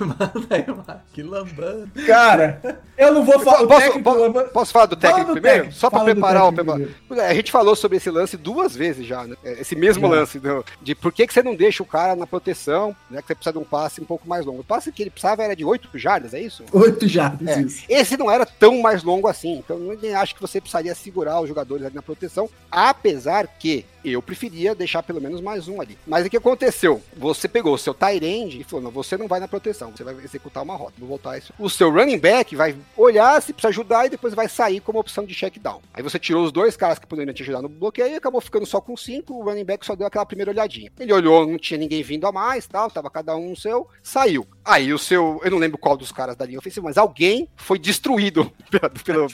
Manda aí, mano. Que lambando. Cara, eu não vou falar. Posso, técnico- po- posso falar do técnico Fala do primeiro? técnico, Só do preparar o preparo. É, A gente falou sobre esse lance duas vezes já, né? É, Esse mesmo Já. lance do- de por que, que você não deixa o cara na proteção, né? Que você precisa de um passe um pouco mais longo. O passe que ele precisava era de 8 jardas, é isso? Oito jardas, É, isso. esse não era tão mais longo assim, então eu nem acho que você precisaria segurar os jogadores ali na proteção, apesar que eu preferia deixar pelo menos mais um ali. Mas o que aconteceu? Você pegou o seu end e falou, não, você não vai na proteção, você vai executar uma rota, vou voltar isso. O seu running back vai olhar se precisa ajudar e depois vai sair como opção de check down. Aí você tirou os dois caras que poderiam te ajudar no bloqueio e acabou ficando só com cinco, o running back só deu aquela primeira olhadinha. Ele olhou, não tinha ninguém vindo a mais, tal, tava cada um no seu, saiu. Aí o seu, eu não lembro qual dos caras da linha ofensiva, mas alguém foi destruído (laughs) pela, pela,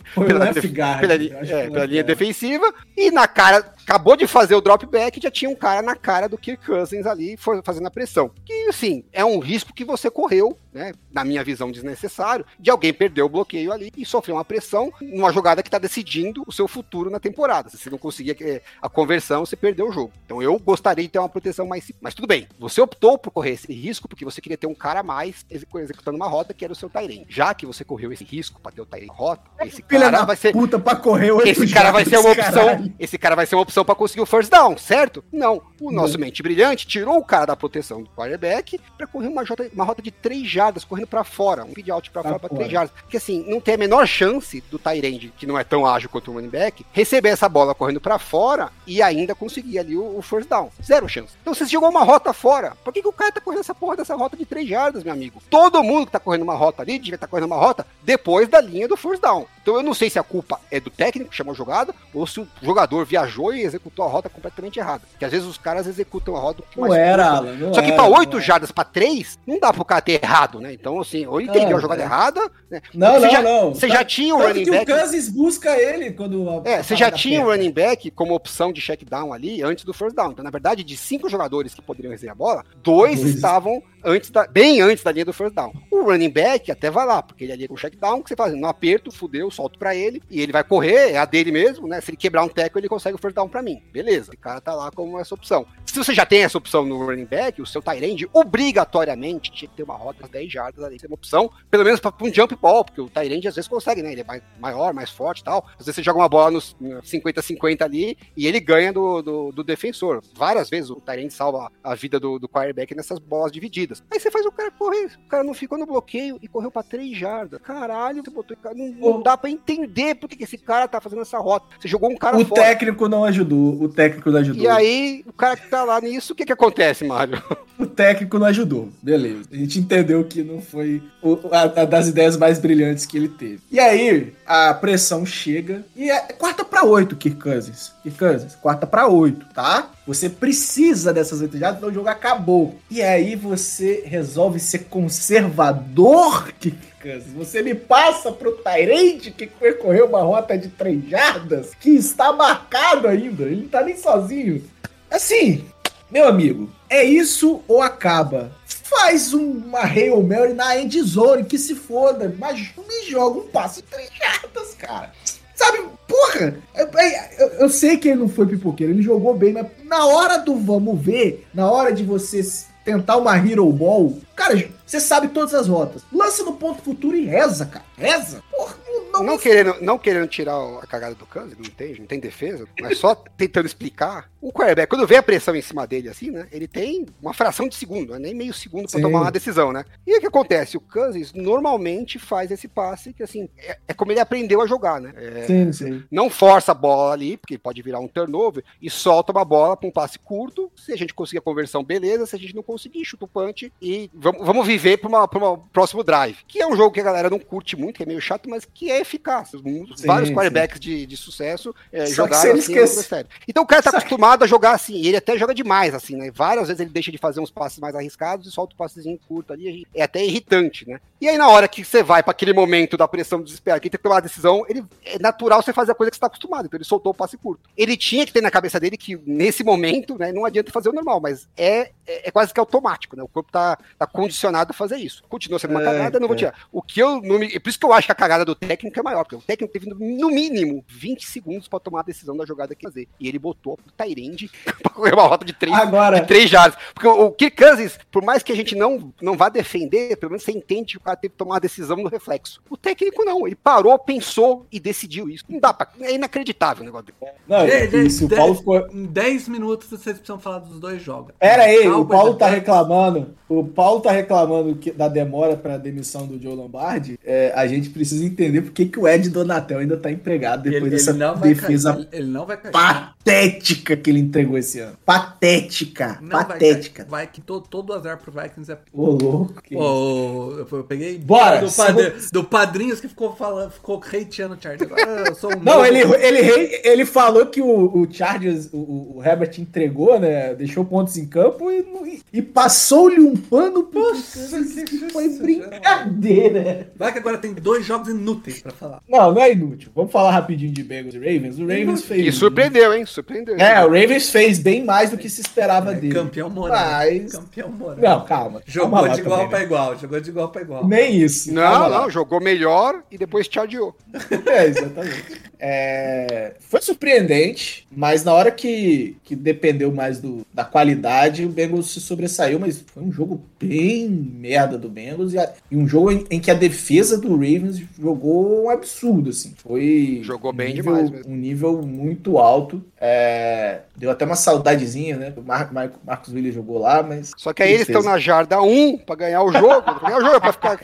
def- pela, é, pela linha defensiva e na cara, acabou de fazer o drop back, já tinha um cara na cara do Kirk Cousins ali fazendo a pressão. Que assim, é um risco que você correu, né, na minha visão desnecessário, de alguém perder o bloqueio ali e sofrer uma pressão numa jogada que está decidindo o seu futuro na temporada. Se você não conseguir eh, a conversão, você perdeu o jogo. Então eu gostaria de ter uma proteção mais simples. Mas tudo bem, você optou por correr esse risco porque você queria ter um cara a mais execu- executando uma rota que era o seu Tyrene. Já que você correu esse risco para ter o Tyrene rota, esse Filha cara vai ser puta pra correr esse cara vai ser uma opção. caralho. Esse cara vai ser uma opção para conseguir o first down, certo? Não. O nosso mente brilhante tirou o cara da proteção do quarterback para correr uma, jota- uma rota de 3 jardas, correndo para fora, um feed out para fora para. 3 jardas. Porque assim, não tem a menor chance do Tyrande, que não é tão ágil quanto o running back, receber essa bola correndo para fora e ainda conseguir ali o, o first down. Zero chance. Então você jogou uma rota fora. Por que, que o cara tá correndo essa porra dessa rota de 3 jardas, meu amigo? Todo mundo que tá correndo uma rota ali devia estar correndo uma rota depois da linha do first down. Então eu não sei se a culpa é do técnico que chamou a jogada ou se o jogador viajou e executou a rota completamente errada. Porque às vezes os caras executam a rota que Não mais era. Alan. não Só que 8 era. jardas pra 3, não dá pro cara ter errado, né? Então, assim, ou entendeu Não, a jogada é. errada, né? Não, você não, já, não. Você já tinha o running back. o Kansas busca ele quando. É, você já tinha o running back como opção de check down ali antes do first down. Então, na verdade, de cinco jogadores que poderiam receber a bola, dois Dois. estavam antes da, bem antes da linha do first down. O running back até vai lá, porque ele é ali com o check down, que você faz no aperto, fudeu, solto pra ele, e ele vai correr, é a dele mesmo, né? Se ele quebrar um tackle, ele consegue o first down pra mim. Beleza, o cara tá lá como essa opção. Se você já tem essa opção no running back, o seu end, obrigatoriamente, tinha que ter uma rota 10 jardas ali, tem uma opção, pelo menos pra um jump ball, porque o end às vezes consegue, né? Ele é mais, maior, mais forte e tal. Às vezes você joga uma bola nos 50-50 ali e ele ganha do, do, do defensor. Várias vezes o end salva a vida do, do quarterback nessas bolas divididas. Aí você faz o cara correr, o cara não ficou no bloqueio e correu pra 3 jardas. Caralho, você botou. Não, não dá pra entender por que esse cara tá fazendo essa rota. Você jogou um cara O fora. técnico não ajudou. O técnico não ajudou. E aí, o cara que tá lá nisso, o que que acontece, Mário? (laughs) O técnico não ajudou. Beleza. A gente entendeu que não foi o- a, a das ideias mais brilhantes que ele teve. E aí, a pressão chega. E é quarta pra oito, Kirk Cousins. Kirk Cousins, quarta pra oito, tá? Você precisa dessas oito jardas, senão o jogo acabou. E aí você resolve ser conservador, Cousins. Você me passa pro Tyrande que percorreu uma rota de três jardas que está marcado ainda. Ele não tá nem sozinho. Assim, meu amigo, é isso ou acaba? Faz uma Hail Mary na end zone, que se foda, mas me joga um passe de três jardas, cara. Sabe, porra, eu, eu- eu sei que ele não foi pipoqueiro, ele jogou bem, mas na hora do vamos ver, na hora de você s- tentar uma Hero Ball, cara, você sabe todas as rotas. Lança no ponto futuro e reza, cara. Reza. Porra, não, Não querendo, não querendo tirar a cagada do Kansas, não tem, não tem defesa, mas só tentando explicar. O quarterback, quando vem a pressão em cima dele assim, né? Ele tem uma fração de segundo, não é nem meio segundo pra Sim. tomar uma decisão, né? E o que acontece? O Kansas normalmente faz esse passe que, assim, é, é como ele aprendeu a jogar, né? É, Sim, sim. não força a bola ali, porque pode virar um turnover, e solta uma bola para um passe curto. Se a gente conseguir a conversão, beleza. Se a gente não conseguir, chuta o punch e vamos, vamos viver para um próximo drive. Que é um jogo que a galera não curte muito, que é meio chato, mas que é eficaz. Sim, vários quarterbacks de, de sucesso é, que jogaram assim. esquece-. Então o cara tá Só que- acostumado a jogar assim, e ele até joga demais, assim, né? Várias vezes ele deixa de fazer uns passes mais arriscados e solta um passezinho curto ali. É até irritante, né? E aí, na hora que você vai para aquele momento da pressão desesperada, que tem que tomar uma decisão, ele é natural você fazer a coisa que você tá acostumado. Então ele soltou o passe curto. Ele tinha que ter na cabeça dele que, nesse momento, né, não adianta fazer o normal, mas é, é, é quase que automático, né? O corpo tá, tá condicionado a fazer isso. Continua sendo uma É, cagada, não vou é. tirar. O que eu. Não me, por isso que eu acho que a cagada do técnico é maior, porque o técnico teve no mínimo 20 segundos para tomar a decisão da jogada que ia fazer. E ele botou o Tyrande (laughs) pra correr uma rota de três Agora, de três jardas. Porque o, o Kirk Cousins, por mais que a gente não, não vá defender, pelo menos você entende que o cara teve que tomar uma decisão no reflexo. O técnico não, ele parou, pensou e decidiu isso. Não dá pra. É inacreditável o negócio dele. não, Gente, e se o dez- Paulo ficou, Em 10 minutos vocês precisam falar dos dois jogos. Pera aí, o Cowboys Paulo tá Bucks. reclamando. O Paulo tá reclamando que- da demora pra demissão do Joe Lombardi. É, a gente precisa entender por que, que o Ed Donatel ainda tá empregado depois Ele, dessa ele vai defesa cair. Ele não vai cair. patética que ele entregou esse ano. Patética. Não vai patética. cair. Vai que todo, todo azar pro Vikings é. Ô, louco. que. Ô, eu, eu peguei Bora, do, padre- do padrinhos que ficou falando, ficou hateando o Chargers. Agora eu sou um Não, ele, ele, ele falou que o, o Chargers, o, o Herbert entregou, né? Deixou pontos em campo e, e passou-lhe um pano Nossa, que foi nossa, brincadeira. Vai que agora tem dois jogos inúteis pra falar. Não, não é inútil. Vamos falar rapidinho de Bengals e Ravens. O Ravens fez. E surpreendeu, hein? Surpreendeu. É, o Ravens fez bem mais do que se esperava É, dele. campeão moral. Mas. Campeão moral. Não, calma. Jogou calma de igual também, pra né? igual, jogou de igual pra igual. Nem isso. Não, não, jogou melhor e depois chargeou. (laughs) É, exatamente. É, foi surpreendente, mas na hora que, que dependeu mais do, da qualidade, o Bengals se sobressaiu, mas foi um jogo bem merda do Bengals e, a- e um jogo em, em que a defesa do Ravens jogou um absurdo, assim. Foi Jogou um bem nível- demais mesmo. Um nível muito alto. É, deu até uma saudadezinha, né? O Mar, Mar- Marcos Williams jogou lá, mas Só que aí Ele eles estão na jarda 1 pra ganhar o jogo. pra ganhar o jogo, pra, ficar,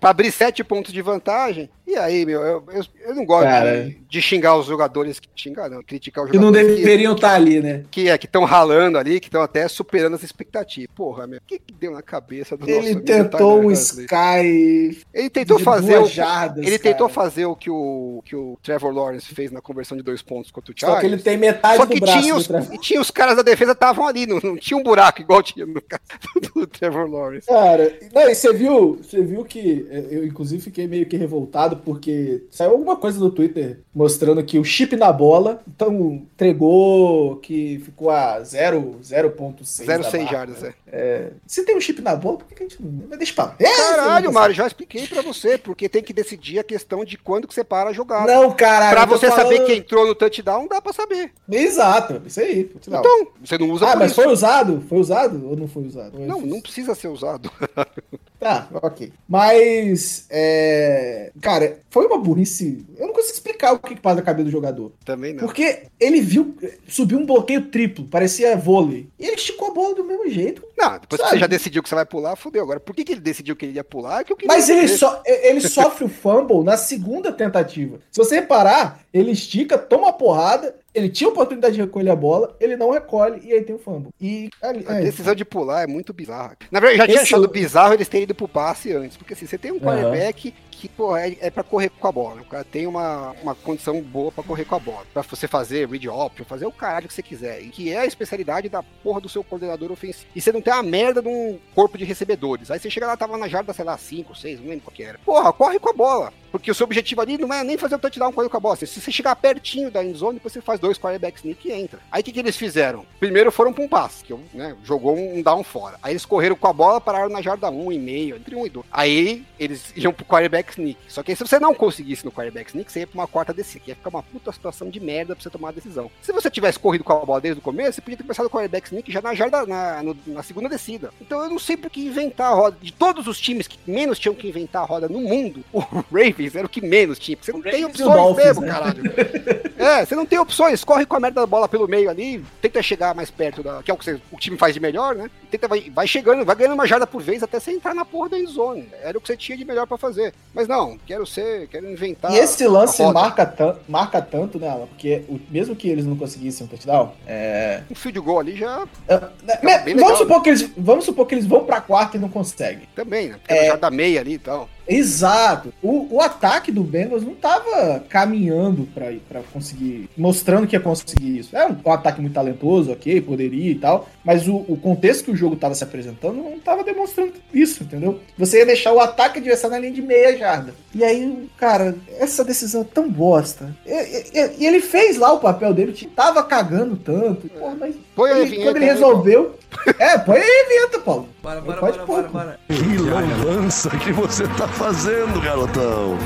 pra abrir 7 pontos de vantagem. E aí, meu, eu, eu, eu não gosto de, de xingar os jogadores que xingar, não, criticar os que não jogadores que, deveriam estar ali, né? que é, que estão ralando ali, que estão até superando as expectativas. Porra, meu, o que, que deu na cabeça do nosso Ele tentou um? Sky. Ele tentou fazer o, jardas, ele tentou cara. fazer o que o que o Trevor Lawrence fez na conversão de dois pontos contra o Só que ele tem metade Só do que braço tinha do os, Trevor. e (laughs) tinha os caras da defesa estavam ali, não, não tinha um buraco igual tinha no caso (laughs) do Trevor Lawrence. Cara, não, e você viu, você viu que é, eu inclusive fiquei meio que revoltado porque saiu alguma coisa no Twitter mostrando que o chip na bola então entregou que ficou a 0, 0.6. da 0,6 marca. jardas, é. É, se tem um chip na bola, por que a gente não. Mas deixa pra. É, Caralho, Mário, já expliquei pra você, porque tem que decidir a questão de quando que você para a jogada. Não, caralho. Pra você saber falando- quem entrou no touchdown, dá pra saber. Exato, isso aí. Não. Então, você não usa ah, por mas isso. foi usado? Foi usado ou não foi usado? Não, não precisa ser usado. (laughs) Tá, ok. Mas, é... Cara, foi uma burrice. Eu não consigo explicar o que que passa na cabeça do jogador. Também não. Porque ele viu, subiu um bloqueio triplo, parecia vôlei. E ele esticou a bola do mesmo jeito. Não, depois que Sabe? você já decidiu que você vai pular, fudeu. Agora, por que, que ele decidiu que ele ia pular? É que eu Mas ele, so, ele sofre o fumble na segunda tentativa. Se você reparar, ele estica, toma a porrada, ele tinha a oportunidade de recolher a bola, ele não recolhe e aí tem o fumble. E ali, A é, decisão de pular é muito bizarra. Na verdade, eu já tinha Esse- achado bizarro eles terem pro passe antes. Porque assim, você tem um quarterback que, pô, é, é pra correr com a bola. O cara tem uma, uma condição boa pra correr com a bola. Pra você fazer read option, fazer o caralho que você quiser. E que é a especialidade da porra do seu coordenador ofensivo. E você não tem a merda de um corpo de recebedores. Aí você chega lá, tava na jarda, sei lá, 5, 6, não lembro qual que era. Porra, corre com a bola. Porque o seu objetivo ali não é nem fazer o touchdown correndo com a bola. Se você chegar pertinho da endzone, depois você faz dois quarterback sneak e entra. Aí o que, que eles fizeram? Primeiro foram pra um passe, que né, jogou um down fora. Aí eles correram com a bola, pararam na jarda 1,5, entre 1 e 2. Aí eles iam pro quarterback sneak. Só que aí, se você não conseguisse no quarterback sneak, você ia pra uma quarta descida. que Ia ficar uma puta situação de merda pra você tomar a decisão. Se você tivesse corrido com a bola desde o começo, você podia ter começado o quarterback sneak já na jarda, na, no- na segunda descida. Então eu não sei por que inventar a roda. De todos os times que menos tinham que inventar a roda no mundo, (laughs) o Ravens era o que menos tinha. porque Você não tem o opções Dolphins, mesmo, né? caralho. (laughs) É, você não tem opções. Corre com a merda da bola pelo meio ali, tenta chegar mais perto da. Que é o que você- o time faz de melhor, né? Tenta, vai, vai chegando, vai ganhando uma jarda por vez até você entrar na porra da endzone. Era o que você tinha de melhor pra fazer. Mas não, quero ser, quero inventar. E esse lance marca, marca tanto, né, Alan? Porque o- mesmo que eles não conseguissem um touchdown, é, Um field goal ali já é, né, bem vamos, legal, supor que eles, vamos supor que eles vão pra quarta e não conseguem. também, né? Porque É. era jarda meia ali e tal. Exato. O, o ataque do Bengals não tava caminhando pra, pra conseguir, mostrando que ia conseguir isso. É um, um ataque muito talentoso, ok, poderia e tal, mas o, o contexto que o jogo tava se apresentando não tava demonstrando isso, entendeu? Você ia deixar o ataque adversário na linha de meia jarda. E aí, cara, essa decisão é tão bosta. E, e- e ele fez lá o papel dele, tava cagando tanto. Porra, mas Põe a ele- vinheta quando ele aí, resolveu. é, põe aí a vinheta, Paulo. Bora, pode bora, pouco. bora, bora. Que lambança que você tá fazendo, garotão.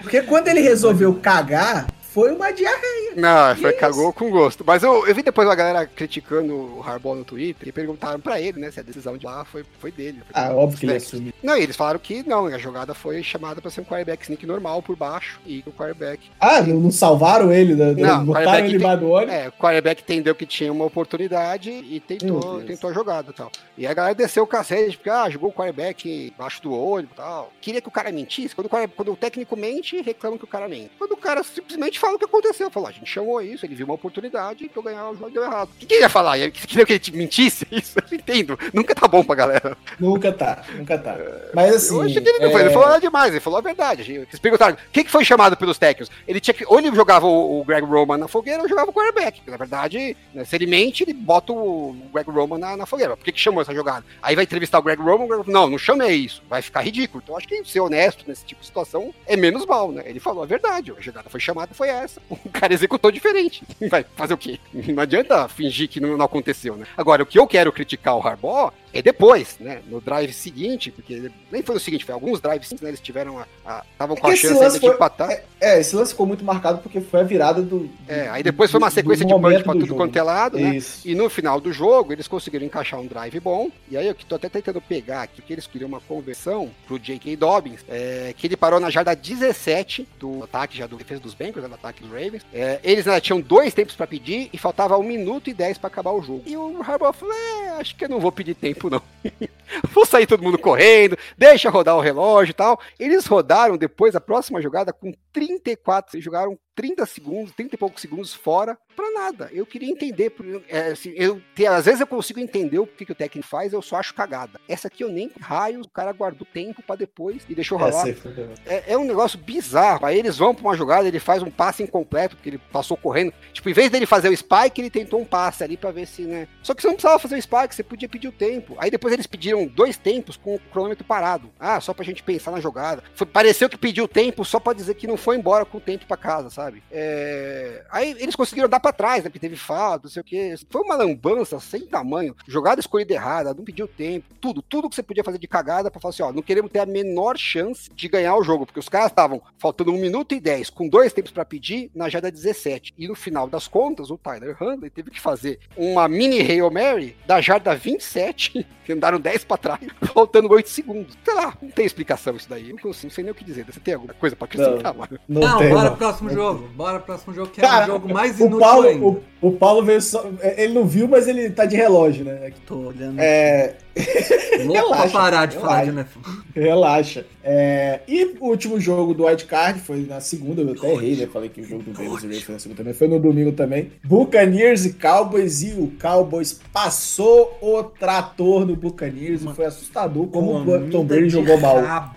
Porque quando ele resolveu cagar, foi uma diarreia. Não, foi, Isso. cagou com gosto. Mas eu, eu vi depois uma galera criticando o Harbaugh no Twitter e perguntaram pra ele, né, se a decisão de lá foi, foi dele. Foi Ah, óbvio que ele assumiu. Não, e eles falaram que não, a jogada foi chamada pra ser um quarterback sneak normal por baixo e o quarterback. Ah, não, não salvaram ele, né? Não, botaram ele tem- embaixo do ônibus. É, o quarterback entendeu que tinha uma oportunidade e tentou, tentou a jogada e tal. E a galera desceu o cacete, porque, ah, jogou o quarterback embaixo do olho e tal. Queria que o cara mentisse. Quando o, quando o técnico mente, reclama que o cara mente. Quando o cara simplesmente fala o que aconteceu, falou, a gente chamou isso, ele viu uma oportunidade e eu ganhar o jogo e deu errado. O que, que ele ia falar? Ele queria que ele te mentisse? (laughs) Isso, eu entendo. Nunca tá bom pra galera. Nunca tá, nunca tá. Mas assim. eu achei que ele não foi, é, ele falou nada demais, ele falou a verdade. Eles perguntaram, o que, que foi chamado pelos técnicos? Ele tinha que, ou ele jogava o, o Greg Roman na fogueira ou jogava o quarterback. Na verdade, né, se ele mente, ele bota o Greg Roman na, na fogueira. Por que, que chamou essa jogada? Aí vai entrevistar o Greg Roman, o Greg, não, não chamei isso. Vai ficar ridículo. Então acho que ser honesto nesse tipo de situação é menos mal, né? Ele falou a verdade, a jogada foi chamada, foi essa. O cara executou diferente. Vai fazer o quê? Não adianta fingir que não, não aconteceu, né? Agora, o que eu quero criticar o Harbaugh é depois, né? No drive seguinte, porque nem foi no seguinte, foi alguns drives né? Eles tiveram a. Estavam com É a chance ainda lance de foi- empatar. É, é, esse lance ficou muito marcado porque foi a virada do. do- É, aí depois foi uma sequência de punch pra do tudo jogo. quanto é lado, né? Isso. E no final do jogo, eles conseguiram encaixar um drive bom. E aí eu que tô até tentando pegar aqui, que eles queriam uma conversão pro J.K. Dobbins, é, que ele parou na jarda 17 do ataque já do defesa dos Bengals, né, do ataque dos Ravens. É, eles ainda tinham dois tempos pra pedir e faltava 1 minuto e 10 pra acabar o jogo. E o Harbaugh falou: é, acho que eu não vou pedir tempo, não. (laughs) vou sair todo mundo correndo, deixa rodar o relógio e tal. Eles rodaram depois a próxima jogada com 34, eles jogaram 30 segundos, 30 e poucos segundos fora pra nada. Eu queria entender, é, assim, eu, às vezes eu consigo entender o que, que o técnico faz, eu só acho cagada. Essa aqui eu nem raio, o cara guardou tempo pra depois e deixou rolar. Aí foi- É, é um negócio bizarro. Aí eles vão pra uma jogada, ele faz um passe incompleto, porque ele passou correndo. Tipo, em vez dele fazer o spike, ele tentou um passe ali pra ver se, né? Só que você não precisava fazer o spike, você podia pedir o tempo. Aí depois eles pediram dois tempos com o cronômetro parado. Ah, só pra gente pensar na jogada. Foi, pareceu que pediu tempo só pra dizer que não foi embora com o tempo pra casa, sabe? É... Aí eles conseguiram dar pra trás, né? Porque teve falta, não sei o quê. Foi uma lambança sem tamanho. Jogada escolhida errada, não pediu tempo. Tudo, tudo que você podia fazer de cagada pra falar assim, ó, não queremos ter a menor chance de ganhar o jogo. Porque os caras estavam faltando um minuto e dez, com dois tempos pra pedir, na jada 17. E no final das contas, o Tyler Handley teve que fazer uma mini Hail Mary da jarda 27, (laughs) que andaram 10 pra trás, (laughs) faltando 8 segundos. Sei lá, não tem explicação isso daí. Não, consigo, não sei nem o que dizer. Você tem alguma coisa pra acrescentar, mano? Não, tem, bora não. pro próximo jogo. Bora pro próximo jogo, que é Cara, o jogo mais o inútil Paulo, ainda. o, o Paulo veio só. Ele não viu, mas ele tá de relógio, né? Tô olhando. É, (laughs) louco pra relaxa, parar de falar de relaxa. NFL. relaxa. É, e o último jogo do Wild Card foi na segunda, eu até errei, né? Falei que o jogo do Ravens e foi na segunda também. Foi no domingo também. Buccaneers e Cowboys. E o Cowboys passou o trator no Buccaneers. E foi assustador como o Tom Brady jogou mal.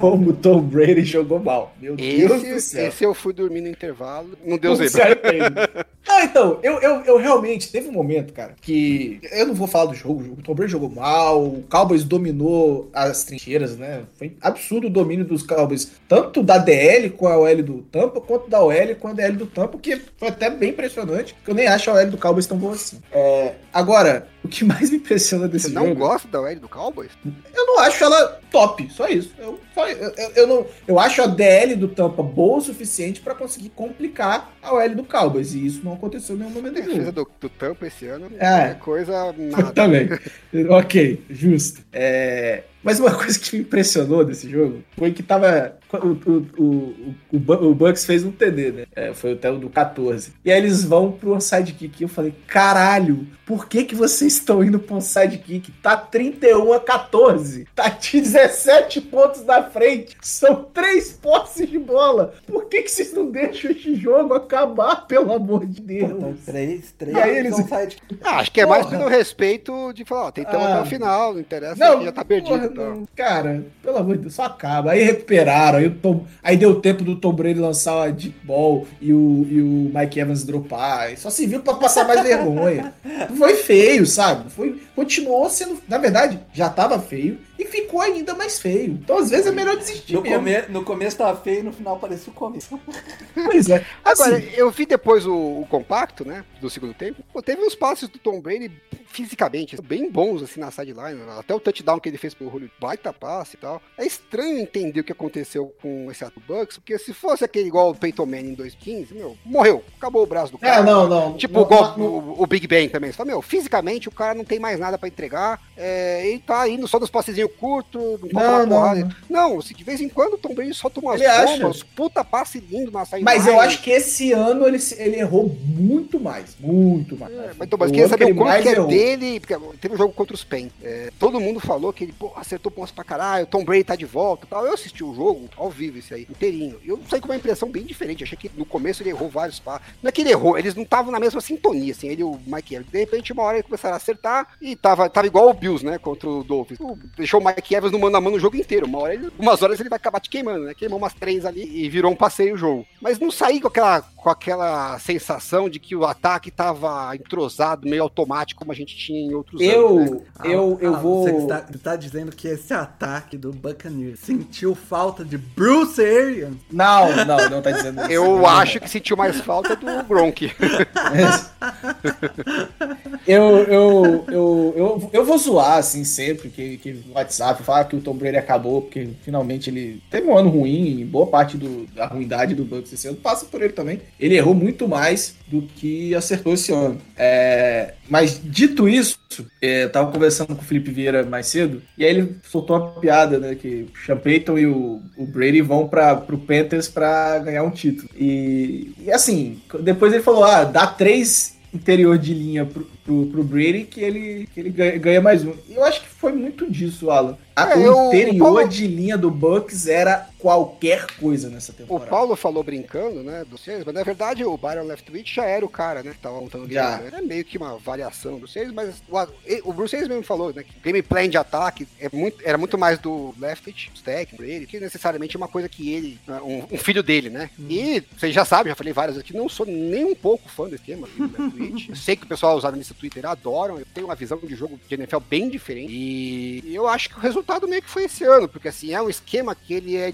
Como o Tom Brady jogou mal. Meu Deus do Esse, céu. esse eu fui dormir no intervalo. Não deu zebra. Não, (laughs) então, eu, eu, eu realmente teve um momento, cara, que eu não vou falar do jogo. O Tom Brady jogou mal, o Cowboys dominou as trincheiras, né? Foi absurdo o domínio dos Cowboys, tanto da DL com a OL do Tampa, quanto da OL com a DL do Tampa, que foi até bem impressionante, que eu nem acho a OL do Cowboys tão boa assim. É, agora, o que mais me impressiona desse Você jogo... não gosta da OL do Cowboys? Eu não acho ela top, só isso. Eu, só- eu, eu- não, eu acho a DL do Tampa boa o suficiente pra conseguir complicar a OL do Cowboys. E isso não aconteceu em nenhum Momento defesa nenhum. do, do Tampa esse ano É. é coisa nada. (laughs) Também. ok, justo. É, mas uma coisa que me impressionou desse jogo foi que tava. O, o, o, o, Bu- o Bucks fez um TD, né? É, foi até o do 14. E aí eles vão pro onside kick. E eu falei, caralho, por que que vocês estão indo pro onside kick? Tá 31 a 14. Tá 17 pontos na frente. São três posses de bola. Por que que vocês não deixam esse jogo acabar, pelo amor de Deus? Três, três. E aí eles- Ah, acho que é mais pelo respeito de falar, ó, tentamos Ah. até o final, não interessa, Não, já tá perdido. porra, então. não. Cara, pelo amor de Deus, só acaba. Aí recuperaram, Tom- aí deu tempo do Tom Brady lançar a deep ball e o, e o Mike Evans dropar. Só se viu pra passar mais vergonha. Foi feio, sabe? Foi, continuou sendo, na verdade, já tava feio e ficou ainda mais feio. Então, às vezes, é melhor desistir No, mesmo. come... no começo tava feio, no final parecia o começo. Pois é. (laughs) Agora, Assim, eu vi depois o, o compacto, né, do segundo tempo. Pô, teve uns passes do Tom Brady fisicamente bem bons, assim, na sideline. Até o touchdown que ele fez pro Julio, baita passe e tal. É estranho entender o que aconteceu com esse ato Bucks, porque se fosse aquele igual o Peyton Manning em 2015, meu, morreu. Acabou o braço do cara. é, não, não. Tipo, não, igual não- o, o Big Ben também. Você fala, meu, fisicamente o cara não tem mais nada pra entregar. É, ele tá indo só nos passezinhos curtos, não Não, falar não, porrada. Não, se de vez em quando o Tom Brady solta umas Ele acha. bombas, puta passe lindo na sideline. Mas eu acho que esse ano ele, ele errou muito mais. Muito mais. É, mas, então, mas O queria saber que o ele quanto que é errou. dele, porque teve um jogo contra os Pen. É, todo mundo falou que ele pô, acertou pontos pra caralho, o Tom Brady tá de volta e tal. Eu assisti o jogo ao vivo, esse aí, inteirinho. E eu saí com uma impressão bem diferente. Achei que no começo ele errou vários passos. Não é que ele errou, eles não estavam na mesma sintonia, assim, ele e o Mike Evans. De repente, uma hora eles começaram a acertar e tava, tava igual o Bills, né, contra o Dolphins. O- Deixou o Mike Evans no mano a mano o jogo inteiro. Uma hora ele, umas horas ele vai acabar te queimando, né? Queimou umas três ali e virou um passeio o jogo. Mas não saí com aquela, com aquela sensação de que o ataque tava entrosado, meio automático, como a gente tinha em outros Eu, anos, né? eu, eu Ah, vou. Você está, está dizendo que esse ataque do Buccaneers sentiu falta de Bruce Arians? Não, não, não tá dizendo isso. Eu Não, acho que sentiu mais falta do Gronk. Eu, eu, eu, eu, eu vou zoar, assim, sempre que, que no WhatsApp falar que o Tom Brady acabou, porque finalmente ele teve um ano ruim, e boa parte do, da ruindade do Bucks esse ano passa por ele também. Ele errou muito mais do que acertou esse ano. É, mas dito isso, é, eu tava conversando com o Felipe Vieira mais cedo, e aí ele soltou uma piada, né, que o Sean Payton e o, o Brady vão para pro Panthers pra ganhar um título. E, e assim, depois ele falou, ah, dá três interior de linha pro, pro, pro Brady que ele, que ele ganha, ganha mais um. E eu acho que foi muito disso, Alan. A- É, o interior o Paulo- de linha do Bucks era qualquer coisa nessa O temporada. Paulo falou brincando, né, do Seis, mas na verdade o Byron Leftwich já era o cara, né, que tava montando o Já. game. É meio que uma variação do Seis, mas o, o Bruce Seis mesmo falou, né, que o game plan de ataque é muito, era muito mais do Leftwich, técnicos, ele, que necessariamente uma coisa que ele, né, um, um filho dele, né. E vocês já sabem, já falei várias vezes aqui, não sou nem um pouco fã do esquema do Leftwich. (laughs) Sei que o pessoal, os analistas Twitter adoram, eu tenho uma visão de jogo de NFL bem diferente. E eu acho que o resultado meio que foi esse ano, porque assim, é um esquema que ele é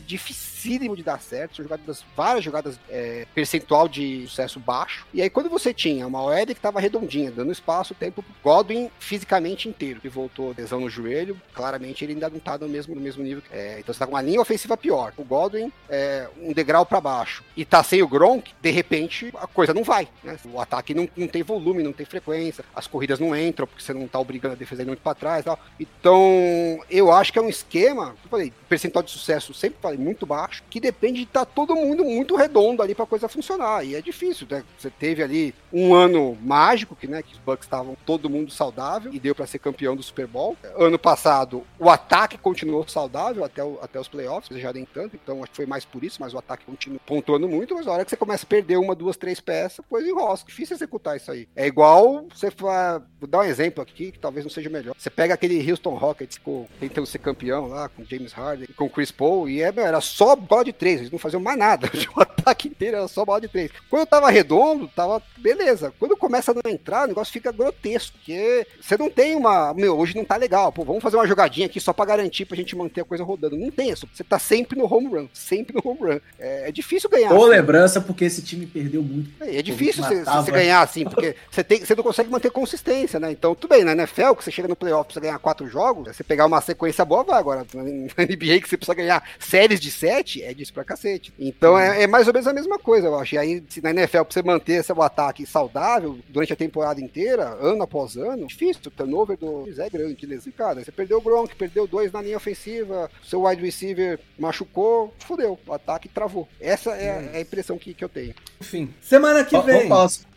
dificílimo de dar certo, são jogadas, várias jogadas é, percentual de sucesso baixo. E aí quando você tinha uma OL que estava redondinha, dando espaço, tempo Godwin fisicamente inteiro, que voltou lesão no joelho, claramente ele ainda não tá no mesmo, no mesmo nível. É, então você tá com uma linha ofensiva pior. O Godwin é um degrau para baixo e tá sem o Gronk, de repente a coisa não vai, né? O ataque não, não tem volume, não tem frequência, as corridas não entram porque você não tá obrigando a defesa muito para trás tal. Então, eu acho que é um esquema, eu falei, percentual de sucesso sempre falei muito baixo, que depende de estar todo mundo muito redondo ali para coisa funcionar. E é difícil, né? Você teve ali um ano mágico que, né, que os Bucks estavam todo mundo saudável e deu para ser campeão do Super Bowl. Ano passado, o ataque continuou saudável até, o- até os playoffs, já nem tanto, então acho que foi mais por isso, mas o ataque continua pontuando muito, mas na hora que você começa a perder uma, duas, três peças, coisa enrosca. Difícil executar isso aí. É igual você fa... Vou dar um exemplo aqui, que talvez não seja melhor. Você pega aquele Houston Rockets ficou tentando ser campeão lá, com James Harden, com Chris Paul, e é, era só bola de três, eles não faziam mais nada. (laughs) O ataque inteiro era só bola de três. Quando tava redondo, tava beleza. Quando começa a não entrar, o negócio fica grotesco, porque você não tem uma. Meu, hoje não tá legal. Pô, vamos fazer uma jogadinha aqui só pra garantir pra gente manter a coisa rodando. Não tem isso. Você tá sempre no home run, sempre no home run. É, é difícil ganhar. Ou assim. lembrança, porque esse time perdeu muito. É, é difícil você, ganhar assim, porque (laughs) você, tem, você não consegue manter consistência, né? Então, tudo bem, na NFL, que você chega no playoff pra você ganhar quatro jogos, você pegar uma sequência boa, vai. Agora, (laughs) na NBA, que você precisa ganhar séries de sete, é disso pra cacete. Então, é, é mais ou menos a mesma coisa, eu acho. E aí, se na NFL, pra você manter seu ataque saudável durante a temporada inteira, ano após ano, difícil. O turnover do é grande, beleza. Cara, você perdeu o Gronk, perdeu dois na linha ofensiva, seu wide receiver machucou, fudeu. O ataque travou. Essa é, a impressão que, que eu tenho. Enfim, semana que vem.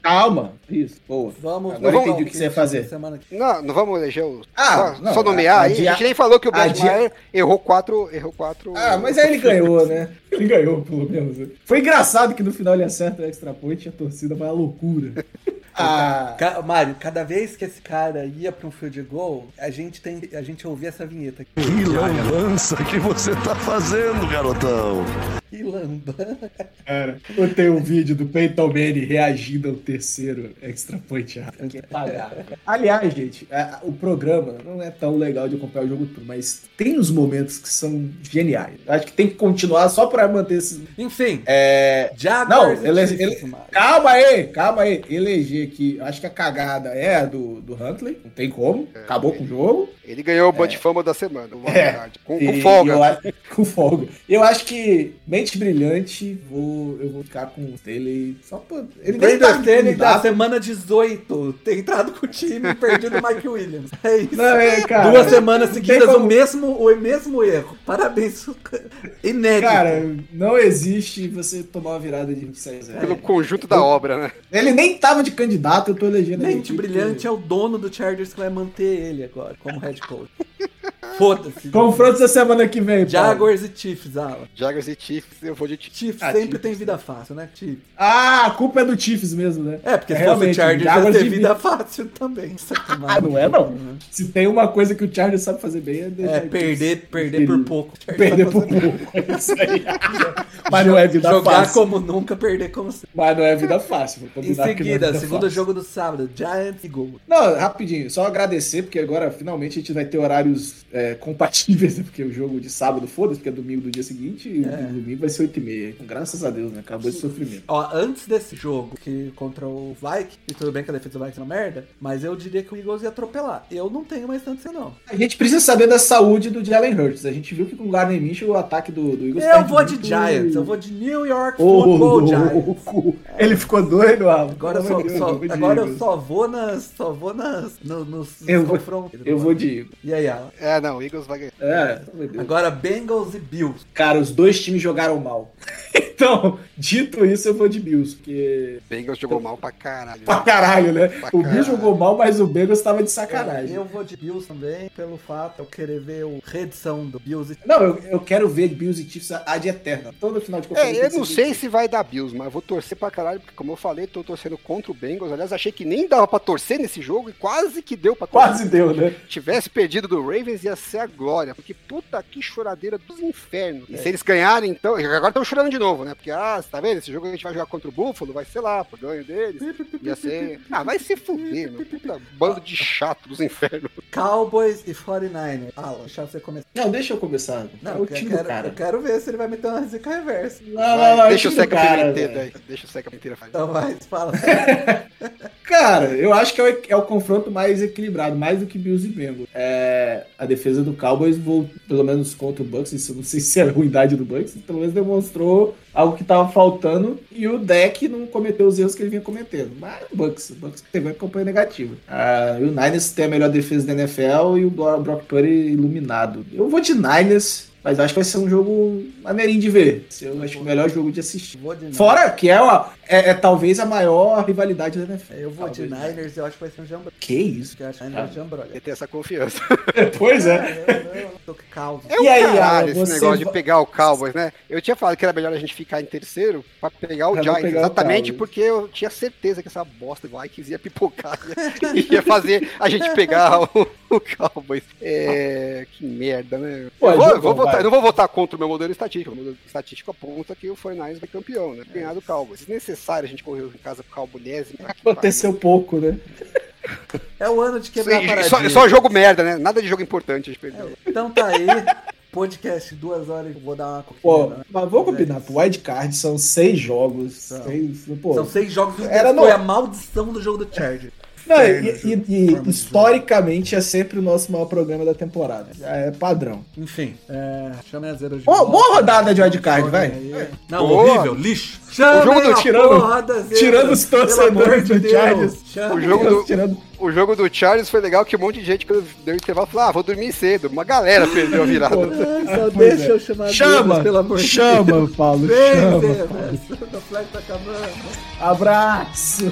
Calma. Isso, boa. Vamos, Agora vamos eu entendi o que você ia fazer. Semana que... Não, não vamos eleger os. Ah, só, não, só nomear a- adia- A gente nem falou que o Brad Meyer errou quatro. Errou quatro. Ah, mas aí ele (laughs) ganhou, né? (laughs) Ele ganhou, pelo menos. Foi engraçado que no final ele acerta o extra point e a torcida vai à loucura. Ah, Ca- Mário, cada vez que esse cara ia pra um field goal, a gente tem, a gente ouvia essa vinheta. Que lambança que você tá fazendo, garotão. Que lambã. cara, eu tenho um vídeo do Peyton Manning reagindo ao terceiro extra point errado. Que é pagar. Aliás, gente, a- o programa não é tão legal de acompanhar o jogo todo, mas tem uns momentos que são geniais. Acho que tem que continuar só pra manter esses. Enfim, É, Jaguars Não, ele- Chiefs, ele-. Calma aí, calma aí. Eleger aqui, acho que a cagada é a do, do Huntley, não tem como. Acabou com o jogo. Ele ganhou o Bud Fama da semana. É. Com, E- com folga. eu com folga. Eu acho que mente brilhante, vou, eu vou ficar com o Staley só por. Ele nem tá Staley da semana 18, ter entrado com o time e perdido o Mike Williams. (laughs) É isso. Não, é, cara. Duas semanas não tem seguidas o mesmo, o mesmo erro. Parabéns. (laughs) Inédito. Cara, não existe você tomar uma virada de 26 a 0. Pelo conjunto da obra, né? Ele nem tava de candidato, eu tô elegendo ele Mente brilhante é o dono do Chargers que vai manter ele agora, como head coach. Foda-se. Confrontos da semana que vem, Paulo. Jaguars e Chiefs, Alan. Jaguars e Chiefs, eu vou de Chiefs. Chiefs Ah, sempre Chiefs. tem vida fácil, né, Chiefs? Ah, a culpa é do Chiefs mesmo, né? É, porque se fosse o realmente, Chargers ia Jaguars ter de vida fácil também. (laughs) Ah, não é não. Se tem uma coisa que o Chargers sabe fazer bem é deixar É, perder, perder por pouco. Perder por pouco. É isso aí. (laughs) Mas não é vida Jogar fácil. como nunca, perder como sempre. Mas não é vida fácil. Em é seguida, vida segundo fácil. jogo do sábado, Giants e Gold. Não, rapidinho, só agradecer, porque agora finalmente a gente vai ter horários é, compatíveis, né? porque o jogo de sábado, foda-se, porque é domingo do dia seguinte, e É. domingo vai ser 8h30. Graças a Deus, né? Acabou esse sofrimento. Ó, antes desse jogo, que contra o Vikings, e tudo bem que a defesa do Vikings é uma merda, mas eu diria que o Eagles ia atropelar. Eu não tenho mais tanto assim, não. A gente precisa saber da saúde do Jalen Hurts. A gente viu que com o Gardner Minshew o ataque do, do Eagles Eu perde vou de muito- Giants, eu vou de New York Ô, Football Giants. louco. Ele ficou doido, Alan. Agora, eu só, só- agora eu só vou nas. Só vou nas. no- nos Eu vou-. Eu vou de. E aí, É, não, Não, o Eagles vai ganhar. É, Agora, Bengals e Bills. cara, os dois times jogaram mal. (laughs) Então, dito isso, eu vou de Bills, porque. Bengals jogou mal pra caralho. Pra caralho, né? Pra O Bills jogou mal, mas o Bengals tava de sacanagem. Eu vou de Bills também, pelo fato de eu querer ver o reedição do Bills. e- Não, eu, eu quero ver Bills e Chiefs ad eterna. Todo final de É, eu tem não que sei se vai dar Bills, mas eu vou torcer pra caralho, porque como eu falei, tô torcendo contra o Bengals. Aliás, achei que nem dava pra torcer nesse jogo e quase que deu pra torcer. Quase deu, né? tivesse perdido do Ravens, ia ser a glória. Porque puta que choradeira dos infernos. E se eles ganharem, então. Agora estão chorando de novo, né? Porque, ah, você tá vendo? Esse jogo a gente vai jogar contra o Buffalo, vai ser lá, pro ganho deles. Ia ser. Ah, vai se fuder, meu. Puta bando de chato dos infernos. Cowboys e 49ers. Alan, deixa você começar. Não, deixa eu começar. Não, é o eu, time quero, cara. eu quero ver se ele vai meter uma zica reversa. Não, não, não, é Deixa o Seca Pimenteira aí. Deixa o Seca Pimenteira fazer. Então vai, fala. (laughs) Cara, eu acho que é o, é o confronto mais equilibrado, mais do que Bills e Bengals. É, a defesa do Cowboys, vou, pelo menos contra o Bucks, isso não sei (laughs) se é a ruindade do Bucks, pelo menos demonstrou algo que tava faltando e o deck não cometeu os erros que ele vinha cometendo. Mas o Bucks, o Bucks teve uma campanha negativa. Ah, e o Niners tem a melhor defesa da NFL e o Brock Purdy iluminado. Eu vou de Niners, mas acho que vai ser um jogo maneirinho de ver. Eu acho que o melhor jogo de assistir. Vou de. Fora que é, uma, é, é talvez a maior rivalidade da NFL. Eu vou de Talvez. Niners, eu acho que vai ser um jambrolha. Que isso? Eu acho que Niners é jambrolha. Tem essa confiança. (laughs) pois é. Eu, eu, eu tô com causa. É um E aí, caralho esse você negócio de pegar o Cowboys, né? Eu tinha falado que era melhor a gente ficar em terceiro pra pegar o Pra Giants, pegar o exatamente Cowboys. porque eu tinha certeza que essa bosta do Vikings ia pipocar ia, (laughs) ia fazer a gente pegar o, (laughs) o Cowboys. É, que merda, né? Pô, eu vou, vou votar, vai. não vou votar contra o meu modelo estatístico. O modelo estatístico aponta que o 49ers vai campeão, né? Ganhar do Cowboys. Desnecessário a gente correr em casa pro Cowboys. Aconteceu pouco, né? É o ano de quebrar a Só, só jogo merda, né? Nada de jogo importante a gente perdeu. Então tá aí. Podcast, duas horas. Vou dar uma Pô, né? mas vamos combinar. Pro wildcard são seis jogos. São. Seis, pô. São seis jogos e um Era deles foi no- a maldição do jogo do Charger. Não, e, e- e de historicamente é sempre o nosso maior programa da temporada. É padrão. Enfim, é, chame a zero de Boa, boa rodada de wildcard, vai. Aí. Não, Boa. horrível, lixo. Chame jogo do tirando- tirando os torcedores de do Deus. Chargers. Chame. O jogo do- Tirando- O jogo do Charles foi legal que um monte de gente, quando deu intervalo, falou: Ah, vou dormir cedo. Uma galera perdeu a virada. Pô, Ai, Só deixa é. eu chamar a Chama, zebras, pelo amor de chama, Paulo, Deus. Vem, chama. zebras. O flag tá acabando. Abraço.